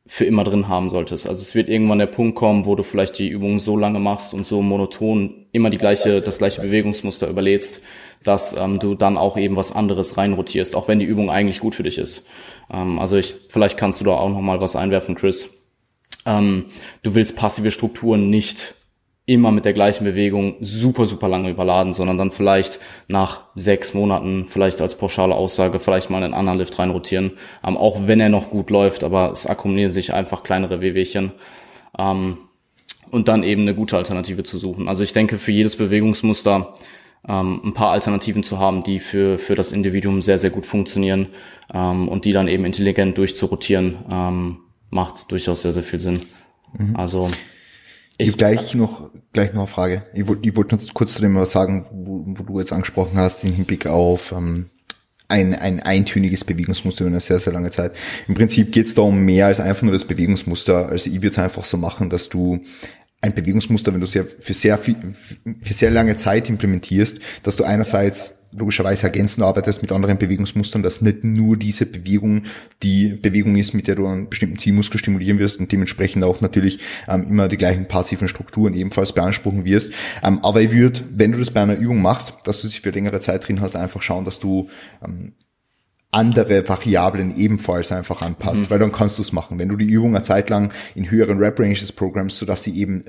für immer drin haben solltest. Also es wird irgendwann der Punkt kommen, wo du vielleicht die Übungen so lange machst und so monoton immer die gleiche, das gleiche Bewegungsmuster überlädst, dass ähm, du dann auch eben was anderes reinrotierst, auch wenn die Übung eigentlich gut für dich ist. Ähm, also ich, vielleicht kannst du da auch noch mal was einwerfen, Chris. Ähm, du willst passive Strukturen nicht immer mit der gleichen Bewegung super, super lange überladen, sondern dann vielleicht nach sechs Monaten, vielleicht als pauschale Aussage, vielleicht mal einen anderen Lift reinrotieren, ähm, auch wenn er noch gut läuft, aber es akkumulieren sich einfach kleinere Wehwehchen. Ähm, und dann eben eine gute Alternative zu suchen. Also ich denke, für jedes Bewegungsmuster ähm, ein paar Alternativen zu haben, die für, für das Individuum sehr, sehr gut funktionieren ähm, und die dann eben intelligent durchzurotieren, ähm, macht durchaus sehr, sehr viel Sinn. Mhm. Also Ich, gleich noch, gleich noch eine Frage. Ich wollte ich wollt noch kurz zu dem was sagen, wo, wo du jetzt angesprochen hast, im Hinblick auf ähm, ein, ein eintöniges Bewegungsmuster über eine sehr, sehr lange Zeit. Im Prinzip geht es da um mehr als einfach nur das Bewegungsmuster. Also ich würde es einfach so machen, dass du ein Bewegungsmuster, wenn du sehr für sehr viel, für sehr lange Zeit implementierst, dass du einerseits logischerweise ergänzend arbeitest mit anderen Bewegungsmustern, dass nicht nur diese Bewegung die Bewegung ist, mit der du einen bestimmten Zielmuskel stimulieren wirst und dementsprechend auch natürlich ähm, immer die gleichen passiven Strukturen ebenfalls beanspruchen wirst. Ähm, aber ich würde, wenn du das bei einer Übung machst, dass du sie für längere Zeit drin hast, einfach schauen, dass du ähm, andere Variablen ebenfalls einfach anpasst, mhm. weil dann kannst du es machen. Wenn du die Übung eine Zeit lang in höheren Rep-Ranges programmst, sodass sie eben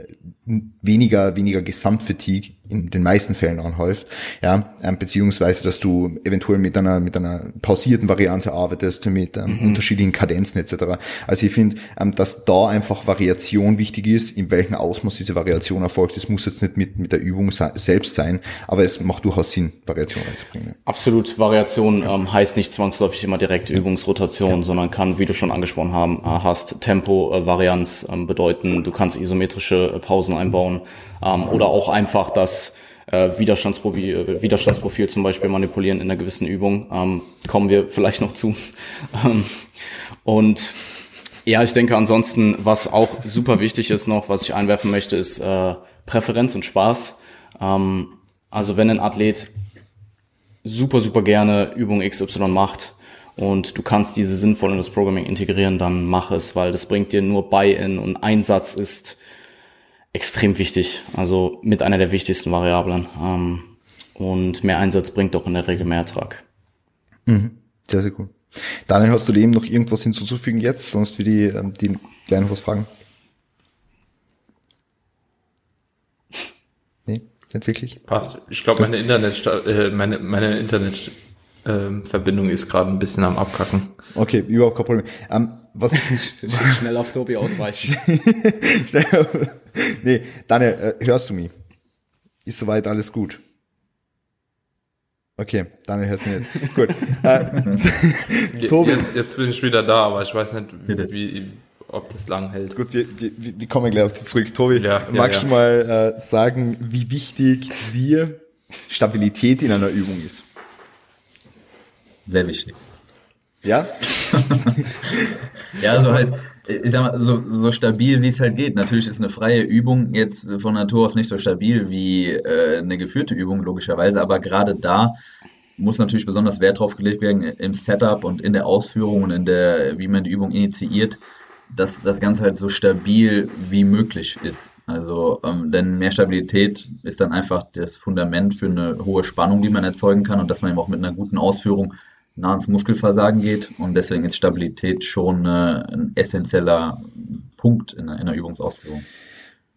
weniger, weniger Gesamtfatigue in den meisten Fällen anhäuft, ja, ähm, beziehungsweise, dass du eventuell mit einer, mit einer pausierten Varianz arbeitest, mit ähm, mhm. unterschiedlichen Kadenzen etc. Also ich finde, ähm, dass da einfach Variation wichtig ist, in welchem Ausmaß diese Variation erfolgt. Das muss jetzt nicht mit, mit der Übung selbst sein, aber es macht durchaus Sinn, Variation reinzubringen. Absolut, Variation ja. ähm, heißt nicht zwangsläufig immer direkt Übungsrotation, ja. sondern kann, wie du schon angesprochen haben, äh, hast, Tempo, äh, ähm, bedeuten, du kannst isometrische äh, Pausen einbauen ähm, oder auch einfach das Widerstandsprofil, Widerstandsprofil zum Beispiel manipulieren in einer gewissen Übung. Ähm, kommen wir vielleicht noch zu. Und ja, ich denke ansonsten, was auch super wichtig ist noch, was ich einwerfen möchte, ist äh, Präferenz und Spaß. Ähm, also wenn ein Athlet super, super gerne Übung XY macht und du kannst diese sinnvoll in das Programming integrieren, dann mach es, weil das bringt dir nur Buy-in und Einsatz ist extrem wichtig, also mit einer der wichtigsten Variablen. Ähm, und mehr Einsatz bringt auch in der Regel mehr Ertrag. Mhm. Sehr, sehr cool. Daniel, hast du dem noch irgendwas hinzuzufügen jetzt? Sonst wie die, ähm, die Kleinen was fragen. Nicht wirklich? Passt. Ich glaube, meine Internet, äh, meine, meine Internet ähm, Verbindung ist gerade ein bisschen am Abkacken. Okay, überhaupt kein Problem. Ähm, was schnell auf Tobi ausweichen. nee, Daniel, äh, hörst du mich? Ist soweit alles gut? Okay, Daniel hört mich nicht. gut. Äh, Tobi. Jetzt, jetzt, bin ich wieder da, aber ich weiß nicht, wie, ob das lang hält. Gut, wir, wir, wir kommen gleich auf dich zurück. Tobi, ja, magst ja, ja. du mal äh, sagen, wie wichtig dir Stabilität in einer Übung ist? Sehr wichtig. Ja? ja, also halt, ich sag mal, so, so stabil wie es halt geht. Natürlich ist eine freie Übung jetzt von Natur aus nicht so stabil wie äh, eine geführte Übung, logischerweise, aber gerade da muss natürlich besonders Wert drauf gelegt werden im Setup und in der Ausführung und in der, wie man die Übung initiiert, dass das Ganze halt so stabil wie möglich ist. Also, ähm, denn mehr Stabilität ist dann einfach das Fundament für eine hohe Spannung, die man erzeugen kann und dass man eben auch mit einer guten Ausführung nah ans Muskelversagen geht. Und deswegen ist Stabilität schon äh, ein essentieller Punkt in einer, in einer Übungsausführung.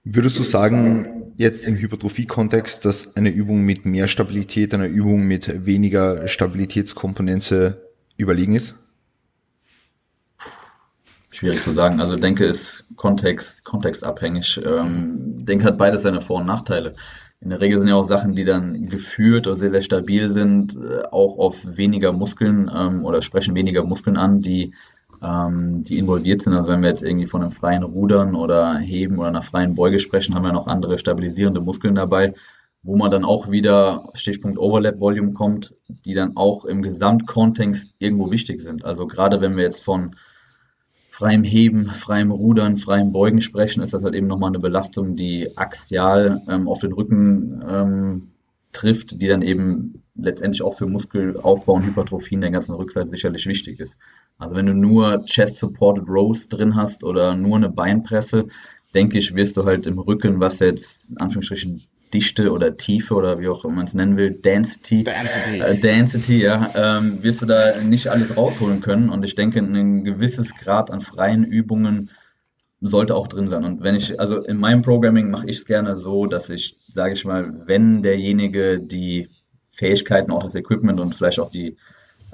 Würdest du sagen, jetzt im Hypertrophie-Kontext, dass eine Übung mit mehr Stabilität einer Übung mit weniger Stabilitätskomponente überlegen ist? Schwierig zu sagen. Also denke, ist Kontext, kontextabhängig. Ähm, denke hat beides seine Vor- und Nachteile in der Regel sind ja auch Sachen, die dann geführt oder sehr, sehr stabil sind, äh, auch auf weniger Muskeln ähm, oder sprechen weniger Muskeln an, die, ähm, die involviert sind. Also wenn wir jetzt irgendwie von einem freien Rudern oder Heben oder einer freien Beuge sprechen, haben wir noch andere stabilisierende Muskeln dabei, wo man dann auch wieder Stichpunkt Overlap Volume kommt, die dann auch im Gesamtkontext irgendwo wichtig sind. Also gerade wenn wir jetzt von freiem Heben, freiem Rudern, freiem Beugen sprechen, ist das halt eben nochmal eine Belastung, die axial ähm, auf den Rücken ähm, trifft, die dann eben letztendlich auch für Muskelaufbau und Hypertrophie in der ganzen Rückseite sicherlich wichtig ist. Also wenn du nur Chest-Supported Rows drin hast oder nur eine Beinpresse, denke ich, wirst du halt im Rücken, was jetzt in Anführungsstrichen Dichte oder Tiefe oder wie auch man es nennen will, Density, Density, äh, Density ja, ähm, wirst du da nicht alles rausholen können. Und ich denke, ein gewisses Grad an freien Übungen sollte auch drin sein. Und wenn ich, also in meinem Programming mache ich es gerne so, dass ich, sage ich mal, wenn derjenige die Fähigkeiten, auch das Equipment und vielleicht auch die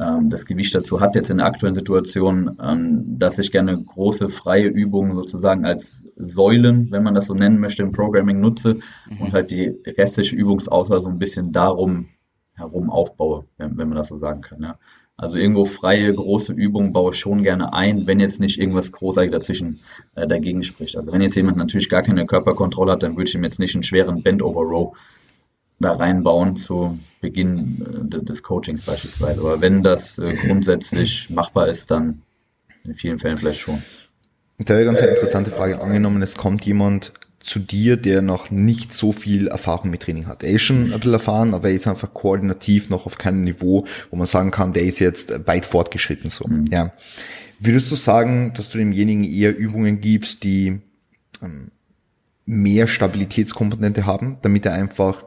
ähm, das Gewicht dazu hat jetzt in der aktuellen Situation, ähm, dass ich gerne große freie Übungen sozusagen als Säulen, wenn man das so nennen möchte, im Programming nutze mhm. und halt die restliche Übungsauswahl so ein bisschen darum herum aufbaue, wenn, wenn man das so sagen kann. Ja. Also irgendwo freie, große Übungen baue ich schon gerne ein, wenn jetzt nicht irgendwas großartig dazwischen äh, dagegen spricht. Also wenn jetzt jemand natürlich gar keine Körperkontrolle hat, dann würde ich ihm jetzt nicht einen schweren Bend-Over-Row da reinbauen zu Beginn äh, des Coachings beispielsweise. Aber wenn das äh, grundsätzlich machbar ist, dann in vielen Fällen vielleicht schon. Da wäre ganz eine interessante Frage. Angenommen, es kommt jemand zu dir, der noch nicht so viel Erfahrung mit Training hat. Er ist schon ein bisschen erfahren, aber er ist einfach koordinativ noch auf keinem Niveau, wo man sagen kann, der ist jetzt weit fortgeschritten so. Mhm. Ja. Würdest du sagen, dass du demjenigen eher Übungen gibst, die ähm, mehr Stabilitätskomponente haben, damit er einfach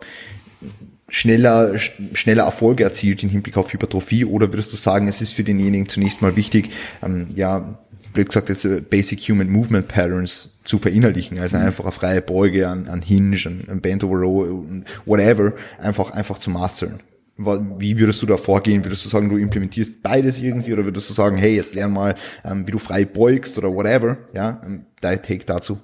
schneller, schneller Erfolge erzielt im Hinblick auf Hypertrophie oder würdest du sagen, es ist für denjenigen zunächst mal wichtig, ähm, ja, blöd gesagt, das Basic Human Movement Patterns zu verinnerlichen, also einfach eine freie Beuge an, an Hinge, an, an Bend over Row, whatever, einfach, einfach zu mastern. Wie würdest du da vorgehen? Würdest du sagen, du implementierst beides irgendwie oder würdest du sagen, hey, jetzt lern mal, ähm, wie du frei beugst oder whatever? Ja, ähm, dein Take dazu.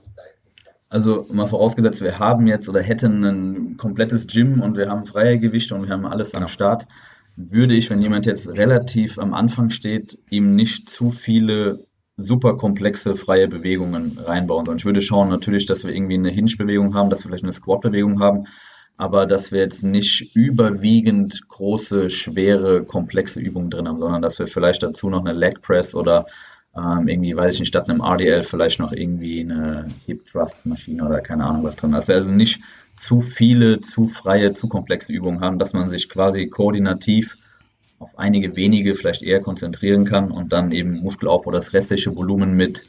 Also mal vorausgesetzt, wir haben jetzt oder hätten ein komplettes Gym und wir haben freie Gewichte und wir haben alles genau. am Start, würde ich, wenn jemand jetzt relativ am Anfang steht, ihm nicht zu viele super komplexe freie Bewegungen reinbauen. Und ich würde schauen natürlich, dass wir irgendwie eine Hinge-Bewegung haben, dass wir vielleicht eine Squat-Bewegung haben, aber dass wir jetzt nicht überwiegend große, schwere, komplexe Übungen drin haben, sondern dass wir vielleicht dazu noch eine Leg Press oder ähm, irgendwie, weiß ich nicht, statt einem RDL vielleicht noch irgendwie eine Hip Thrust Maschine oder keine Ahnung was drin. Wir also nicht zu viele, zu freie, zu komplexe Übungen haben, dass man sich quasi koordinativ auf einige wenige vielleicht eher konzentrieren kann und dann eben Muskelaufbau, das restliche Volumen mit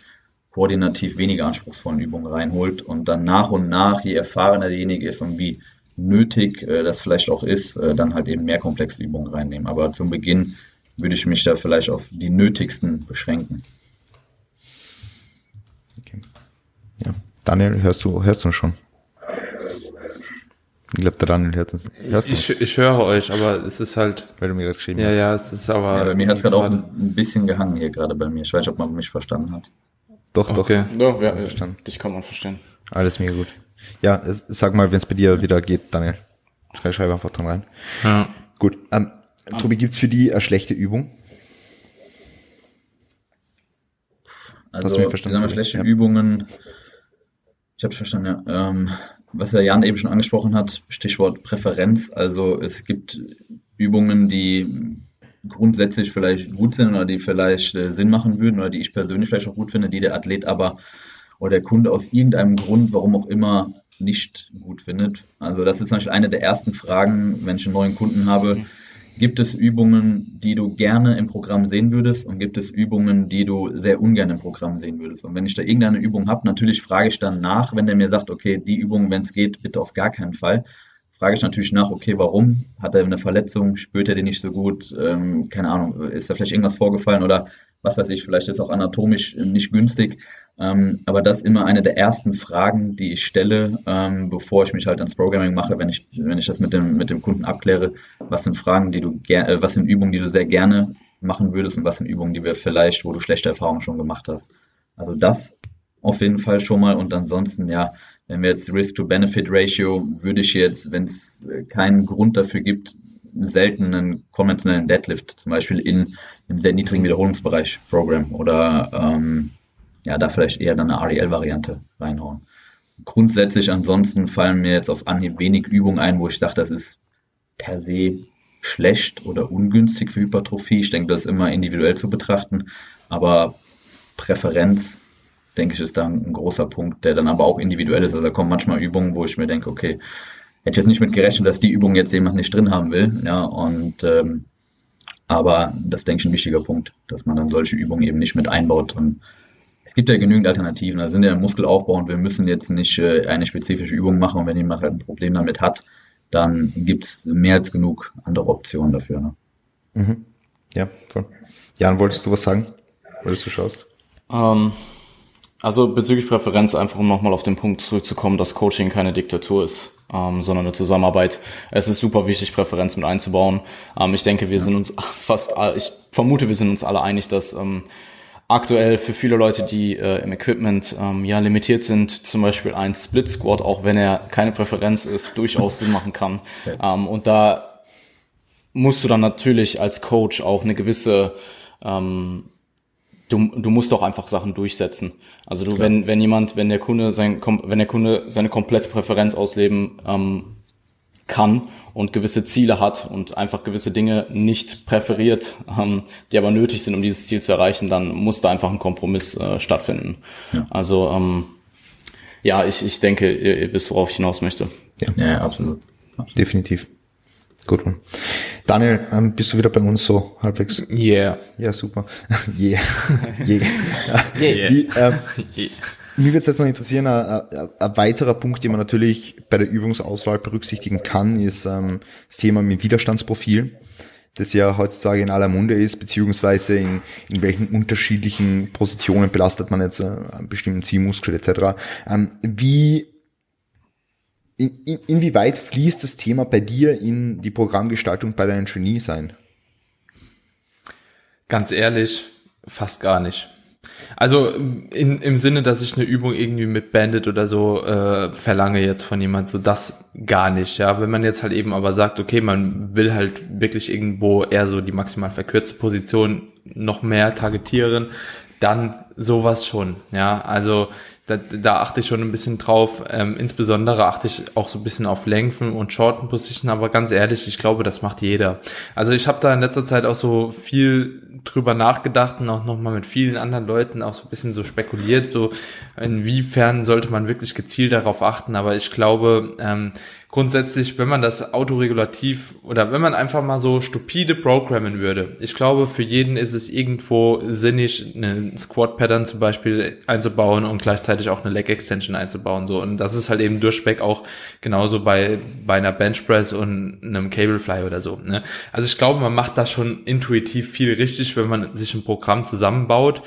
koordinativ weniger anspruchsvollen Übungen reinholt und dann nach und nach, je erfahrener derjenige ist und wie nötig äh, das vielleicht auch ist, äh, dann halt eben mehr komplexe Übungen reinnehmen. Aber zum Beginn würde ich mich da vielleicht auf die nötigsten beschränken. Okay. Ja. Daniel, hörst du, hörst du schon? Ich glaube, der Daniel hört uns. Hörst du? Ich, ich höre euch, aber es ist halt. Weil du mir gerade geschrieben ja, hast. Ja, ja, es ist aber. Ja, bei mir hat es gerade auch ein bisschen gehangen hier gerade bei mir. Ich weiß nicht, ob man mich verstanden hat. Doch, okay. doch. Doch, ja, verstanden. Dich kann man verstehen. Alles mega gut. Ja, sag mal, wenn es bei dir wieder geht, Daniel. Schreib, schreib einfach dran rein. Ja. Gut. Ähm, Tobi, gibt's für die eine schlechte Übung? Also, Hast du mich verstanden? Sagen wir, schlechte ja. Übungen. Ich habe verstanden, ja. Ähm, was der Jan eben schon angesprochen hat, Stichwort Präferenz. Also es gibt Übungen, die grundsätzlich vielleicht gut sind oder die vielleicht äh, Sinn machen würden oder die ich persönlich vielleicht auch gut finde, die der Athlet aber oder der Kunde aus irgendeinem Grund, warum auch immer, nicht gut findet. Also das ist zum Beispiel eine der ersten Fragen, wenn ich einen neuen Kunden habe. Mhm Gibt es Übungen, die du gerne im Programm sehen würdest und gibt es Übungen, die du sehr ungern im Programm sehen würdest? Und wenn ich da irgendeine Übung habe, natürlich frage ich dann nach, wenn der mir sagt, okay, die Übung, wenn es geht, bitte auf gar keinen Fall, frage ich natürlich nach, okay, warum? Hat er eine Verletzung? Spürt er die nicht so gut? Ähm, keine Ahnung, ist da vielleicht irgendwas vorgefallen oder was weiß ich, vielleicht ist auch anatomisch nicht günstig. Ähm, aber das ist immer eine der ersten Fragen, die ich stelle, ähm, bevor ich mich halt ans Programming mache, wenn ich, wenn ich das mit dem, mit dem Kunden abkläre. Was sind Fragen, die du äh, was sind Übungen, die du sehr gerne machen würdest und was sind Übungen, die wir vielleicht, wo du schlechte Erfahrungen schon gemacht hast. Also das auf jeden Fall schon mal und ansonsten, ja, wenn wir jetzt Risk-to-Benefit-Ratio, würde ich jetzt, wenn es keinen Grund dafür gibt, selten einen konventionellen Deadlift, zum Beispiel in einem sehr niedrigen Wiederholungsbereich Programm oder ähm, ja, da vielleicht eher dann eine REL-Variante reinhauen. Grundsätzlich ansonsten fallen mir jetzt auf Anhieb wenig Übungen ein, wo ich sage, das ist per se schlecht oder ungünstig für Hypertrophie. Ich denke, das ist immer individuell zu betrachten, aber Präferenz, denke ich, ist da ein großer Punkt, der dann aber auch individuell ist. Also da kommen manchmal Übungen, wo ich mir denke, okay, hätte jetzt nicht mit gerechnet, dass die Übung jetzt jemand nicht drin haben will, ja, und ähm, aber das denke ich ein wichtiger Punkt, dass man dann solche Übungen eben nicht mit einbaut und es gibt ja genügend Alternativen. Da sind ja Muskelaufbau und wir müssen jetzt nicht äh, eine spezifische Übung machen. Und wenn jemand halt ein Problem damit hat, dann gibt es mehr als genug andere Optionen dafür. Ne? Mhm. Ja, voll. Jan, wolltest du was sagen? Wolltest du schaust? Ähm, also bezüglich Präferenz, einfach um nochmal auf den Punkt zurückzukommen, dass Coaching keine Diktatur ist, ähm, sondern eine Zusammenarbeit. Es ist super wichtig, Präferenz mit einzubauen. Ähm, ich denke, wir ja. sind uns fast, ich vermute, wir sind uns alle einig, dass ähm, aktuell für viele Leute, die äh, im Equipment ähm, ja limitiert sind, zum Beispiel ein Split Squat, auch wenn er keine Präferenz ist, durchaus Sinn machen kann. Ähm, und da musst du dann natürlich als Coach auch eine gewisse, ähm, du, du musst auch einfach Sachen durchsetzen. Also du, wenn, wenn jemand, wenn der Kunde sein, wenn der Kunde seine komplette Präferenz ausleben ähm, kann und gewisse Ziele hat und einfach gewisse Dinge nicht präferiert, ähm, die aber nötig sind, um dieses Ziel zu erreichen, dann muss da einfach ein Kompromiss äh, stattfinden. Ja. Also ähm, ja, ich, ich denke, ihr, ihr wisst, worauf ich hinaus möchte. Ja, ja absolut. absolut. Definitiv. Gut. Daniel, ähm, bist du wieder bei uns so halbwegs? Yeah. Ja, super. yeah. yeah. yeah. Wie, ähm, yeah. Mich würde es jetzt noch interessieren, ein, ein, ein, weiterer Punkt, den man natürlich bei der Übungsauswahl berücksichtigen kann, ist ähm, das Thema mit Widerstandsprofil, das ja heutzutage in aller Munde ist, beziehungsweise in, in welchen unterschiedlichen Positionen belastet man jetzt äh, einen bestimmten Zielmuskel etc. Ähm, wie in, in, inwieweit fließt das Thema bei dir in die Programmgestaltung bei deinen Trainees ein? Ganz ehrlich, fast gar nicht. Also in, im Sinne, dass ich eine Übung irgendwie mit Bandit oder so äh, verlange jetzt von jemand, so das gar nicht. Ja, wenn man jetzt halt eben aber sagt, okay, man will halt wirklich irgendwo eher so die maximal verkürzte Position noch mehr targetieren, dann sowas schon. Ja, also da, da achte ich schon ein bisschen drauf. Ähm, insbesondere achte ich auch so ein bisschen auf Lengthen und Shorten Position, aber ganz ehrlich, ich glaube, das macht jeder. Also ich habe da in letzter Zeit auch so viel drüber nachgedacht und auch nochmal mit vielen anderen Leuten auch so ein bisschen so spekuliert, so inwiefern sollte man wirklich gezielt darauf achten. Aber ich glaube, ähm, grundsätzlich, wenn man das autoregulativ oder wenn man einfach mal so stupide programmen würde, ich glaube, für jeden ist es irgendwo sinnig, eine Squat-Pattern zum Beispiel einzubauen und gleichzeitig auch eine Leg-Extension einzubauen. So. Und das ist halt eben durchweg auch genauso bei, bei einer Benchpress und einem Cablefly oder so. Ne? Also ich glaube, man macht da schon intuitiv viel richtig, wenn man sich ein Programm zusammenbaut.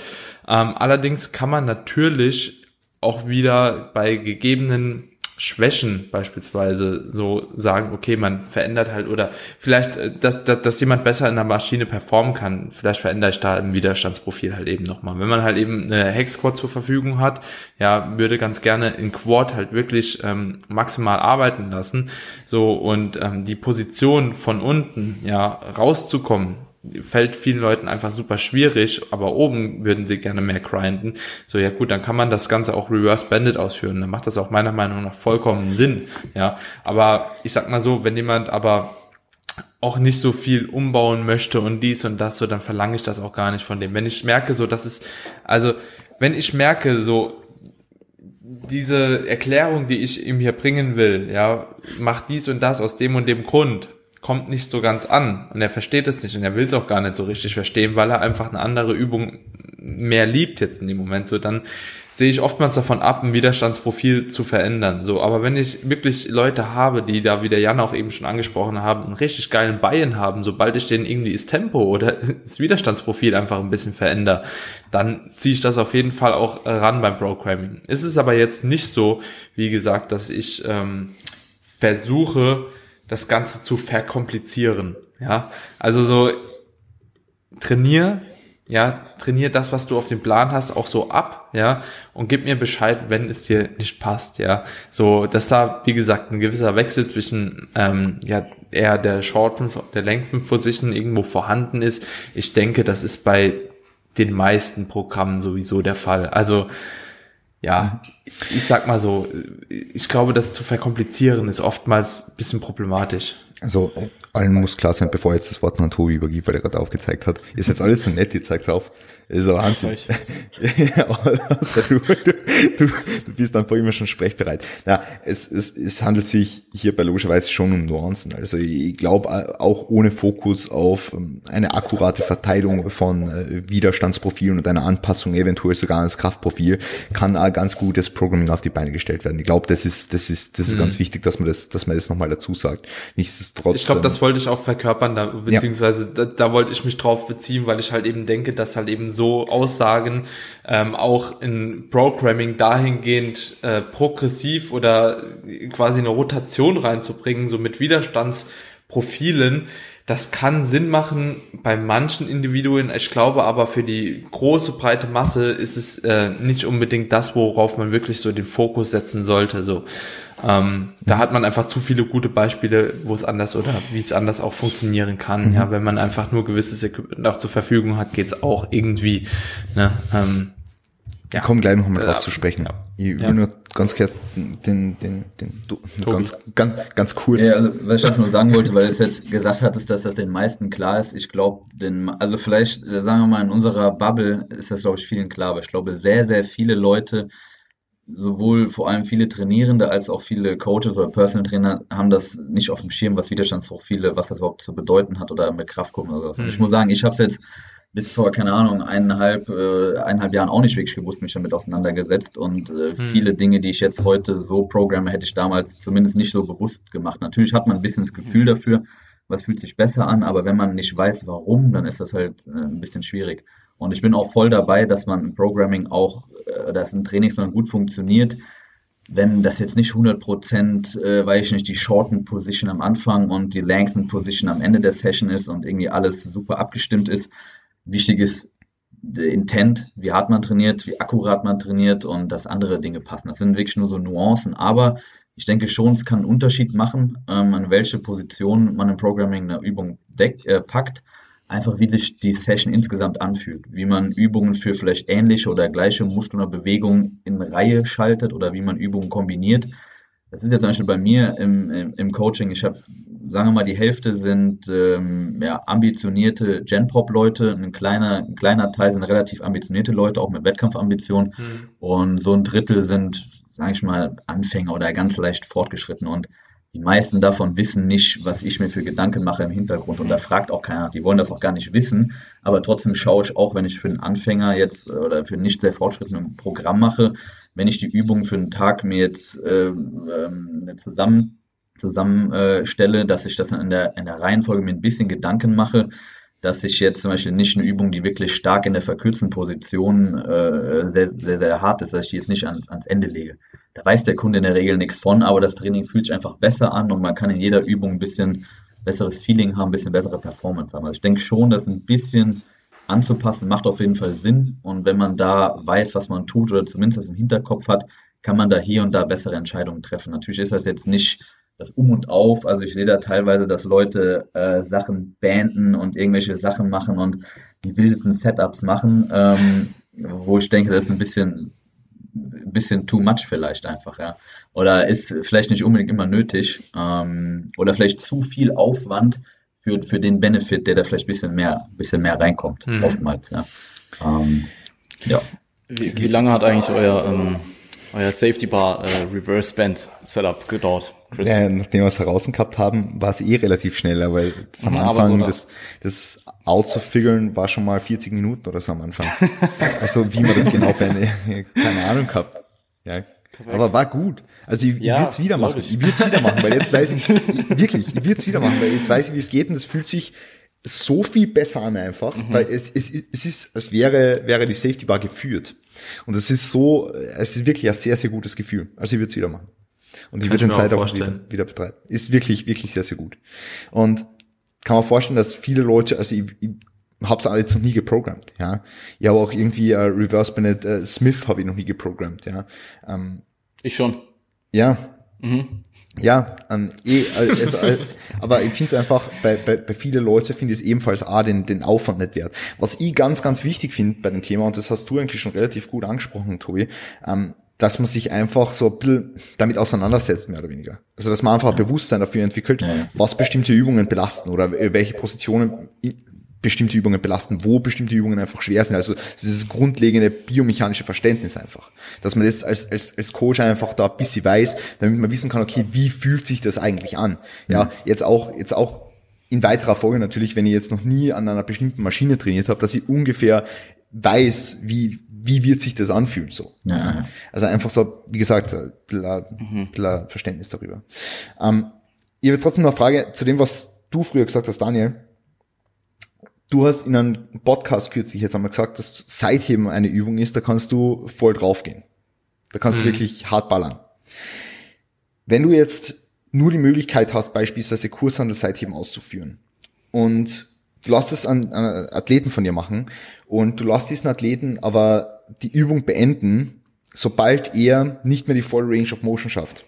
Ähm, allerdings kann man natürlich auch wieder bei gegebenen Schwächen beispielsweise so sagen, okay, man verändert halt oder vielleicht, äh, dass, dass, dass jemand besser in der Maschine performen kann, vielleicht verändere ich da im Widerstandsprofil halt eben nochmal. Wenn man halt eben eine Hex-Quad zur Verfügung hat, ja, würde ganz gerne in Quad halt wirklich ähm, maximal arbeiten lassen, so und ähm, die Position von unten, ja, rauszukommen, fällt vielen Leuten einfach super schwierig, aber oben würden sie gerne mehr grinden. So, ja gut, dann kann man das Ganze auch Reverse Bandit ausführen. Dann macht das auch meiner Meinung nach vollkommen Sinn. Ja, aber ich sag mal so, wenn jemand aber auch nicht so viel umbauen möchte und dies und das, so, dann verlange ich das auch gar nicht von dem. Wenn ich merke, so, das ist, also, wenn ich merke, so, diese Erklärung, die ich ihm hier bringen will, ja, macht dies und das aus dem und dem Grund, kommt nicht so ganz an und er versteht es nicht und er will es auch gar nicht so richtig verstehen, weil er einfach eine andere Übung mehr liebt jetzt in dem Moment so, dann sehe ich oftmals davon ab, ein Widerstandsprofil zu verändern. So, aber wenn ich wirklich Leute habe, die da, wie der Jan auch eben schon angesprochen haben, einen richtig geilen Bein haben, sobald ich denen irgendwie das Tempo oder das Widerstandsprofil einfach ein bisschen verändere, dann ziehe ich das auf jeden Fall auch ran beim Programming. Es ist aber jetzt nicht so, wie gesagt, dass ich ähm, versuche, das Ganze zu verkomplizieren. Ja, also so trainier, ja, trainier das, was du auf dem Plan hast, auch so ab, ja, und gib mir Bescheid, wenn es dir nicht passt, ja. So, dass da, wie gesagt, ein gewisser Wechsel zwischen, ähm, ja, eher der Shorten, der Lengthen Position irgendwo vorhanden ist. Ich denke, das ist bei den meisten Programmen sowieso der Fall. Also, ja, ich sag mal so, ich glaube, das zu verkomplizieren ist oftmals ein bisschen problematisch. Also allen muss klar sein, bevor jetzt das Wort an Tobi übergibt, weil er gerade aufgezeigt hat. Ist jetzt alles so nett, jetzt zeigt's auf. Ist aber Wahnsinn. also, du, du, du bist einfach immer schon sprechbereit. Na, es, es, es handelt sich hierbei logischerweise schon um Nuancen. Also ich glaube, auch ohne Fokus auf ähm, eine akkurate Verteilung von äh, Widerstandsprofilen und einer Anpassung eventuell sogar ans Kraftprofil kann ein ganz gutes Programming auf die Beine gestellt werden. Ich glaube, das ist, das ist, das ist mhm. ganz wichtig, dass man das, dass man das nochmal dazu sagt. Nichtsdestotrotz. Ich glaube, das wollte ich auch verkörpern, da, beziehungsweise ja. da, da wollte ich mich drauf beziehen, weil ich halt eben denke, dass halt eben so Aussagen ähm, auch in Programming dahingehend äh, progressiv oder quasi eine Rotation reinzubringen, so mit Widerstandsprofilen, Das kann Sinn machen bei manchen Individuen. Ich glaube aber für die große breite Masse ist es äh, nicht unbedingt das, worauf man wirklich so den Fokus setzen sollte. So, ähm, da hat man einfach zu viele gute Beispiele, wo es anders oder wie es anders auch funktionieren kann. Mhm. Ja, wenn man einfach nur gewisses Equipment auch zur Verfügung hat, geht's auch irgendwie. Ne? Ähm, wir kommen gleich noch mal drauf äh, zu sprechen. Ja. Ich will ja. nur ganz kurz den, den, den, den ganz, ganz, ganz kurz. Ja, also, was ich nur sagen wollte, weil du es jetzt gesagt hattest, dass das den meisten klar ist. Ich glaube, den, also vielleicht, äh, sagen wir mal, in unserer Bubble ist das, glaube ich, vielen klar, aber ich glaube, sehr, sehr viele Leute, sowohl vor allem viele Trainierende als auch viele Coaches oder Personal Trainer haben das nicht auf dem Schirm, was Widerstandsprofile, was das überhaupt zu bedeuten hat oder mit Kraftgruppen oder sowas. Mhm. Ich muss sagen, ich habe es jetzt bis vor, keine Ahnung, eineinhalb, äh, eineinhalb Jahren auch nicht wirklich gewusst, mich damit auseinandergesetzt. Und äh, hm. viele Dinge, die ich jetzt heute so programme, hätte ich damals zumindest nicht so bewusst gemacht. Natürlich hat man ein bisschen das Gefühl hm. dafür, was fühlt sich besser an, aber wenn man nicht weiß, warum, dann ist das halt äh, ein bisschen schwierig. Und ich bin auch voll dabei, dass man im Programming auch, äh, dass ein Trainingsplan gut funktioniert, wenn das jetzt nicht 100 Prozent, äh, weiß ich nicht, die Shorten Position am Anfang und die Lengthen Position am Ende der Session ist und irgendwie alles super abgestimmt ist, Wichtig ist der Intent, wie hart man trainiert, wie akkurat man trainiert und dass andere Dinge passen. Das sind wirklich nur so Nuancen, aber ich denke schon, es kann einen Unterschied machen, ähm, an welche Position man im Programming eine Übung deck, äh, packt. Einfach wie sich die Session insgesamt anfühlt, wie man Übungen für vielleicht ähnliche oder gleiche Muskeln oder Bewegungen in Reihe schaltet oder wie man Übungen kombiniert. Das ist jetzt zum Beispiel bei mir im, im, im Coaching. Ich habe sagen wir mal, die Hälfte sind ähm, ja, ambitionierte Gen-Pop-Leute, ein kleiner, ein kleiner Teil sind relativ ambitionierte Leute, auch mit Wettkampfambitionen. Mhm. Und so ein Drittel sind, sage ich mal, Anfänger oder ganz leicht fortgeschritten. Und die meisten davon wissen nicht, was ich mir für Gedanken mache im Hintergrund. Und da fragt auch keiner. Die wollen das auch gar nicht wissen. Aber trotzdem schaue ich auch, wenn ich für einen Anfänger jetzt oder für nicht sehr fortschrittenen Programm mache, wenn ich die Übung für einen Tag mir jetzt äh, äh, zusammen zusammenstelle, dass ich das in der, in der Reihenfolge mir ein bisschen Gedanken mache, dass ich jetzt zum Beispiel nicht eine Übung, die wirklich stark in der verkürzten Position äh, sehr, sehr, sehr hart ist, dass ich die jetzt nicht ans, ans Ende lege. Da weiß der Kunde in der Regel nichts von, aber das Training fühlt sich einfach besser an und man kann in jeder Übung ein bisschen besseres Feeling haben, ein bisschen bessere Performance haben. Also ich denke schon, dass ein bisschen anzupassen macht auf jeden Fall Sinn und wenn man da weiß, was man tut oder zumindest das im Hinterkopf hat, kann man da hier und da bessere Entscheidungen treffen. Natürlich ist das jetzt nicht das Um und Auf. Also ich sehe da teilweise, dass Leute äh, Sachen banden und irgendwelche Sachen machen und die wildesten Setups machen, ähm, wo ich denke, das ist ein bisschen ein bisschen too much vielleicht einfach, ja. Oder ist vielleicht nicht unbedingt immer nötig. Ähm, oder vielleicht zu viel Aufwand für, für den Benefit, der da vielleicht ein bisschen mehr, bisschen mehr reinkommt, mhm. oftmals, ja. Ähm, ja. Wie, wie lange hat eigentlich euer, ähm, euer Safety Bar äh, Reverse Band Setup gedauert? Chris? Ja, nachdem wir es heraus gehabt haben, war es eh relativ schneller, weil das am ja, Anfang so das, das auszufigern war schon mal 40 Minuten oder so am Anfang. also wie man das genau bei keine Ahnung gehabt. Ja, Perfekt. Aber war gut. Also ich, ja, würde es wieder machen. Ich, ich würde es wieder machen, weil jetzt weiß ich, ich wirklich, ich würde es wieder machen, weil jetzt weiß ich, wie es geht und es fühlt sich so viel besser an einfach, mhm. weil es, es, es ist, als wäre, wäre die Safety Bar geführt. Und es ist so, es ist wirklich ein sehr, sehr gutes Gefühl. Also ich würde es wieder machen. Und ich würde den Zeit auch, wieder, wieder betreiben. Ist wirklich, wirklich sehr, sehr gut. Und kann man vorstellen, dass viele Leute, also ich, ich habe es alle jetzt noch nie geprogrammt, ja. Ich habe auch irgendwie äh, Reverse Bennett äh, Smith habe ich noch nie geprogrammt, ja. Ähm, ich schon. Ja. Mhm. Ja, ähm, eh, also, also, aber ich finde es einfach, bei, bei, bei vielen Leuten finde ich es ebenfalls A, den, den Aufwand nicht wert. Was ich ganz, ganz wichtig finde bei dem Thema, und das hast du eigentlich schon relativ gut angesprochen, Tobi, ähm, dass man sich einfach so ein bisschen damit auseinandersetzt, mehr oder weniger. Also dass man einfach ein Bewusstsein dafür entwickelt, was bestimmte Übungen belasten oder welche Positionen bestimmte Übungen belasten, wo bestimmte Übungen einfach schwer sind. Also dieses grundlegende biomechanische Verständnis einfach. Dass man das als, als, als Coach einfach da ein bisschen weiß, damit man wissen kann, okay, wie fühlt sich das eigentlich an? Ja, jetzt auch, jetzt auch in weiterer Folge natürlich, wenn ich jetzt noch nie an einer bestimmten Maschine trainiert habe, dass ich ungefähr weiß, wie, wie wird sich das anfühlen so. Ja, ja. Also einfach so, wie gesagt, ein bisschen, mhm. Verständnis darüber. Ähm, ich habe trotzdem noch eine Frage zu dem, was du früher gesagt hast, Daniel. Du hast in einem Podcast kürzlich jetzt einmal gesagt, dass Seitheben eine Übung ist, da kannst du voll draufgehen. Da kannst mhm. du wirklich hart ballern. Wenn du jetzt nur die Möglichkeit hast, beispielsweise Kurshandel Seitheben auszuführen und du lässt es an, an Athleten von dir machen und du lässt diesen Athleten aber die Übung beenden, sobald er nicht mehr die volle Range of Motion schafft.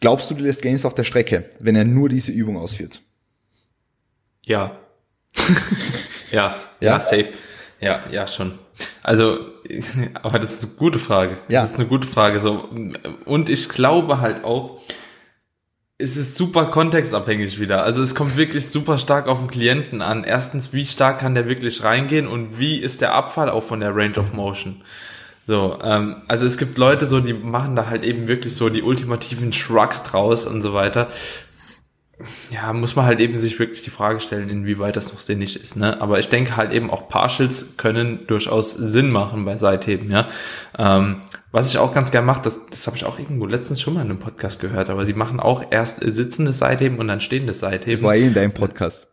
Glaubst du, du lässt Gains auf der Strecke, wenn er nur diese Übung ausführt? Ja. ja, ja, ja, safe. Ja, ja, schon. Also, aber das ist eine gute Frage. Ja. Das ist eine gute Frage. So. Und ich glaube halt auch, es ist super kontextabhängig wieder. Also es kommt wirklich super stark auf den Klienten an. Erstens, wie stark kann der wirklich reingehen und wie ist der Abfall auch von der Range of Motion? So, ähm, also es gibt Leute so, die machen da halt eben wirklich so die ultimativen Shrugs draus und so weiter ja, muss man halt eben sich wirklich die Frage stellen, inwieweit das noch sinnig ist. Ne? Aber ich denke halt eben auch Partials können durchaus Sinn machen bei Seitheben. Ja, ähm, was ich auch ganz gern mache, das, das habe ich auch irgendwo letztens schon mal in einem Podcast gehört. Aber sie machen auch erst sitzendes Seitheben und dann stehendes Seitheben. Das war eh in deinem Podcast.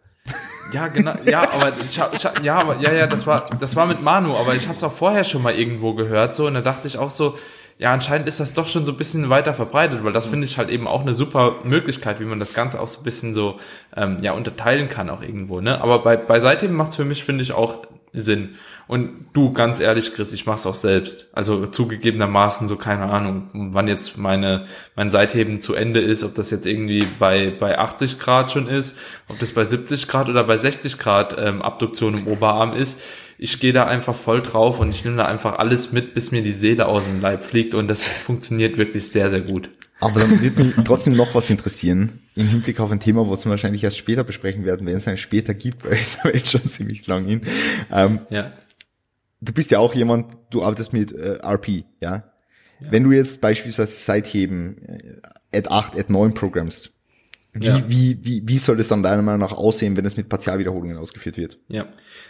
Ja, genau. Ja, aber ich, ich ja, aber ja, ja, das war, das war mit Manu. Aber ich habe es auch vorher schon mal irgendwo gehört. So und da dachte ich auch so ja, anscheinend ist das doch schon so ein bisschen weiter verbreitet, weil das finde ich halt eben auch eine super Möglichkeit, wie man das Ganze auch so ein bisschen so ähm, ja unterteilen kann auch irgendwo. Ne? Aber bei, bei Seitheben macht es für mich, finde ich, auch Sinn. Und du, ganz ehrlich, Chris, ich mach's auch selbst. Also zugegebenermaßen so keine Ahnung, wann jetzt meine mein Seitheben zu Ende ist, ob das jetzt irgendwie bei bei 80 Grad schon ist, ob das bei 70 Grad oder bei 60 Grad ähm, Abduktion im Oberarm ist ich gehe da einfach voll drauf und ich nehme da einfach alles mit, bis mir die Seele aus dem Leib fliegt und das funktioniert wirklich sehr, sehr gut. Aber dann wird mich trotzdem noch was interessieren, im Hinblick auf ein Thema, was wir wahrscheinlich erst später besprechen werden, wenn es ein später gibt, weil es jetzt schon ziemlich lang hin. Ähm, ja. Du bist ja auch jemand, du arbeitest mit äh, RP, ja? ja? Wenn du jetzt beispielsweise Seitheben äh, Ad 8, Ad 9 programmst, wie, ja. wie, wie, wie soll es dann deiner Meinung nach aussehen, wenn es mit Partialwiederholungen ausgeführt wird? Ja.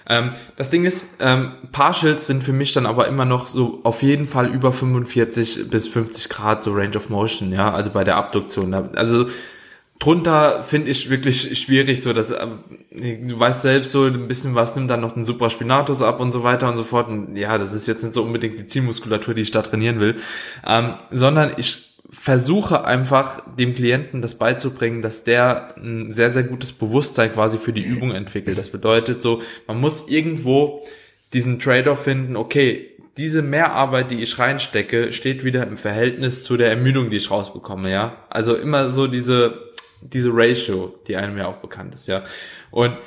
Ähm, das Ding ist, ähm, Partials sind für mich dann aber immer noch so auf jeden Fall über 45 bis 50 Grad so Range of Motion, ja, also bei der Abduktion. Also drunter finde ich wirklich schwierig, so dass äh, du weißt selbst so ein bisschen was nimmt dann noch den Supraspinatus ab und so weiter und so fort. Und ja, das ist jetzt nicht so unbedingt die Zielmuskulatur, die ich da trainieren will, ähm, sondern ich versuche einfach dem Klienten das beizubringen, dass der ein sehr, sehr gutes Bewusstsein quasi für die Übung entwickelt. Das bedeutet so, man muss irgendwo diesen Trade-off finden, okay, diese Mehrarbeit, die ich reinstecke, steht wieder im Verhältnis zu der Ermüdung, die ich rausbekomme, ja. Also immer so diese, diese Ratio, die einem ja auch bekannt ist, ja. Und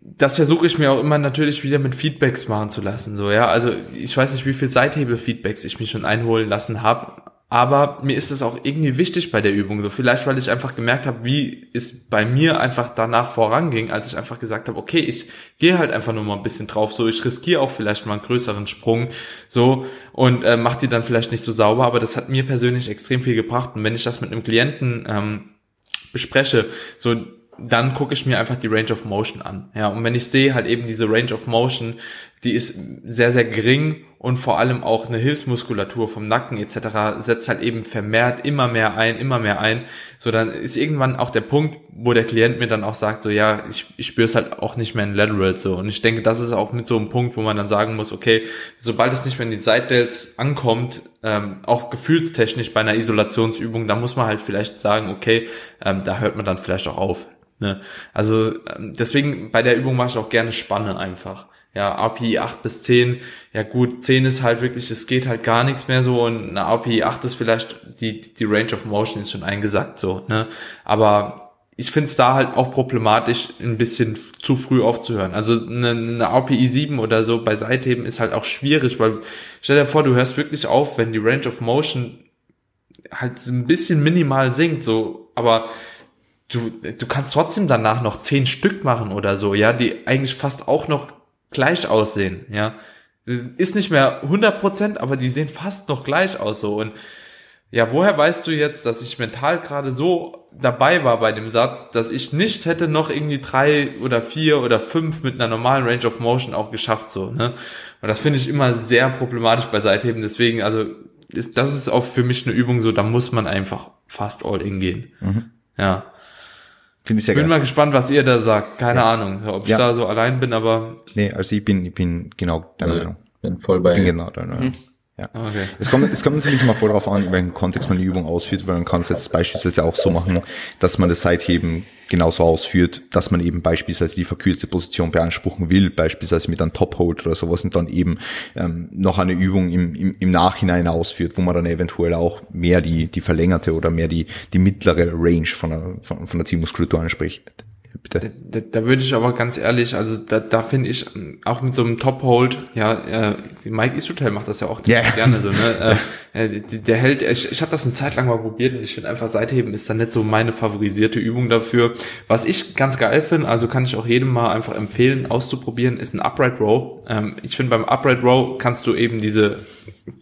das versuche ich mir auch immer natürlich wieder mit Feedbacks machen zu lassen, so, ja. Also ich weiß nicht, wie viel Seithebe-Feedbacks ich mich schon einholen lassen habe, aber mir ist es auch irgendwie wichtig bei der Übung. So vielleicht, weil ich einfach gemerkt habe, wie es bei mir einfach danach voranging, als ich einfach gesagt habe, okay, ich gehe halt einfach nur mal ein bisschen drauf. So, ich riskiere auch vielleicht mal einen größeren Sprung, so und äh, mache die dann vielleicht nicht so sauber. Aber das hat mir persönlich extrem viel gebracht. Und wenn ich das mit einem Klienten ähm, bespreche, so dann gucke ich mir einfach die Range of Motion an. Ja, und wenn ich sehe halt eben diese Range of Motion, die ist sehr, sehr gering und vor allem auch eine Hilfsmuskulatur vom Nacken etc. setzt halt eben vermehrt immer mehr ein, immer mehr ein. So, dann ist irgendwann auch der Punkt, wo der Klient mir dann auch sagt, so ja, ich, ich spüre es halt auch nicht mehr in Lateral so. Und ich denke, das ist auch mit so einem Punkt, wo man dann sagen muss, okay, sobald es nicht mehr in die Side Delts ankommt, ähm, auch gefühlstechnisch bei einer Isolationsübung, da muss man halt vielleicht sagen, okay, ähm, da hört man dann vielleicht auch auf. Ne? Also ähm, deswegen bei der Übung mache ich auch gerne Spanne einfach. Ja, API 8 bis 10, ja gut, 10 ist halt wirklich, es geht halt gar nichts mehr so und eine API 8 ist vielleicht, die, die Range of Motion ist schon eingesackt so, ne? Aber ich finde es da halt auch problematisch, ein bisschen zu früh aufzuhören. Also eine, eine API 7 oder so bei Seitheben ist halt auch schwierig, weil stell dir vor, du hörst wirklich auf, wenn die Range of Motion halt ein bisschen minimal sinkt, so, aber du, du kannst trotzdem danach noch zehn Stück machen oder so, ja, die eigentlich fast auch noch gleich aussehen, ja. Ist nicht mehr 100%, aber die sehen fast noch gleich aus so und ja, woher weißt du jetzt, dass ich mental gerade so dabei war bei dem Satz, dass ich nicht hätte noch irgendwie drei oder vier oder fünf mit einer normalen Range of Motion auch geschafft so, ne? Und das finde ich immer sehr problematisch bei Seitheben, deswegen, also ist, das ist auch für mich eine Übung so, da muss man einfach fast all in gehen. Mhm. Ja. Finde ich sehr ich bin geil. mal gespannt, was ihr da sagt. Keine ja. Ahnung, ob ich ja. da so allein bin, aber. Nee, also ich bin, ich bin genau deiner Meinung. bin voll bei. Bin genau deiner Meinung. Mhm. Ja. Okay. Es, kommt, es kommt natürlich immer voll darauf an, in welchem Kontext man die Übung ausführt, weil man kann es jetzt beispielsweise auch so machen, dass man das Seitheben genauso ausführt, dass man eben beispielsweise die verkürzte Position beanspruchen will, beispielsweise mit einem Top-Hold oder sowas und dann eben ähm, noch eine Übung im, im, im Nachhinein ausführt, wo man dann eventuell auch mehr die, die verlängerte oder mehr die, die mittlere Range von der, von, von der Zielmuskulatur anspricht bitte. Da, da, da würde ich aber ganz ehrlich, also da, da finde ich auch mit so einem Top-Hold, ja, äh, Mike Ishotel macht das ja auch yeah. gerne so, ne? Äh, äh der hält, ich, ich habe das eine Zeit lang mal probiert und ich finde einfach Seitheben ist dann nicht so meine favorisierte Übung dafür. Was ich ganz geil finde, also kann ich auch jedem mal einfach empfehlen, auszuprobieren, ist ein Upright Row. Ähm, ich finde beim Upright Row kannst du eben diese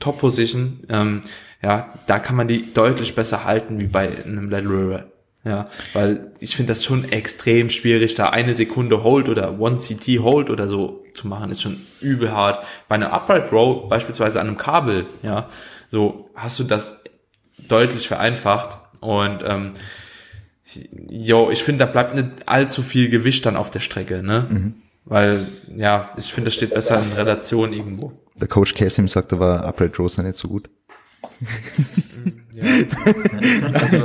Top-Position, ähm, ja, da kann man die deutlich besser halten wie bei einem Lateral ja, weil ich finde das schon extrem schwierig, da eine Sekunde Hold oder One CT Hold oder so zu machen, ist schon übel hart. Bei einer Upright Row, beispielsweise an einem Kabel, ja, so hast du das deutlich vereinfacht und ähm, jo, ich finde, da bleibt nicht allzu viel Gewicht dann auf der Strecke, ne? Mhm. Weil, ja, ich finde, das steht besser in Relation irgendwo. Der Coach Cassim sagt, da war Upright Rows nicht so gut. Ja,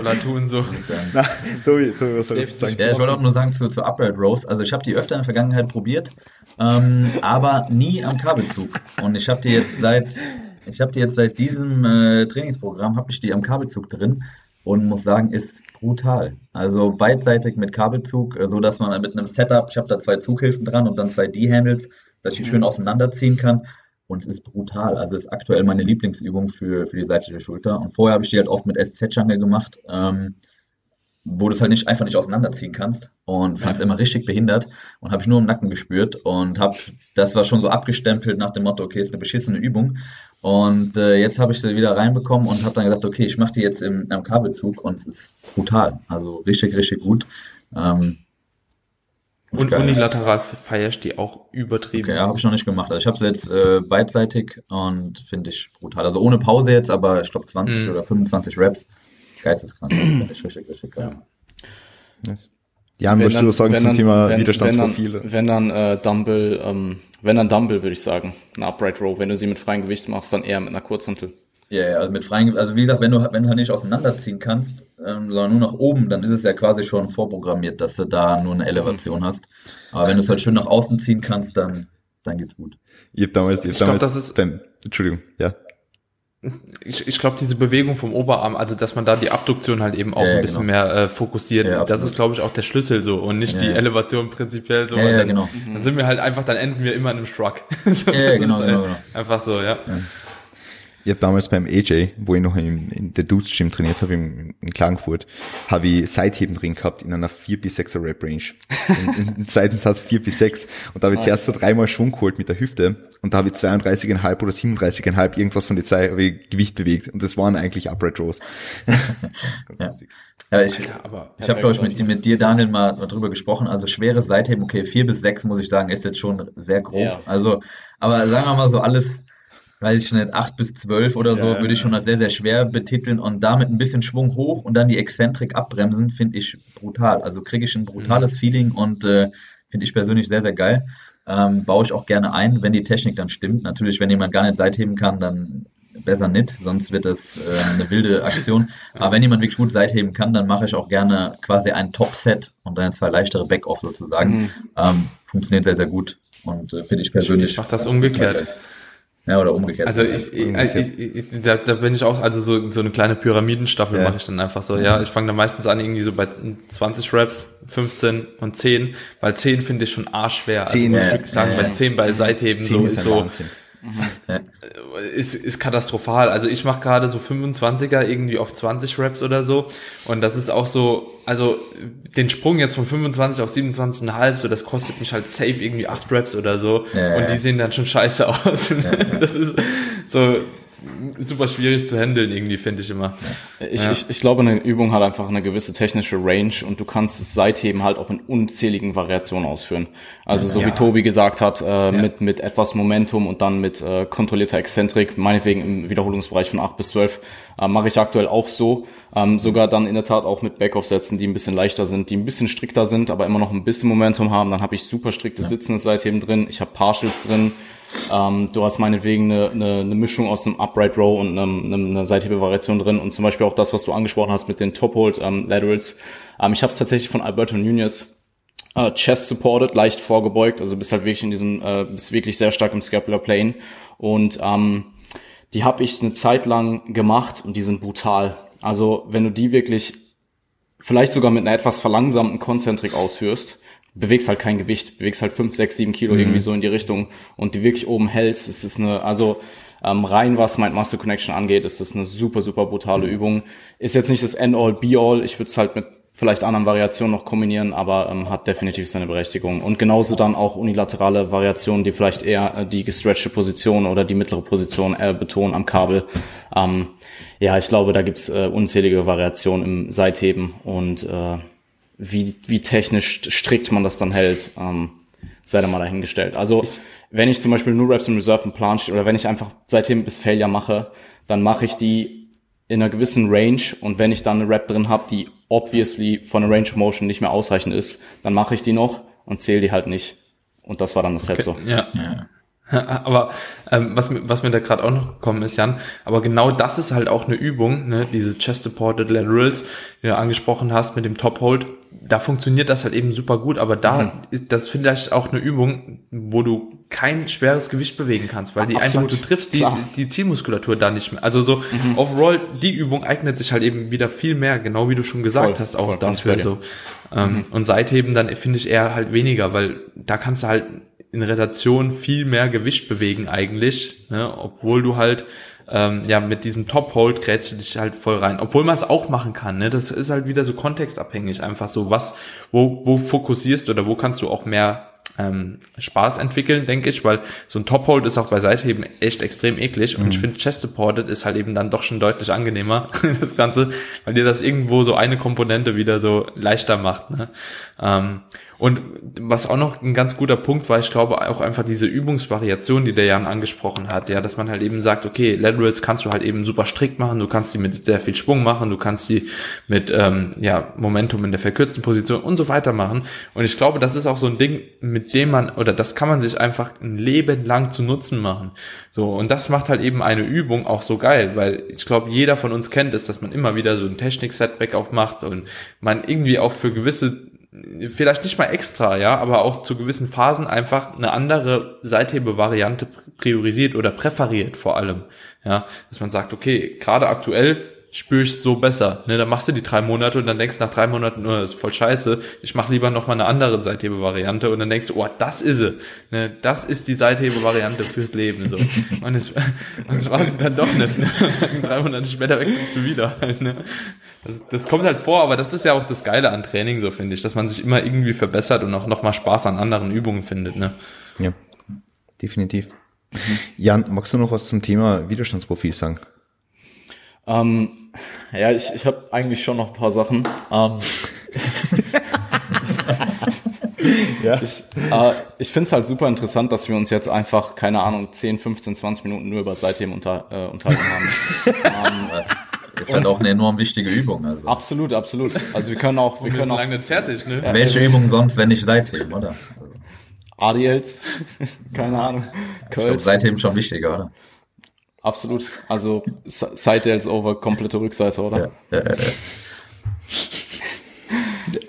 er tun so? Na, Tobi, Tobi, was soll ich sagen? Ja, ich wollte auch nur sagen zu, zu Upright Rows. Also ich habe die öfter in der Vergangenheit probiert, ähm, aber nie am Kabelzug. Und ich habe die jetzt seit ich habe die jetzt seit diesem äh, Trainingsprogramm habe ich die am Kabelzug drin und muss sagen, ist brutal. Also beidseitig mit Kabelzug, äh, so dass man mit einem Setup, ich habe da zwei Zughilfen dran und dann zwei D-Handles, dass ich die schön mhm. auseinanderziehen kann und es ist brutal. Also ist aktuell meine Lieblingsübung für, für die seitliche Schulter. Und vorher habe ich die halt oft mit SZ-Jungle gemacht, ähm, wo du es halt nicht einfach nicht auseinanderziehen kannst und fand es ja. immer richtig behindert und habe ich nur im Nacken gespürt und habe das war schon so abgestempelt nach dem Motto, okay, ist eine beschissene Übung und äh, jetzt habe ich sie wieder reinbekommen und habe dann gesagt, okay, ich mache die jetzt im, im Kabelzug und es ist brutal, also richtig, richtig gut. Ähm, und geil, unilateral ja. feierst die auch übertrieben. Okay, ja, habe ich noch nicht gemacht. Also ich habe sie jetzt äh, beidseitig und finde ich brutal. Also ohne Pause jetzt, aber ich glaube 20 mm. oder 25 Raps. Geisteskrank. finde ich richtig, richtig geil. Ja. Jan, ja, würdest du sagen zum dann, Thema wenn, Widerstandsprofile? Wenn dann, wenn dann äh, Dumble, ähm, wenn dann Dumble würde ich sagen, eine Upright Row. Wenn du sie mit freiem Gewicht machst, dann eher mit einer Kurzhantel. Ja, yeah, also mit freien, also wie gesagt, wenn du, wenn du halt nicht auseinanderziehen kannst, ähm, sondern nur nach oben, dann ist es ja quasi schon vorprogrammiert, dass du da nur eine Elevation hast. Aber wenn du es halt schön nach außen ziehen kannst, dann, dann geht's gut. Ihr habt damals, ihr habt damals, glaub, das ist, beim, Entschuldigung, ja. Ich, ich glaube, diese Bewegung vom Oberarm, also dass man da die Abduktion halt eben auch ja, ein bisschen genau. mehr äh, fokussiert, ja, das ist, glaube ich, auch der Schlüssel so und nicht ja, die Elevation prinzipiell so. Ja, dann, genau. dann sind wir halt einfach, dann enden wir immer in einem Shrug. so, ja, genau, genau, genau. Einfach so, ja. Ich habe damals beim AJ, wo ich noch in, in der Dudes Gym trainiert habe, in, in Klagenfurt, habe ich Seitheben drin gehabt in einer 4 bis 6er Rep Range. In, Im zweiten Satz 4 bis 6. Und da habe ich zuerst so dreimal Schwung geholt mit der Hüfte und da habe ich 32,5 oder 37,5 irgendwas von den zwei habe ich Gewicht bewegt. Und das waren eigentlich Upright Rows. ja. ja. ich, Alter, ich habe, glaube ich, mit, mit dir, Daniel, mal, mal drüber gesprochen. Also schweres Seitheben, okay, 4 bis 6, muss ich sagen, ist jetzt schon sehr grob. Ja. Also, aber sagen wir mal so alles weiß ich nicht, acht bis zwölf oder so, ja, würde ich schon als sehr, sehr schwer betiteln und damit ein bisschen Schwung hoch und dann die Exzentrik abbremsen, finde ich brutal. Also kriege ich ein brutales mhm. Feeling und äh, finde ich persönlich sehr, sehr geil. Ähm, baue ich auch gerne ein, wenn die Technik dann stimmt. Natürlich, wenn jemand gar nicht seitheben kann, dann besser nicht, sonst wird das äh, eine wilde Aktion. Aber wenn jemand wirklich gut seitheben kann, dann mache ich auch gerne quasi ein Top-Set und dann zwei leichtere Back-Off sozusagen. Mhm. Ähm, funktioniert sehr, sehr gut und äh, finde ich persönlich. Ich mache das umgekehrt. Ja, oder umgekehrt. Also ich, umgekehrt. ich, ich, da, da bin ich auch, also so, so eine kleine Pyramidenstaffel ja. mache ich dann einfach so. Ja, ich fange dann meistens an irgendwie so bei 20 Raps, 15 und 10, weil 10 finde ich schon arschschwer. 10, also muss ich sagen, ja. bei 10 bei Seitheben so ist, so. Wahnsinn. Mhm. Ist, ist katastrophal. Also ich mache gerade so 25er irgendwie auf 20 Raps oder so. Und das ist auch so, also den Sprung jetzt von 25 auf 27,5, so das kostet mich halt safe irgendwie 8 Raps oder so. Ja, und die sehen dann schon scheiße aus. Ja, das ist so, super schwierig zu handeln irgendwie, finde ich immer. Ich, ja. ich, ich glaube, eine Übung hat einfach eine gewisse technische Range und du kannst es seitheben halt auch in unzähligen Variationen ausführen. Also so ja. wie Tobi gesagt hat, äh, ja. mit, mit etwas Momentum und dann mit äh, kontrollierter Exzentrik, meinetwegen im Wiederholungsbereich von 8 bis 12, äh, mache ich aktuell auch so. Ähm, sogar dann in der Tat auch mit Backoff-Sätzen, die ein bisschen leichter sind, die ein bisschen strikter sind, aber immer noch ein bisschen Momentum haben. Dann habe ich super striktes Sitzen seitheben drin, ich habe Partials drin, Ähm, du hast meinetwegen eine, eine, eine Mischung aus einem Upright Row und einem, einem, einer Seithebe-Variation drin und zum Beispiel auch das, was du angesprochen hast mit den Top-Hold ähm, Laterals. Ähm, ich habe es tatsächlich von Alberto Nunez äh, Chest supported, leicht vorgebeugt, also bist halt wirklich in diesem, äh, bist wirklich sehr stark im Scapular Plane und ähm, die habe ich eine Zeit lang gemacht und die sind brutal. Also wenn du die wirklich vielleicht sogar mit einer etwas verlangsamten Konzentrik ausführst, bewegst halt kein Gewicht, bewegst halt fünf, sechs, sieben Kilo mhm. irgendwie so in die Richtung und die wirklich oben hältst, ist es eine, also ähm, rein was Mind Muscle Connection angeht, ist das eine super, super brutale Übung. Ist jetzt nicht das End-all, Be-all, ich würde es halt mit vielleicht anderen Variationen noch kombinieren, aber ähm, hat definitiv seine Berechtigung. Und genauso dann auch unilaterale Variationen, die vielleicht eher äh, die gestretchte Position oder die mittlere Position äh, betonen am Kabel. Ähm, ja, ich glaube, da gibt's äh, unzählige Variationen im Seitheben und äh, wie, wie technisch strikt man das dann hält, ähm, sei da mal dahingestellt. Also wenn ich zum Beispiel nur Reps in Reserve im Plan stehe oder wenn ich einfach Seitheben bis Failure mache, dann mache ich die in einer gewissen Range und wenn ich dann eine Rap drin habe, die obviously von der Range of Motion nicht mehr ausreichend ist, dann mache ich die noch und zähle die halt nicht. Und das war dann das Set okay, so. Ja. ja. Aber ähm, was, was mir da gerade auch noch gekommen ist, Jan, aber genau das ist halt auch eine Übung, ne, diese Chest-Supported Laterals, die du angesprochen hast mit dem Top-Hold, da funktioniert das halt eben super gut, aber da mhm. ist das vielleicht auch eine Übung, wo du kein schweres Gewicht bewegen kannst, weil die Absolut. einfach, du triffst die, die Zielmuskulatur da nicht mehr. Also so mhm. overall, die Übung eignet sich halt eben wieder viel mehr, genau wie du schon gesagt voll, hast, auch dafür. So. Ähm, mhm. Und Seitheben dann finde ich eher halt weniger, weil da kannst du halt in Relation viel mehr Gewicht bewegen eigentlich, ne? obwohl du halt ähm, ja mit diesem Top-Hold grätst du dich halt voll rein. Obwohl man es auch machen kann, ne? Das ist halt wieder so kontextabhängig, einfach so, was, wo, wo fokussierst oder wo kannst du auch mehr ähm, Spaß entwickeln, denke ich, weil so ein Top-Hold ist auch bei Seitheben echt extrem eklig und mhm. ich finde Chest-Supported ist halt eben dann doch schon deutlich angenehmer, das Ganze, weil dir das irgendwo so eine Komponente wieder so leichter macht. Ne? Ähm, und was auch noch ein ganz guter Punkt war, ich glaube auch einfach diese Übungsvariation, die der Jan angesprochen hat, ja, dass man halt eben sagt, okay, Laterals kannst du halt eben super strikt machen, du kannst sie mit sehr viel Schwung machen, du kannst sie mit ähm, ja, Momentum in der verkürzten Position und so weiter machen. Und ich glaube, das ist auch so ein Ding, mit dem man, oder das kann man sich einfach ein Leben lang zu Nutzen machen. So, und das macht halt eben eine Übung auch so geil, weil ich glaube, jeder von uns kennt es, dass man immer wieder so ein Technik-Setback auch macht und man irgendwie auch für gewisse vielleicht nicht mal extra, ja, aber auch zu gewissen Phasen einfach eine andere Seithebe-Variante priorisiert oder präferiert vor allem, ja, dass man sagt, okay, gerade aktuell spüre ich so besser, ne, dann machst du die drei Monate und dann denkst nach drei Monaten, oh, das ist voll scheiße, ich mache lieber noch mal eine andere Seithebe-Variante und dann denkst du, oh, das ist sie, ne, das ist die Seithebe-Variante fürs Leben, so, und es, und es war es dann doch nicht, ne? und dann drei Monate später wechselst du wieder, halt, ne, das, das kommt halt vor, aber das ist ja auch das Geile an Training, so finde ich, dass man sich immer irgendwie verbessert und auch noch mal Spaß an anderen Übungen findet. Ne? Ja, definitiv. Mhm. Jan, magst du noch was zum Thema Widerstandsprofil sagen? Ähm, ja, ich, ich habe eigentlich schon noch ein paar Sachen. Ähm, ja. Ich, äh, ich finde es halt super interessant, dass wir uns jetzt einfach, keine Ahnung, 10, 15, 20 Minuten nur über Seitthemen unter, äh, unterhalten haben. ähm, ist halt auch eine enorm wichtige Übung. Also. Absolut, absolut. Also wir können auch, wir, wir können auch lange nicht fertig, ne? Ja, Welche Übung sonst, wenn nicht Seitheben, oder? ADLs, keine Ahnung. Curls. Seitheben schon wichtiger, oder? Absolut. Also Side over komplette Rückseite, oder? Ja, ja, ja.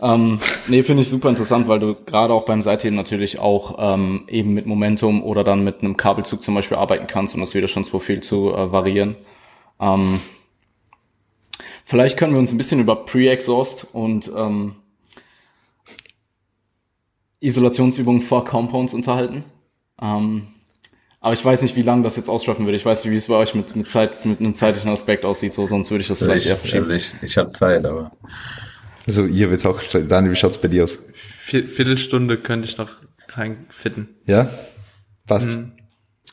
ähm, nee, finde ich super interessant, weil du gerade auch beim Seitheben natürlich auch ähm, eben mit Momentum oder dann mit einem Kabelzug zum Beispiel arbeiten kannst, um das Widerstandsprofil zu äh, variieren. Ähm, Vielleicht können wir uns ein bisschen über Pre-Exhaust und ähm, Isolationsübungen vor Compounds unterhalten. Ähm, aber ich weiß nicht, wie lange das jetzt ausschreiben würde. Ich weiß nicht, wie es bei euch mit, mit, Zeit, mit einem zeitlichen Aspekt aussieht, so, sonst würde ich das also vielleicht ich, eher verschieben. Also ich, ich habe Zeit, aber. Also ihr jetzt auch, Daniel, wie schaut's bei dir aus? Viertelstunde könnte ich noch reinfitten. Ja? Passt. Mhm.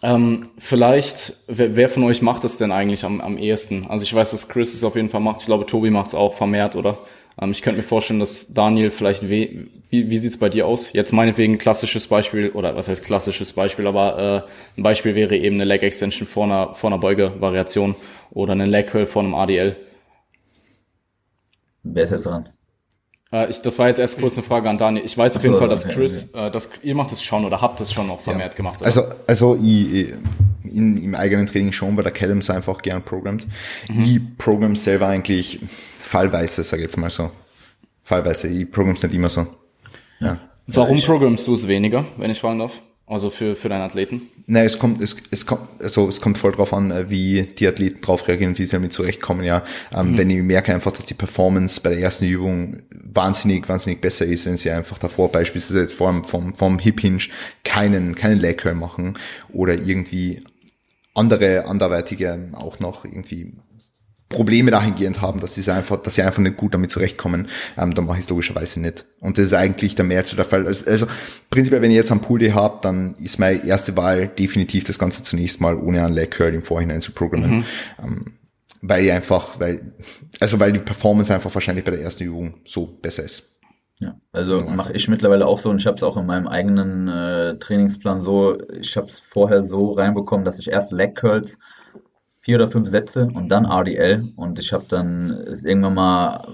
Ähm, vielleicht, wer, wer von euch macht es denn eigentlich am, am ehesten? Also ich weiß, dass Chris es auf jeden Fall macht. Ich glaube, Tobi macht es auch vermehrt, oder? Ähm, ich könnte mir vorstellen, dass Daniel vielleicht, we wie, wie sieht's bei dir aus? Jetzt meinetwegen klassisches Beispiel, oder was heißt klassisches Beispiel, aber äh, ein Beispiel wäre eben eine Leg Extension vor einer, vor einer Beuge-Variation oder eine Leg Curl vor einem ADL. Wer ist jetzt dran? Äh, ich, das war jetzt erst kurz eine Frage an Daniel. Ich weiß auf jeden Fall, dass Chris, okay. äh, dass ihr macht es schon oder habt es schon noch vermehrt ja. gemacht. Oder? Also, also ich, in, im eigenen Training schon, weil der Callums einfach gern programmt. Mhm. Ich programm selber eigentlich fallweise, sage ich jetzt mal so. Fallweise, ich programme es nicht immer so. Ja. Warum programmst du es weniger, wenn ich fragen darf? Also für, für deinen Athleten? Nein, es kommt, es, es kommt, also es kommt voll drauf an, äh, wie die Athleten drauf reagieren, wie sie damit zurechtkommen, ja. Ähm, mhm. Wenn ich merke einfach, dass die Performance bei der ersten Übung wahnsinnig, wahnsinnig besser ist, wenn sie einfach davor beispielsweise jetzt vor vom, vom Hip Hinge keinen, keinen Leg Curl machen oder irgendwie andere, anderweitige auch noch irgendwie Probleme dahingehend haben, dass sie einfach, dass sie einfach nicht gut damit zurechtkommen, ähm, dann mache ich es logischerweise nicht. Und das ist eigentlich der Mehr zu der Fall. Also, also prinzipiell, wenn ich jetzt einen Pool Day habe, dann ist meine erste Wahl definitiv das Ganze zunächst mal ohne einen Leg Curl im Vorhinein zu programmen. Mhm. Ähm, weil ich einfach, weil, also weil die Performance einfach wahrscheinlich bei der ersten Übung so besser ist. Ja, also mache ich mittlerweile auch so und ich habe es auch in meinem eigenen äh, Trainingsplan so, ich habe es vorher so reinbekommen, dass ich erst Leg Curls vier oder fünf Sätze und dann RDL. Und ich habe dann es irgendwann mal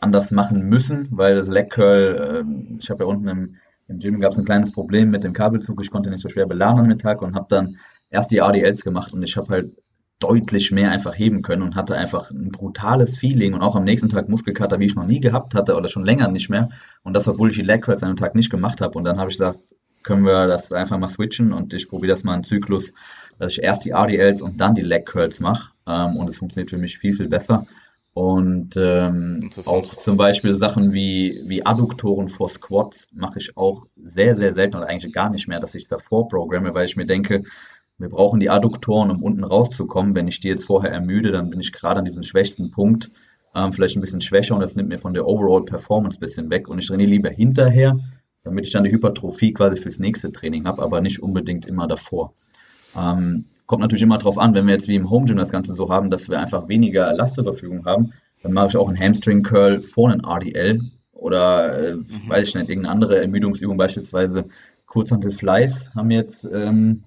anders machen müssen, weil das Leg Curl, äh, ich habe ja unten im, im Gym gab es ein kleines Problem mit dem Kabelzug, ich konnte nicht so schwer beladen am Mittag und habe dann erst die RDLs gemacht und ich habe halt deutlich mehr einfach heben können und hatte einfach ein brutales Feeling und auch am nächsten Tag Muskelkater, wie ich noch nie gehabt hatte oder schon länger nicht mehr. Und das, obwohl ich die Leg Curls an einem Tag nicht gemacht habe. Und dann habe ich gesagt, können wir das einfach mal switchen und ich probiere das mal einen Zyklus dass ich erst die RDLs und dann die Leg Curls mache. Ähm, und es funktioniert für mich viel, viel besser. Und ähm, auch zum Beispiel Sachen wie, wie Adduktoren vor Squats mache ich auch sehr, sehr selten oder eigentlich gar nicht mehr, dass ich davor programme, weil ich mir denke, wir brauchen die Adduktoren, um unten rauszukommen. Wenn ich die jetzt vorher ermüde, dann bin ich gerade an diesem schwächsten Punkt ähm, vielleicht ein bisschen schwächer und das nimmt mir von der Overall Performance ein bisschen weg. Und ich trainiere lieber hinterher, damit ich dann die Hypertrophie quasi fürs nächste Training habe, aber nicht unbedingt immer davor. Ähm, kommt natürlich immer drauf an, wenn wir jetzt wie im Home Gym das Ganze so haben, dass wir einfach weniger Last zur Verfügung haben, dann mache ich auch einen Hamstring Curl vor einen RDL oder äh, mhm. weiß ich nicht, irgendeine andere Ermüdungsübung, beispielsweise Kurzhantel Fleiß haben jetzt ähm,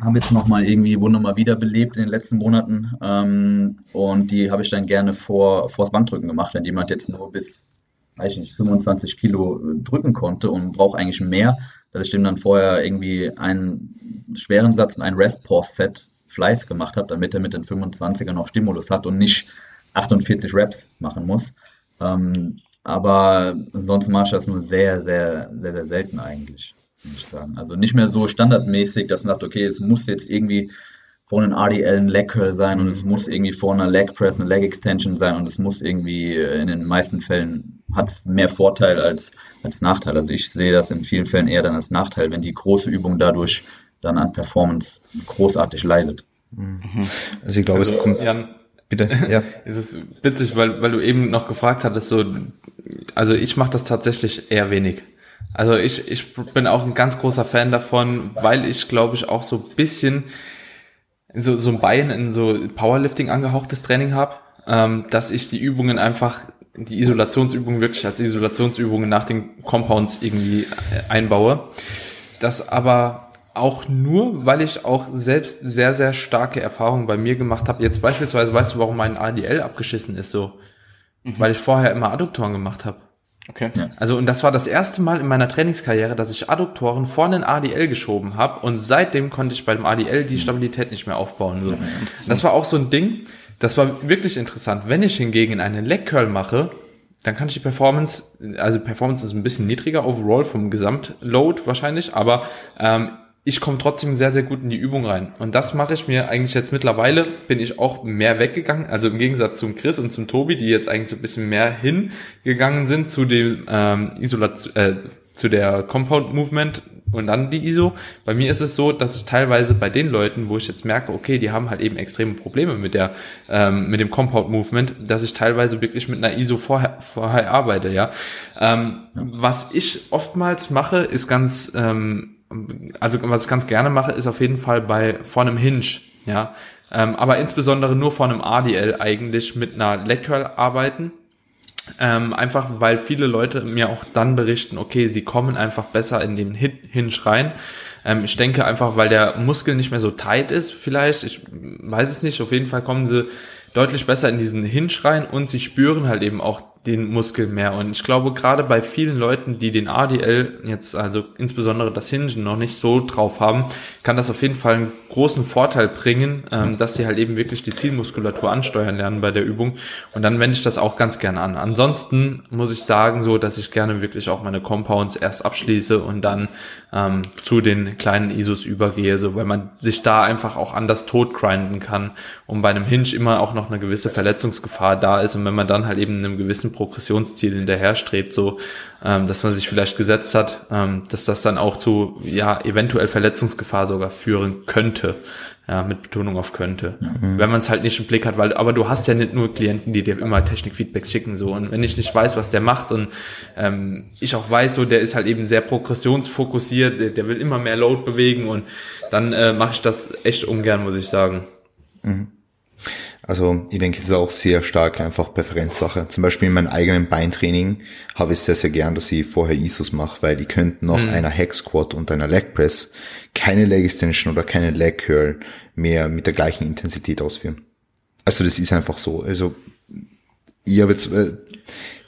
haben jetzt nochmal irgendwie, wurden nochmal wiederbelebt in den letzten Monaten ähm, und die habe ich dann gerne vor vors Bankdrücken gemacht, wenn jemand jetzt nur bis weiß ich nicht, 25 Kilo drücken konnte und braucht eigentlich mehr, dass ich dem dann vorher irgendwie einen schweren Satz und ein Rest-Pause-Set Fleiß gemacht habe, damit er mit den 25er noch Stimulus hat und nicht 48 Reps machen muss. Ähm, aber ansonsten mache ich das nur sehr, sehr, sehr, sehr selten eigentlich, muss ich sagen. Also nicht mehr so standardmäßig, dass man sagt, okay, es muss jetzt irgendwie vor einem RDL ein Leg Curl sein und es muss irgendwie vor einer Leg Press eine Leg Extension sein und es muss irgendwie äh, in den meisten Fällen hat es mehr Vorteil als, als Nachteil. Also ich sehe das in vielen Fällen eher dann als Nachteil, wenn die große Übung dadurch dann an Performance großartig leidet. Mhm. Also ich glaube, also, es kommt. Jan, Bitte, ja. es ist witzig, weil, weil du eben noch gefragt hattest, so, also ich mache das tatsächlich eher wenig. Also ich, ich bin auch ein ganz großer Fan davon, weil ich glaube ich auch so bisschen so, so ein Bein in so Powerlifting angehauchtes Training habe, ähm, dass ich die Übungen einfach, die Isolationsübungen wirklich als Isolationsübungen nach den Compounds irgendwie äh, einbaue. Das aber auch nur, weil ich auch selbst sehr, sehr starke Erfahrungen bei mir gemacht habe. Jetzt beispielsweise, weißt du, warum mein ADL abgeschissen ist so? Mhm. Weil ich vorher immer Adduktoren gemacht habe. Okay. Ja. Also und das war das erste Mal in meiner Trainingskarriere, dass ich Adduktoren vor einen ADL geschoben habe und seitdem konnte ich beim ADL die Stabilität nicht mehr aufbauen. So. Das war auch so ein Ding, das war wirklich interessant. Wenn ich hingegen einen Leg Curl mache, dann kann ich die Performance, also Performance ist ein bisschen niedriger overall vom Gesamtload wahrscheinlich, aber ähm, ich komme trotzdem sehr, sehr gut in die Übung rein. Und das mache ich mir eigentlich jetzt mittlerweile, bin ich auch mehr weggegangen. Also im Gegensatz zum Chris und zum Tobi, die jetzt eigentlich so ein bisschen mehr hingegangen sind zu dem ähm, Isolation, äh, zu der Compound Movement und dann die ISO. Bei mir ist es so, dass ich teilweise bei den Leuten, wo ich jetzt merke, okay, die haben halt eben extreme Probleme mit der ähm, mit dem Compound Movement, dass ich teilweise wirklich mit einer ISO vorher, vorher arbeite, ja. Ähm, was ich oftmals mache, ist ganz ähm, also was ich ganz gerne mache, ist auf jeden Fall bei vor einem Hinge, ja, ähm, aber insbesondere nur vor einem ADL eigentlich mit einer Leg Curl arbeiten. Ähm, einfach weil viele Leute mir auch dann berichten, okay, sie kommen einfach besser in den Hinge rein. Ähm, ich denke einfach, weil der Muskel nicht mehr so tight ist, vielleicht, ich weiß es nicht, auf jeden Fall kommen sie deutlich besser in diesen Hinge rein und sie spüren halt eben auch den Muskel mehr. Und ich glaube, gerade bei vielen Leuten, die den ADL jetzt, also insbesondere das Hingen noch nicht so drauf haben, kann das auf jeden Fall einen großen Vorteil bringen, ähm, dass sie halt eben wirklich die Zielmuskulatur ansteuern lernen bei der Übung. Und dann wende ich das auch ganz gerne an. Ansonsten muss ich sagen, so, dass ich gerne wirklich auch meine Compounds erst abschließe und dann ähm, zu den kleinen ISOs übergehe, so, weil man sich da einfach auch anders totgrinden kann und bei einem Hinge immer auch noch eine gewisse Verletzungsgefahr da ist. Und wenn man dann halt eben einem gewissen gewissen Progressionsziel hinterherstrebt, so ähm, dass man sich vielleicht gesetzt hat, ähm, dass das dann auch zu ja eventuell Verletzungsgefahr sogar führen könnte. Ja, mit Betonung auf könnte. Mhm. Wenn man es halt nicht im Blick hat, weil, aber du hast ja nicht nur Klienten, die dir immer Technikfeedbacks schicken, so. Und wenn ich nicht weiß, was der macht und ähm, ich auch weiß, so, der ist halt eben sehr progressionsfokussiert, der, der will immer mehr Load bewegen und dann äh, mache ich das echt ungern, muss ich sagen. Mhm. Also ich denke, es ist auch sehr stark einfach Präferenzsache. Zum Beispiel in meinem eigenen Beintraining habe ich sehr, sehr gern, dass ich vorher ISOs mache, weil die könnten noch mhm. einer Hack Squat und einer Leg Press keine Leg Extension oder keine Leg Curl mehr mit der gleichen Intensität ausführen. Also das ist einfach so. Also ich habe jetzt äh,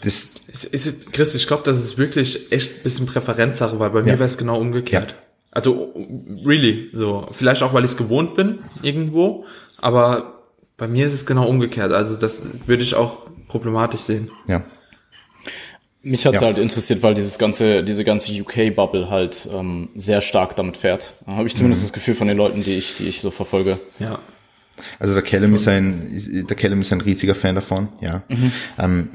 das. Es ist, Chris, ich glaube, das ist wirklich echt ein bisschen Präferenzsache, weil bei ja. mir wäre es genau umgekehrt. Ja. Also really, so vielleicht auch, weil ich es gewohnt bin irgendwo, aber bei mir ist es genau umgekehrt. Also das würde ich auch problematisch sehen. Ja. Mich hat's ja. halt interessiert, weil dieses ganze, diese ganze UK-Bubble halt ähm, sehr stark damit fährt. Da habe ich zumindest mhm. das Gefühl von den Leuten, die ich, die ich so verfolge. Ja. Also der Callum ist ein, der Callum ist ein riesiger Fan davon, ja. Mhm. Ähm,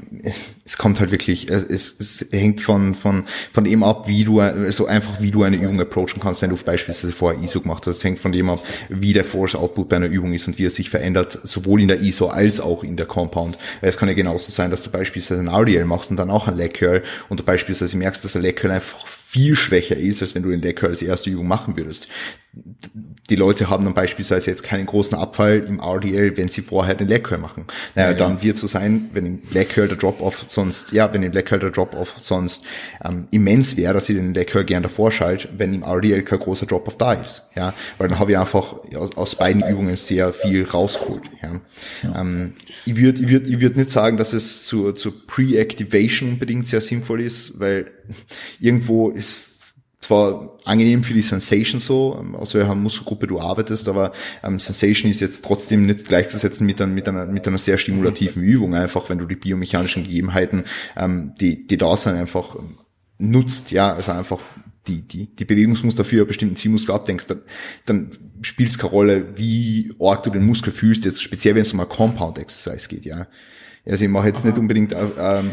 es kommt halt wirklich, es, es hängt von, von, von dem ab, wie du, so einfach wie du eine Übung approachen kannst, wenn du beispielsweise vorher ISO gemacht hast. Es hängt von dem ab, wie der Force Output bei einer Übung ist und wie er sich verändert, sowohl in der ISO als auch in der Compound. Weil es kann ja genauso sein, dass du beispielsweise ein RDL machst und dann auch ein Leg Curl und du beispielsweise merkst, dass der Leg Curl einfach viel schwächer ist, als wenn du den Curl als erste Übung machen würdest die Leute haben dann beispielsweise jetzt keinen großen Abfall im RDL, wenn sie vorher den Leg Curl machen. Naja, ja, dann ja. wird es so sein, wenn im Leg Curl der Drop-Off sonst, ja, wenn im Leg Curl der Drop-Off sonst ähm, immens wäre, dass ich den Leg Curl gern davor schalte, wenn im RDL kein großer Drop-Off da ist. Ja, weil dann habe ich einfach aus, aus beiden Übungen sehr viel rausgeholt. Ja. ja. Ähm, ich würde ich würd, ich würd nicht sagen, dass es zur, zur Pre-Activation unbedingt sehr sinnvoll ist, weil irgendwo ist zwar angenehm für die Sensation so, ähm, aus welcher Muskelgruppe du arbeitest, aber ähm, Sensation ist jetzt trotzdem nicht gleichzusetzen mit, ein, mit, einer, mit einer sehr stimulativen Übung, einfach wenn du die biomechanischen Gegebenheiten, ähm, die, die da sind, einfach nutzt, ja, also einfach die, die, die Bewegungsmuster für einen bestimmten Zielmuskel abdenkst, dann, dann spielt es keine Rolle, wie arg du den Muskel fühlst, jetzt speziell wenn es um eine Compound Exercise geht, ja. Also ich mache jetzt nicht unbedingt äh, ähm,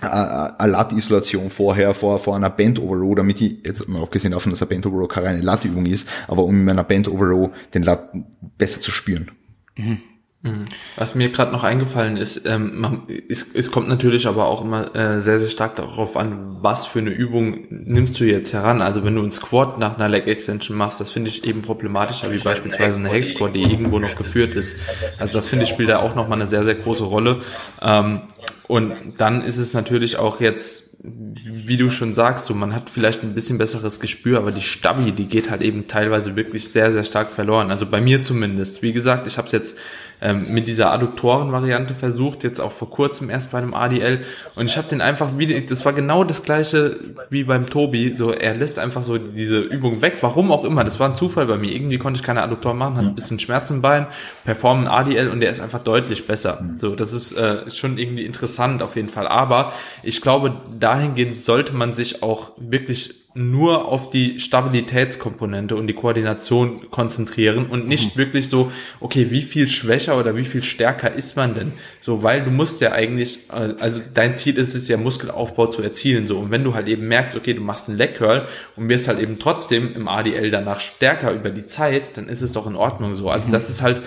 eine Lat-Isolation vorher vor, vor einer Band Overrow, damit ich, jetzt mal abgesehen davon, dass eine Band Overrow keine reine Lat-Übung ist, aber um in meiner Band Overrow den Lat besser zu spüren. Mhm. mhm. Was mir gerade noch eingefallen ist, ähm, man, es, es kommt natürlich aber auch immer äh, sehr, sehr stark darauf an, was für eine Übung nimmst du jetzt heran. Also wenn du einen Squat nach einer Leg Extension machst, das finde ich eben problematischer, wie beispielsweise eine Hex Squat, die irgendwo noch geführt ist. Also das finde ich spielt da auch nochmal eine sehr, sehr große Rolle. Ähm, und dann ist es natürlich auch jetzt, wie du schon sagst, so man hat vielleicht ein bisschen besseres Gespür, aber die Stabi, die geht halt eben teilweise wirklich sehr, sehr stark verloren. Also bei mir zumindest. Wie gesagt, ich habe es jetzt ähm, mit dieser Adduktoren-Variante versucht, jetzt auch vor kurzem erst bei einem ADL. Und ich habe den einfach wieder, das war genau das gleiche wie beim Tobi. So, er lässt einfach so diese Übung weg, warum auch immer. Das war ein Zufall bei mir. Irgendwie konnte ich keine Adduktoren machen, hat ein bisschen Schmerz im Bein, performen ADL und der ist einfach deutlich besser. So, das ist äh, schon irgendwie interessant auf jeden Fall. Aber ich glaube, dahingehend sollte man sich auch wirklich nur auf die Stabilitätskomponente und die Koordination konzentrieren und nicht mhm. wirklich so, okay, wie viel schwächer oder wie viel stärker ist man denn? So, weil du musst ja eigentlich, äh, also dein Ziel ist es ja, Muskelaufbau zu erzielen, so. Und wenn du halt eben merkst, okay, du machst einen Leg Curl und wirst halt eben trotzdem im ADL danach stärker über die Zeit, dann ist es doch in Ordnung so. Also mhm. das ist halt,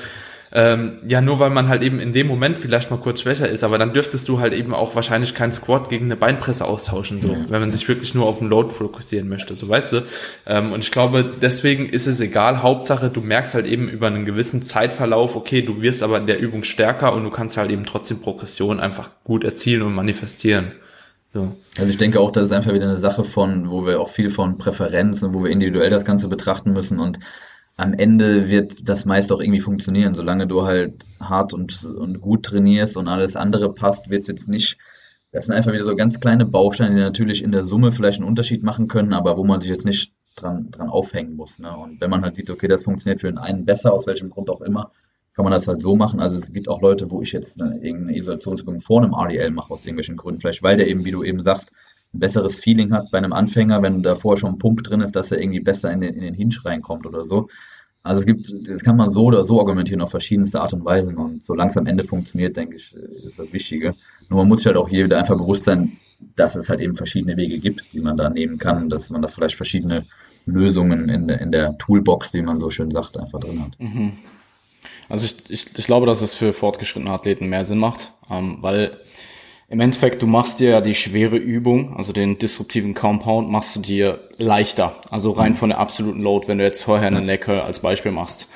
ähm, ja, nur weil man halt eben in dem Moment vielleicht mal kurz schwächer ist, aber dann dürftest du halt eben auch wahrscheinlich keinen Squat gegen eine Beinpresse austauschen, so, mhm. wenn man sich wirklich nur auf den Load fokussieren möchte, so weißt du. Ähm, und ich glaube, deswegen ist es egal, Hauptsache, du merkst halt eben über einen gewissen Zeitverlauf, okay, du wirst aber in der Übung stärker und du kannst halt eben trotzdem Progression einfach gut erzielen und manifestieren. So. Also ich denke auch, das ist einfach wieder eine Sache von, wo wir auch viel von Präferenzen, wo wir individuell das Ganze betrachten müssen und am Ende wird das meist auch irgendwie funktionieren. Solange du halt hart und, und gut trainierst und alles andere passt, wird es jetzt nicht das sind einfach wieder so ganz kleine Bausteine, die natürlich in der Summe vielleicht einen Unterschied machen können, aber wo man sich jetzt nicht dran, dran aufhängen muss. Ne? Und wenn man halt sieht, okay, das funktioniert für den einen besser, aus welchem Grund auch immer, kann man das halt so machen. Also es gibt auch Leute, wo ich jetzt eine, irgendeine Isolationsübung vor einem RDL mache, aus irgendwelchen Gründen. Vielleicht weil der eben, wie du eben sagst, ein besseres Feeling hat bei einem Anfänger, wenn da vorher schon ein Pump drin ist, dass er irgendwie besser in den, in den Hinge reinkommt oder so. Also es gibt, das kann man so oder so argumentieren auf verschiedenste Art und Weisen und solange es am Ende funktioniert, denke ich, ist das Wichtige. Nur man muss sich halt auch hier wieder einfach bewusst sein, dass es halt eben verschiedene Wege gibt, die man da nehmen kann, dass man da vielleicht verschiedene Lösungen in, der, in der Toolbox, wie man so schön sagt, einfach drin hat. Mhm. Also ich, ich, ich glaube, dass es für fortgeschrittene Athleten mehr Sinn macht, ähm, weil im Endeffekt, du machst dir ja die schwere Übung, also den disruptiven Compound, machst du dir leichter. Also rein von der absoluten Load, wenn du jetzt vorher einen Leg Curl als Beispiel machst.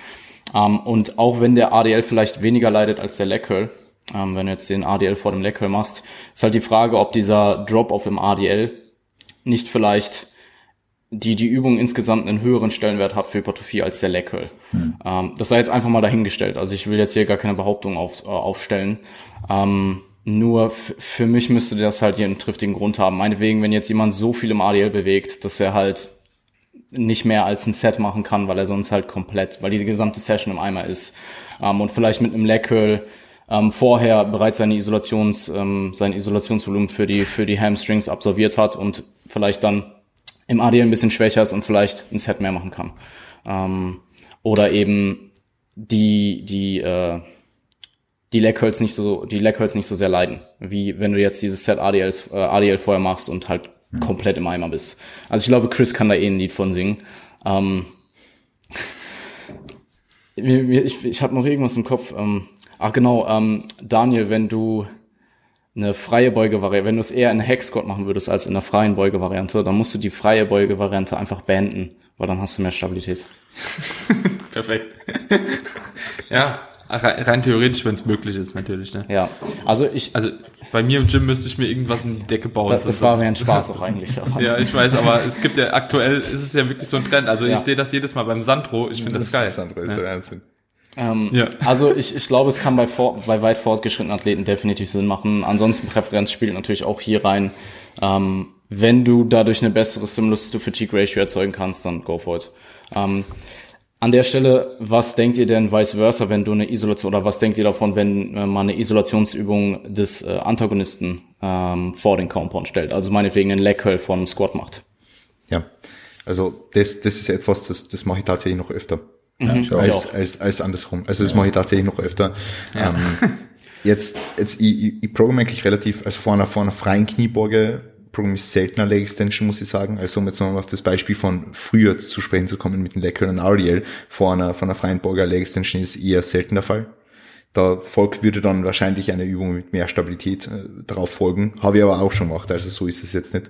Um, ähm, und auch wenn der ADL vielleicht weniger leidet als der Leg Curl, um, ähm, wenn du jetzt den ADL vor dem Leg Curl machst, ist halt die Frage, ob dieser Drop-off im ADL nicht vielleicht die die Übung insgesamt einen höheren Stellenwert hat für Hypertrophie als der Leg Curl. Mhm. Um, das sei jetzt einfach mal dahingestellt. Also ich will jetzt hier gar keine Behauptung auf, äh, aufstellen. Nur für mich müsste das halt hier einen triftigen Grund haben. Meinetwegen, wenn jetzt jemand so viel im ADL bewegt, dass er halt nicht mehr als ein Set machen kann, weil er sonst halt komplett, weil die gesamte Session im Eimer ist. Ähm, und vielleicht mit einem Leg Curl ähm, vorher bereits seine Isolations, ähm, sein Isolationsvolumen für die, für die Hamstrings absolviert hat und vielleicht dann im ADL ein bisschen schwächer ist und vielleicht ein Set mehr machen kann. Ähm, oder eben die, die, äh, die Leckhölz nicht so, die Leckhölz nicht so sehr leiden, wie wenn du jetzt dieses Set ADL, äh, ADL vorher machst und halt mhm. komplett im Eimer bist. Also ich glaube, Chris kann da eh ein Lied von singen. Ähm, ich ich habe noch irgendwas im Kopf. Ähm, ach genau, ähm, Daniel, wenn du eine freie Beugevariante, wenn du es eher in Hexcode machen würdest als in einer freien Beugevariante, dann musst du die freie Beugevariante einfach beenden, weil dann hast du mehr Stabilität. Perfekt. ja, Rein theoretisch, wenn es möglich ist, natürlich. Ne? Ja, also ich. Also bei mir im Gym müsste ich mir irgendwas in die Decke bauen. Das, das war mir ein Spaß auch eigentlich. ja, ich weiß, aber es gibt ja aktuell ist es ja wirklich so ein Trend. Also ja. ich sehe das jedes Mal beim Sandro. Ich finde das, das geil. Sandro ist ja. der Wahnsinn. Ähm, ja. Also ich, ich glaube, es kann bei, vor, bei weit fortgeschrittenen Athleten definitiv Sinn machen. Ansonsten Präferenz spielt natürlich auch hier rein. Ähm, wenn du dadurch eine bessere Stimulus-to-Fatigue-Ratio erzeugen kannst, dann go for it. Ähm, an der Stelle, was denkt ihr denn vice versa, wenn du eine Isolation oder was denkt ihr davon, wenn äh, man eine Isolationsübung des äh, Antagonisten ähm, vor den Compound stellt? Also meinetwegen einen Leg von Squat macht. Ja, also das, das ist etwas, das, das mache ich tatsächlich noch öfter. Mhm, als, als, als andersrum. Also das ja. mache ich tatsächlich noch öfter. Ja. Ähm, jetzt, jetzt ich, ich, ich programme eigentlich relativ, also vor einer, vor einer freien Kniebeuge Programm ist seltener Leg Extension, muss ich sagen. Also um jetzt nochmal auf das Beispiel von früher zu sprechen zu kommen mit dem Leg und RDL vor einer, von einer freien Burger Leg Extension ist eher selten der Fall. Da folgt, würde dann wahrscheinlich eine Übung mit mehr Stabilität äh, darauf folgen. Habe ich aber auch schon gemacht, also so ist es jetzt nicht.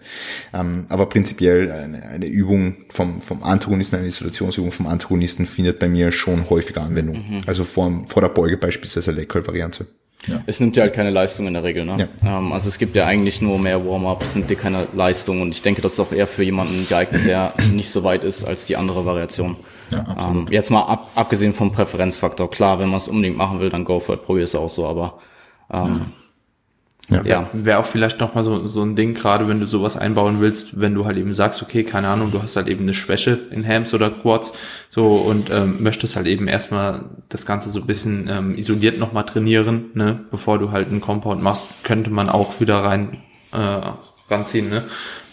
Ähm, aber prinzipiell eine, eine Übung vom, vom Antagonisten, eine Isolationsübung vom Antagonisten findet bei mir schon häufiger Anwendung. Mhm. Also vor, vor der Beuge beispielsweise Leg-Variante. Ja. Es nimmt ja halt keine Leistung in der Regel. Ne? Ja. Ähm, also es gibt ja eigentlich nur mehr Warm-up, es nimmt dir keine Leistung und ich denke, das ist auch eher für jemanden geeignet, der nicht so weit ist als die andere Variation. Ja, ähm, jetzt mal ab, abgesehen vom Präferenzfaktor, klar, wenn man es unbedingt machen will, dann go for it, probier es auch so, aber ähm, ja. ja. Wäre auch vielleicht nochmal so, so ein Ding, gerade wenn du sowas einbauen willst, wenn du halt eben sagst, okay, keine Ahnung, du hast halt eben eine Schwäche in Hams oder Quads, so und ähm, möchtest halt eben erstmal das Ganze so ein bisschen ähm, isoliert nochmal trainieren, ne, bevor du halt einen Compound machst, könnte man auch wieder rein äh, ranziehen, ne?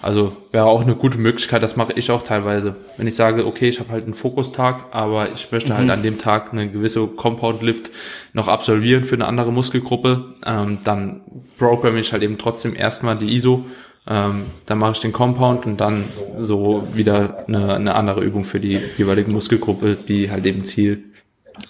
Also wäre auch eine gute Möglichkeit, das mache ich auch teilweise. Wenn ich sage, okay, ich habe halt einen Fokustag, aber ich möchte halt mhm. halt an dem Tag eine gewisse Compound Lift noch absolvieren für eine andere Muskelgruppe, ähm, dann programme ich halt eben trotzdem erstmal die ISO, ähm, dann mache ich den Compound und dann so wieder eine, eine andere Übung für die jeweilige Muskelgruppe, die halt eben Ziel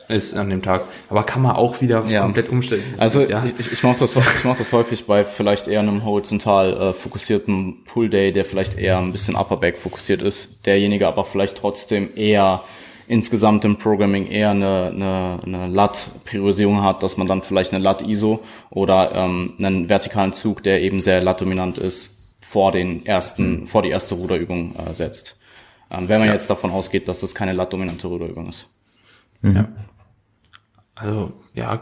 ist an dem Tag. Aber kann man auch wieder ja. komplett umstellen. Also ja. ich, ich mache das, ich mach das häufig bei vielleicht eher einem horizontal äh, fokussierten Pull Day, der vielleicht eher ein bisschen Upper Back fokussiert ist, derjenige aber vielleicht trotzdem eher insgesamt im Programming eher eine, eine, eine LAT-Priorisierung hat, dass man dann vielleicht eine LAT-ISO oder ähm, einen vertikalen Zug, der eben sehr LAT-dominant ist, vor den ersten, vor die erste Ruderübung äh, setzt. Ähm, wenn man ja. jetzt davon ausgeht, dass es keine LAT-dominante Ruderübung ist. Mhm. Ja. Also ja,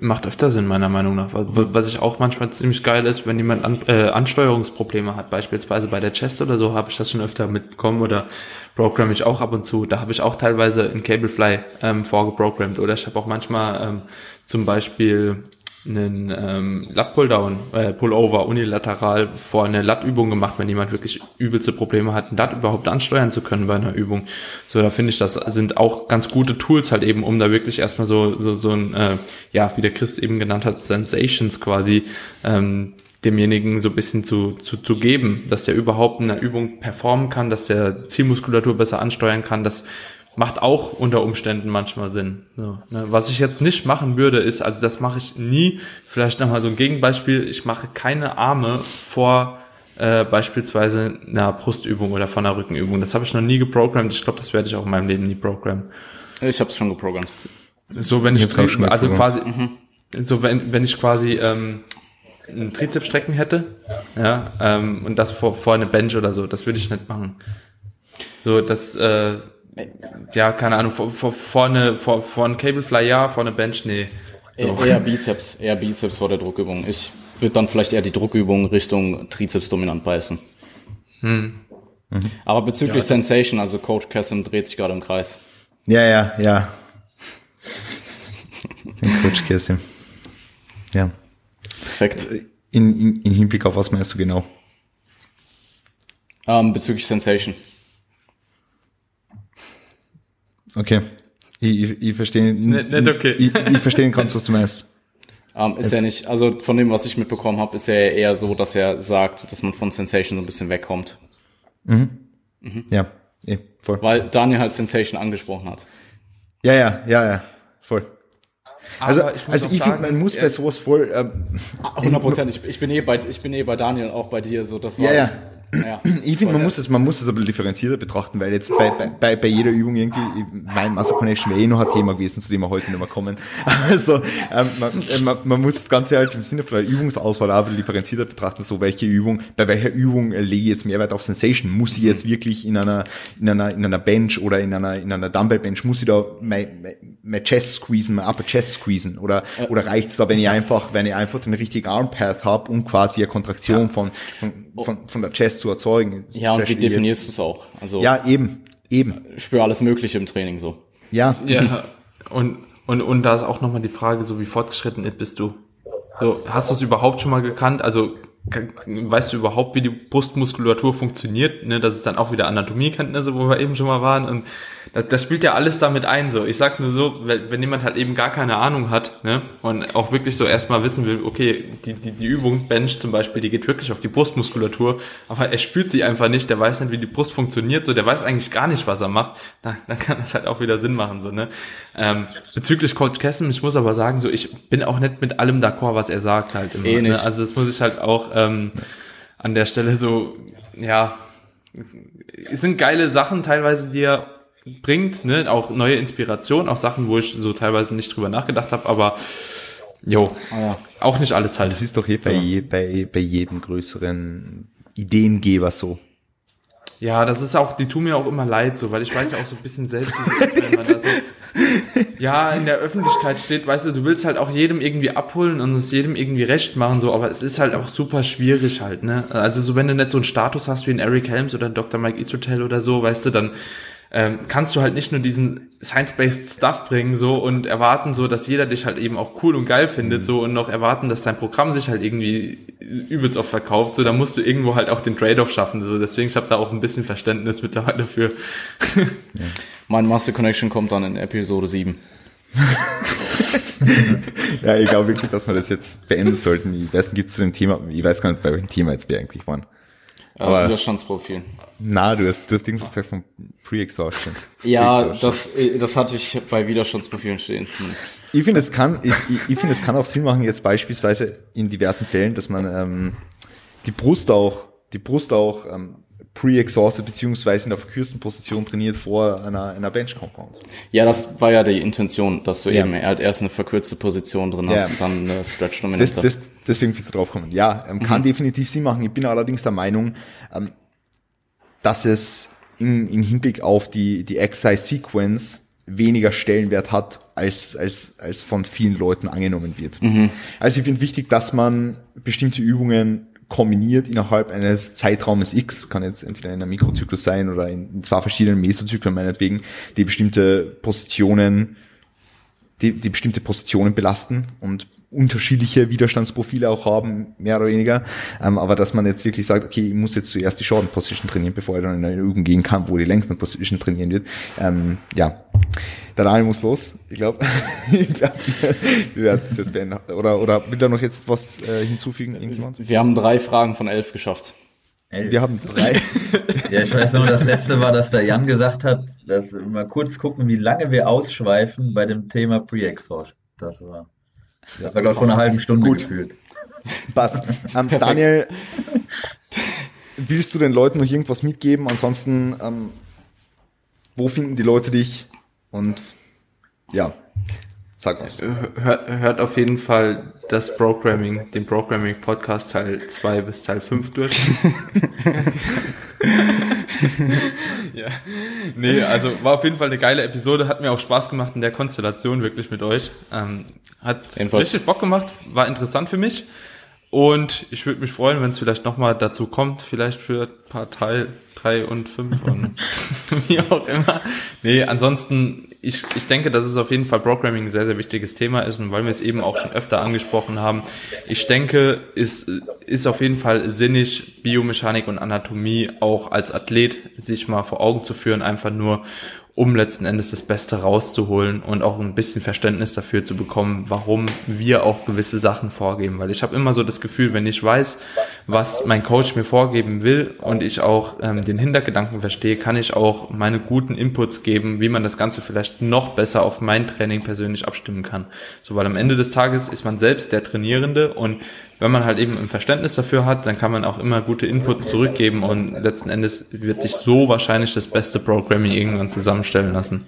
macht öfter Sinn meiner Meinung nach. Was ich auch manchmal ziemlich geil ist, wenn jemand an, äh, Ansteuerungsprobleme hat, beispielsweise bei der Chest oder so, habe ich das schon öfter mitbekommen oder program ich auch ab und zu. Da habe ich auch teilweise in Cablefly ähm, vorgeprogrammt oder ich habe auch manchmal ähm, zum Beispiel einen ähm, Lat-Pulldown, äh, Pullover unilateral vor eine Lat-Übung gemacht, wenn jemand wirklich übelste Probleme hat, Lat überhaupt ansteuern zu können bei einer Übung. So, da finde ich, das sind auch ganz gute Tools halt eben, um da wirklich erstmal so, so, so ein, äh, ja, wie der Chris eben genannt hat, Sensations quasi, ähm, demjenigen so ein bisschen zu, zu, zu geben, dass der überhaupt in einer Übung performen kann, dass der Zielmuskulatur besser ansteuern kann, dass macht auch unter Umständen manchmal Sinn. So, ne? Was ich jetzt nicht machen würde, ist, also das mache ich nie, vielleicht nochmal so ein Gegenbeispiel, ich mache keine Arme vor äh, beispielsweise einer Brustübung oder von einer Rückenübung. Das habe ich noch nie geprogrammt. Ich glaube, das werde ich auch in meinem Leben nie programmen. Ich habe es schon geprogrammt. So, wenn ich, ich also quasi, mhm. so wenn, wenn ich quasi ähm, einen Trizepsstrecken hätte, ja, ähm, und das vor, vor eine Bench oder so, das würde ich nicht machen. So, das, äh, ja, keine Ahnung, vor, vor, vorne, vor, vor ein Cablefly ja, vor eine Bench, nee. So. Eher Bizeps, eher Bizeps vor der Druckübung. Ich würde dann vielleicht eher die Druckübung Richtung Trizeps dominant beißen. Hm. Mhm. Aber bezüglich ja. Sensation, also Coach Cassim dreht sich gerade im Kreis. Ja, ja, ja. Coach Cassim. Ja. Perfekt. In, in, in Hinblick auf was meinst du genau? Ähm, bezüglich Sensation. Okay. Ich, ich, ich verstehe nicht, nicht okay. ich, ich verstehe ganz, was du meinst. Um, ähm, ist Jetzt. ja nicht, also von dem, was ich mitbekommen habe, ist er eher so, dass er sagt, dass man von Sensation so ein bisschen wegkommt. Mhm. Mhm. Ja, eh, voll. Weil Daniel halt Sensation angesprochen hat. Ja, ja, ja, ja, voll. Also, ich, also ich finde, man muss bei sowas voll. Ähm, 100 Prozent. Ich, ich, bin eh bei, ich bin eh bei Daniel, auch bei dir. So, das war ja, ja. Ja, ich finde, man muss es, man muss es aber differenzierter betrachten, weil jetzt bei, bei, bei jeder Übung irgendwie, mein Muscle Connection wäre eh noch ein Thema gewesen, zu dem wir heute nicht mehr kommen. Also, ähm, man, äh, man, man muss das Ganze halt im Sinne von der Übungsauswahl aber differenzierter betrachten, so welche Übung, bei welcher Übung lege ich jetzt Mehrwert auf Sensation? Muss ich jetzt wirklich in einer, in einer, in einer Bench oder in einer, in einer Dumbbell Bench, muss ich da mein, mein, mein Chest squeezen, mein Upper Chest squeezen? Oder, oder reicht's da, wenn ich einfach, wenn ich einfach den richtigen Arm Path habe und quasi eine Kontraktion von, von, von, von der Chest zu erzeugen. Ja, und wie definierst du es auch? Also ja, eben, eben. Ich spüre alles Mögliche im Training so. Ja. Ja. Und und und da ist auch nochmal die Frage, so wie fortgeschritten bist du? So hast du es überhaupt schon mal gekannt? Also weißt du überhaupt, wie die Brustmuskulatur funktioniert? Ne, das ist dann auch wieder Anatomiekenntnisse, wo wir eben schon mal waren. Und das, das spielt ja alles damit ein. So, ich sag nur so, wenn, wenn jemand halt eben gar keine Ahnung hat ne, und auch wirklich so erstmal wissen will, okay, die, die, die Übung Bench zum Beispiel, die geht wirklich auf die Brustmuskulatur, aber er spürt sie einfach nicht, der weiß nicht, wie die Brust funktioniert, so, der weiß eigentlich gar nicht, was er macht. Dann, dann kann das halt auch wieder Sinn machen. So, ne? Ähm, bezüglich Coach Kessen, ich muss aber sagen, so, ich bin auch nicht mit allem d'accord, was er sagt halt immer. Eh ne? Also das muss ich halt auch ähm, an der Stelle so, ja, es sind geile Sachen teilweise, die er bringt, ne? auch neue Inspiration, auch Sachen, wo ich so teilweise nicht drüber nachgedacht habe, aber jo, ah, auch nicht alles halt. Das ist doch eh bei, je, bei, bei jedem größeren Ideengeber so. Ja, das ist auch, die tun mir auch immer leid, so, weil ich weiß ja auch so ein bisschen selbst, wenn man da so, ja, in der Öffentlichkeit steht, weißt du, du willst halt auch jedem irgendwie abholen und es jedem irgendwie recht machen, so, aber es ist halt auch super schwierig halt, ne? Also so, wenn du nicht so einen Status hast wie ein Eric Helms oder ein Dr. Mike Isotel oder so, weißt du, dann ähm, kannst du halt nicht nur diesen Science-Based Stuff bringen so und erwarten so, dass jeder dich halt eben auch cool und geil findet so und noch erwarten, dass dein Programm sich halt irgendwie übelst oft verkauft. So, da musst du irgendwo halt auch den Trade-off schaffen. So, deswegen ich habe da auch ein bisschen Verständnis mittlerweile für. ja. Mein Master Connection kommt dann in Episode 7. ja, ich glaube wirklich, dass wir das jetzt beenden sollten. Ich weiß nicht, gibt es zu dem Thema, ich weiß gar nicht, bei welchem Thema jetzt wir eigentlich waren. Aber Widerstandsprofil. Na, du hast, du hast Dings gesagt von Pre-Exhaustion. Ja, Pre das, das hatte ich bei Widerstandsprofilen stehen zumindest. Ich finde, es kann, ich, ich, ich finde, es kann auch Sinn machen, jetzt beispielsweise in diversen Fällen, dass man ähm, die Brust auch, die Brust auch ähm, pre-exhausted beziehungsweise in der verkürzten Position trainiert vor einer, einer Bench-Compound. Ja, das war ja die Intention, dass du ja. eben halt erst eine verkürzte Position drin hast ja. und dann eine stretch das, das, Deswegen bist du drauf kommen. Ja, ähm, kann mhm. definitiv Sinn machen. Ich bin allerdings der Meinung, ähm, dass es im, im Hinblick auf die, die Exercise Sequence weniger Stellenwert hat, als, als, als von vielen Leuten angenommen wird. Mhm. Also ich finde wichtig, dass man bestimmte Übungen kombiniert innerhalb eines Zeitraumes X, kann jetzt entweder in einem Mikrozyklus sein oder in zwei verschiedenen Mesozyklen meinetwegen, die bestimmte Positionen, die, die bestimmte Positionen belasten und unterschiedliche Widerstandsprofile auch haben, mehr oder weniger. Ähm, aber dass man jetzt wirklich sagt, okay, ich muss jetzt zuerst die Short Position trainieren, bevor ich dann in eine Übung gehen kann, wo die längsten Position trainieren wird. Ähm, ja, der Daniel muss los. Ich glaube, ich glaub, wir werden das jetzt beenden. Oder, oder will da noch jetzt was äh, hinzufügen? Irgendjemand? Wir haben drei Fragen von elf geschafft. Elf. Wir haben drei. ja, ich weiß nur, das letzte war, dass der Jan gesagt hat, dass wir mal kurz gucken, wie lange wir ausschweifen bei dem Thema Pre-Exhaust. Das war. Das war, glaube ich, vor einer halben Stunde Gut. gefühlt. Passt. Ähm, Daniel, willst du den Leuten noch irgendwas mitgeben? Ansonsten, ähm, wo finden die Leute dich? Und ja, sag was. Hört, hört auf jeden Fall das Programming, den Programming Podcast Teil 2 bis Teil 5 durch. ja. Nee, also war auf jeden Fall eine geile Episode, hat mir auch Spaß gemacht in der Konstellation wirklich mit euch. Ähm, hat Jedenfalls. richtig Bock gemacht, war interessant für mich. Und ich würde mich freuen, wenn es vielleicht nochmal dazu kommt, vielleicht für ein paar Teil drei und fünf und wie auch immer. Nee, ansonsten, ich, ich denke, dass es auf jeden Fall Programming ein sehr, sehr wichtiges Thema ist. Und weil wir es eben auch schon öfter angesprochen haben, ich denke, ist, ist auf jeden Fall sinnig, Biomechanik und Anatomie auch als Athlet sich mal vor Augen zu führen, einfach nur um letzten Endes das Beste rauszuholen und auch ein bisschen Verständnis dafür zu bekommen, warum wir auch gewisse Sachen vorgeben. Weil ich habe immer so das Gefühl, wenn ich weiß, was mein Coach mir vorgeben will und ich auch ähm, den Hintergedanken verstehe, kann ich auch meine guten Inputs geben, wie man das Ganze vielleicht noch besser auf mein Training persönlich abstimmen kann. So, weil am Ende des Tages ist man selbst der Trainierende und wenn man halt eben ein Verständnis dafür hat, dann kann man auch immer gute Inputs zurückgeben und letzten Endes wird sich so wahrscheinlich das beste Programming irgendwann zusammenstellen lassen.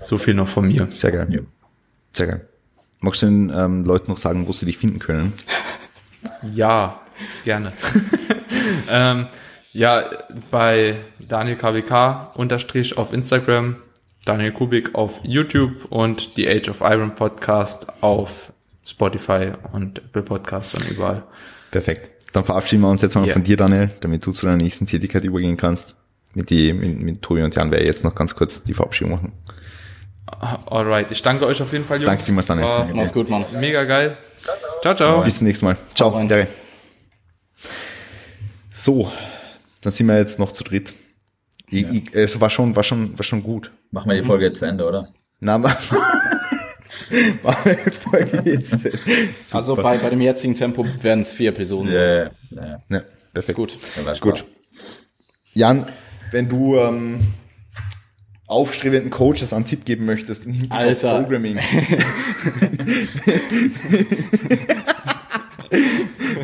So viel noch von mir. Sehr geil. Sehr geil. Magst du den ähm, Leuten noch sagen, wo sie dich finden können? Ja, gerne. ähm, ja, bei Daniel KWK unterstrich auf Instagram, Daniel Kubik auf YouTube und The Age of Iron Podcast auf Spotify und Apple Podcasts und überall. Perfekt. Dann verabschieden wir uns jetzt mal yeah. von dir, Daniel, damit du zu deiner nächsten Tätigkeit übergehen kannst. Mit, die, mit, mit Tobi und Jan werde ich jetzt noch ganz kurz die Verabschiedung machen. Alright, ich danke euch auf jeden Fall, Jungs. Danke vielmals, Daniel. War, Mach's gut, Mann. Mega geil. Ciao, ciao. Bis zum nächsten Mal. Ciao, Dere. So, dann sind wir jetzt noch zu dritt. Ich, ja. ich, es war schon, war schon, war schon gut. Machen wir die Folge jetzt zu Ende, oder? Na, also bei, bei dem jetzigen Tempo werden es vier Episoden. Ja, ja, ja. ja perfekt. Ist gut. Ja, ist gut. Jan, wenn du ähm, aufstrebenden Coaches einen Tipp geben möchtest in Alter. Programming.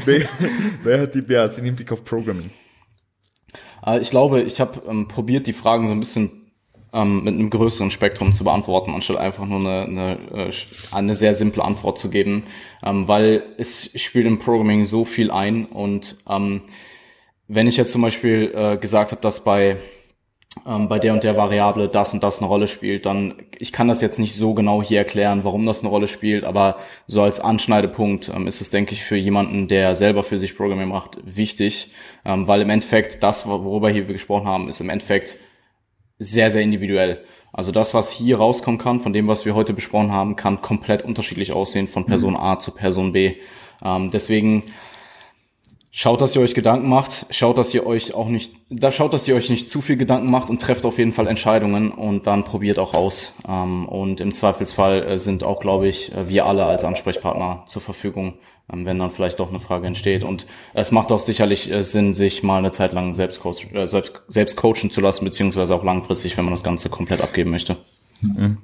wer, wer hat die BRs in Hinblick auf Programming? Äh, ich glaube, ich habe ähm, probiert, die Fragen so ein bisschen ähm, mit einem größeren Spektrum zu beantworten, anstatt einfach nur eine, eine, äh, eine sehr simple Antwort zu geben, ähm, weil es spielt im Programming so viel ein und ähm, wenn ich jetzt zum Beispiel äh, gesagt habe, dass bei ähm, bei der und der Variable das und das eine Rolle spielt, dann ich kann das jetzt nicht so genau hier erklären, warum das eine Rolle spielt, aber so als Anschneidepunkt ähm, ist es, denke ich, für jemanden, der selber für sich Programming macht, wichtig, ähm, weil im Endeffekt das, worüber hier wir gesprochen haben, ist im Endeffekt sehr, sehr individuell. Also das, was hier rauskommen kann, von dem, was wir heute besprochen haben, kann komplett unterschiedlich aussehen von Person mhm. A zu Person B. Ähm, deswegen schaut, dass ihr euch Gedanken macht, schaut, dass ihr euch auch nicht, da schaut, dass ihr euch nicht zu viel Gedanken macht und trefft auf jeden Fall Entscheidungen und dann probiert auch aus. Ähm, und im Zweifelsfall äh, sind auch, glaube ich, äh, wir alle als Ansprechpartner zur Verfügung, ähm, wenn dann vielleicht doch eine Frage entsteht. Und es macht auch sicherlich äh, Sinn, sich mal eine Zeit lang selbst, coach, selbst, selbst coachen zu lassen, beziehungsweise auch langfristig, wenn man das Ganze komplett abgeben möchte. Mhm.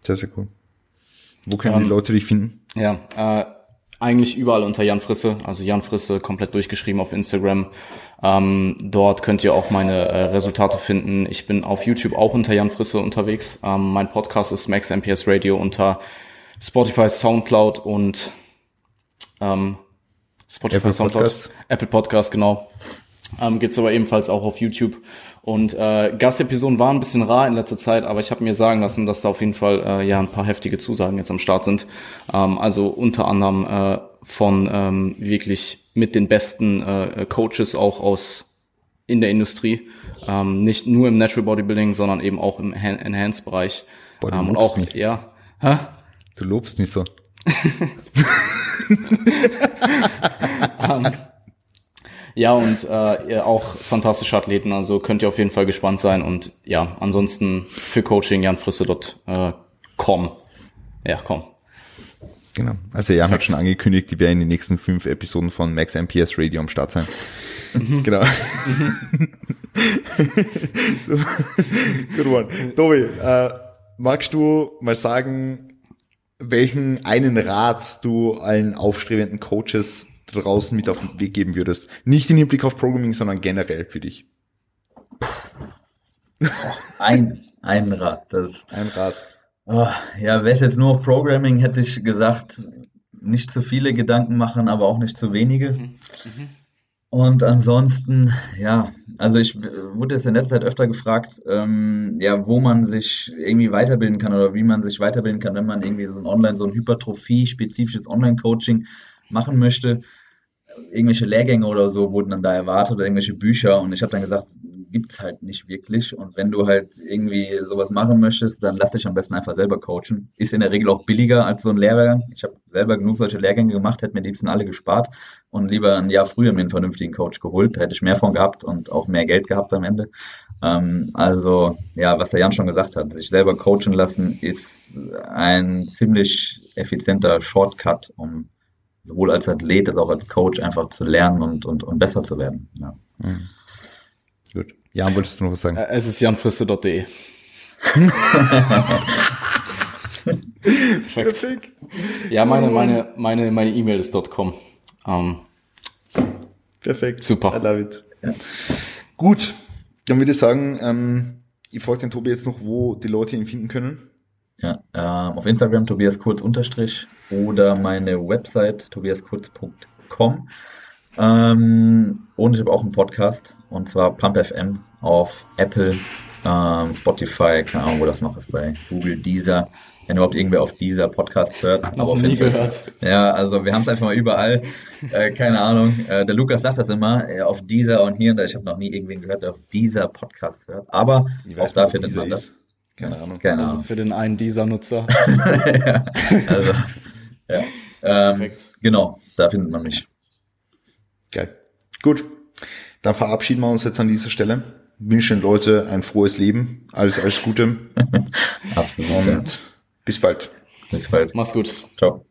Sehr, sehr cool. Wo können ähm, die Leute dich finden? Ja, äh, eigentlich überall unter Jan Frisse, also Jan Frisse komplett durchgeschrieben auf Instagram. Ähm, dort könnt ihr auch meine äh, Resultate finden. Ich bin auf YouTube auch unter Jan Frisse unterwegs. Ähm, mein Podcast ist Max MPS Radio unter Spotify, Soundcloud und ähm, Spotify, Apple Soundcloud, Podcast. Apple Podcast, genau. Ähm, Gibt aber ebenfalls auch auf YouTube. Und äh, Gastepisoden waren ein bisschen rar in letzter Zeit, aber ich habe mir sagen lassen, dass da auf jeden Fall äh, ja ein paar heftige Zusagen jetzt am Start sind. Ähm, also unter anderem äh, von ähm, wirklich mit den besten äh, Coaches auch aus in der Industrie. Ähm, nicht nur im Natural Bodybuilding, sondern eben auch im Enhanced-Bereich. Ähm, und auch, mich. ja. Hä? Du lobst mich so. um, ähm, ja, und äh, auch fantastische Athleten, also könnt ihr auf jeden Fall gespannt sein. Und ja, ansonsten für Coaching janfrisse.com. Äh, ja, komm. Genau. Also Jan Perfekt. hat schon angekündigt, die werden in den nächsten fünf Episoden von Max MPS Radio am Start sein. Mhm. Genau. Mhm. so. Good one. Tobi, äh, magst du mal sagen, welchen einen Rat du allen aufstrebenden Coaches draußen mit auf den Weg geben würdest? Nicht im Hinblick auf Programming, sondern generell für dich. ein, ein Rat. Das, ein Rat. Oh, ja, wäre es jetzt nur auf Programming, hätte ich gesagt, nicht zu viele Gedanken machen, aber auch nicht zu wenige. Mhm. Mhm. Und ansonsten, ja, also ich wurde jetzt in letzter Zeit öfter gefragt, ähm, ja, wo man sich irgendwie weiterbilden kann oder wie man sich weiterbilden kann, wenn man irgendwie so ein Online, so ein Hypertrophie-spezifisches Online-Coaching machen möchte irgendwelche Lehrgänge oder so wurden dann da erwartet oder irgendwelche Bücher und ich habe dann gesagt, gibt's halt nicht wirklich und wenn du halt irgendwie sowas machen möchtest, dann lass dich am besten einfach selber coachen. Ist in der Regel auch billiger als so ein Lehrgang. Ich habe selber genug solche Lehrgänge gemacht, hätte mir die liebsten alle gespart und lieber ein Jahr früher mir einen vernünftigen Coach geholt, da hätte ich mehr von gehabt und auch mehr Geld gehabt am Ende. Ähm, also ja, was der Jan schon gesagt hat, sich selber coachen lassen ist ein ziemlich effizienter Shortcut, um sowohl als Athlet als auch als Coach einfach zu lernen und, und, und besser zu werden. Ja. Mhm. Gut. Jan, wolltest du noch was sagen? Es ist janfriste.de. Perfekt. Ja, meine, meine, meine, meine E-Mail ist .com. Um, ähm, Perfekt. Super. I love it. Ja. Gut. Dann würde ich sagen, ähm, ich frage den Tobi jetzt noch, wo die Leute ihn finden können. Ja, ähm, auf Instagram Tobias Kurz unterstrich oder meine Website tobiaskurz.com. Ähm, und ich habe auch einen Podcast und zwar Pump FM auf Apple, ähm, Spotify, keine Ahnung, wo das noch ist, bei Google, Deezer. Wenn überhaupt irgendwer auf dieser Podcast hört. Aber nie gehört. Ja, also wir haben es einfach mal überall. Äh, keine Ahnung. Äh, der Lukas sagt das immer, äh, auf dieser und hier und da. Ich habe noch nie irgendwen gehört, der auf dieser Podcast hört. Aber auch da findet man das. Keine Ahnung. Keine also Ahnung. für den einen dieser Nutzer. ja, also, ja. Ähm, genau, da findet man mich. Geil. Gut. Dann verabschieden wir uns jetzt an dieser Stelle. Wünschen Leute ein frohes Leben. Alles, alles Gute. Absolut. Und ja. bis bald. Bis bald. Mach's gut. Ciao.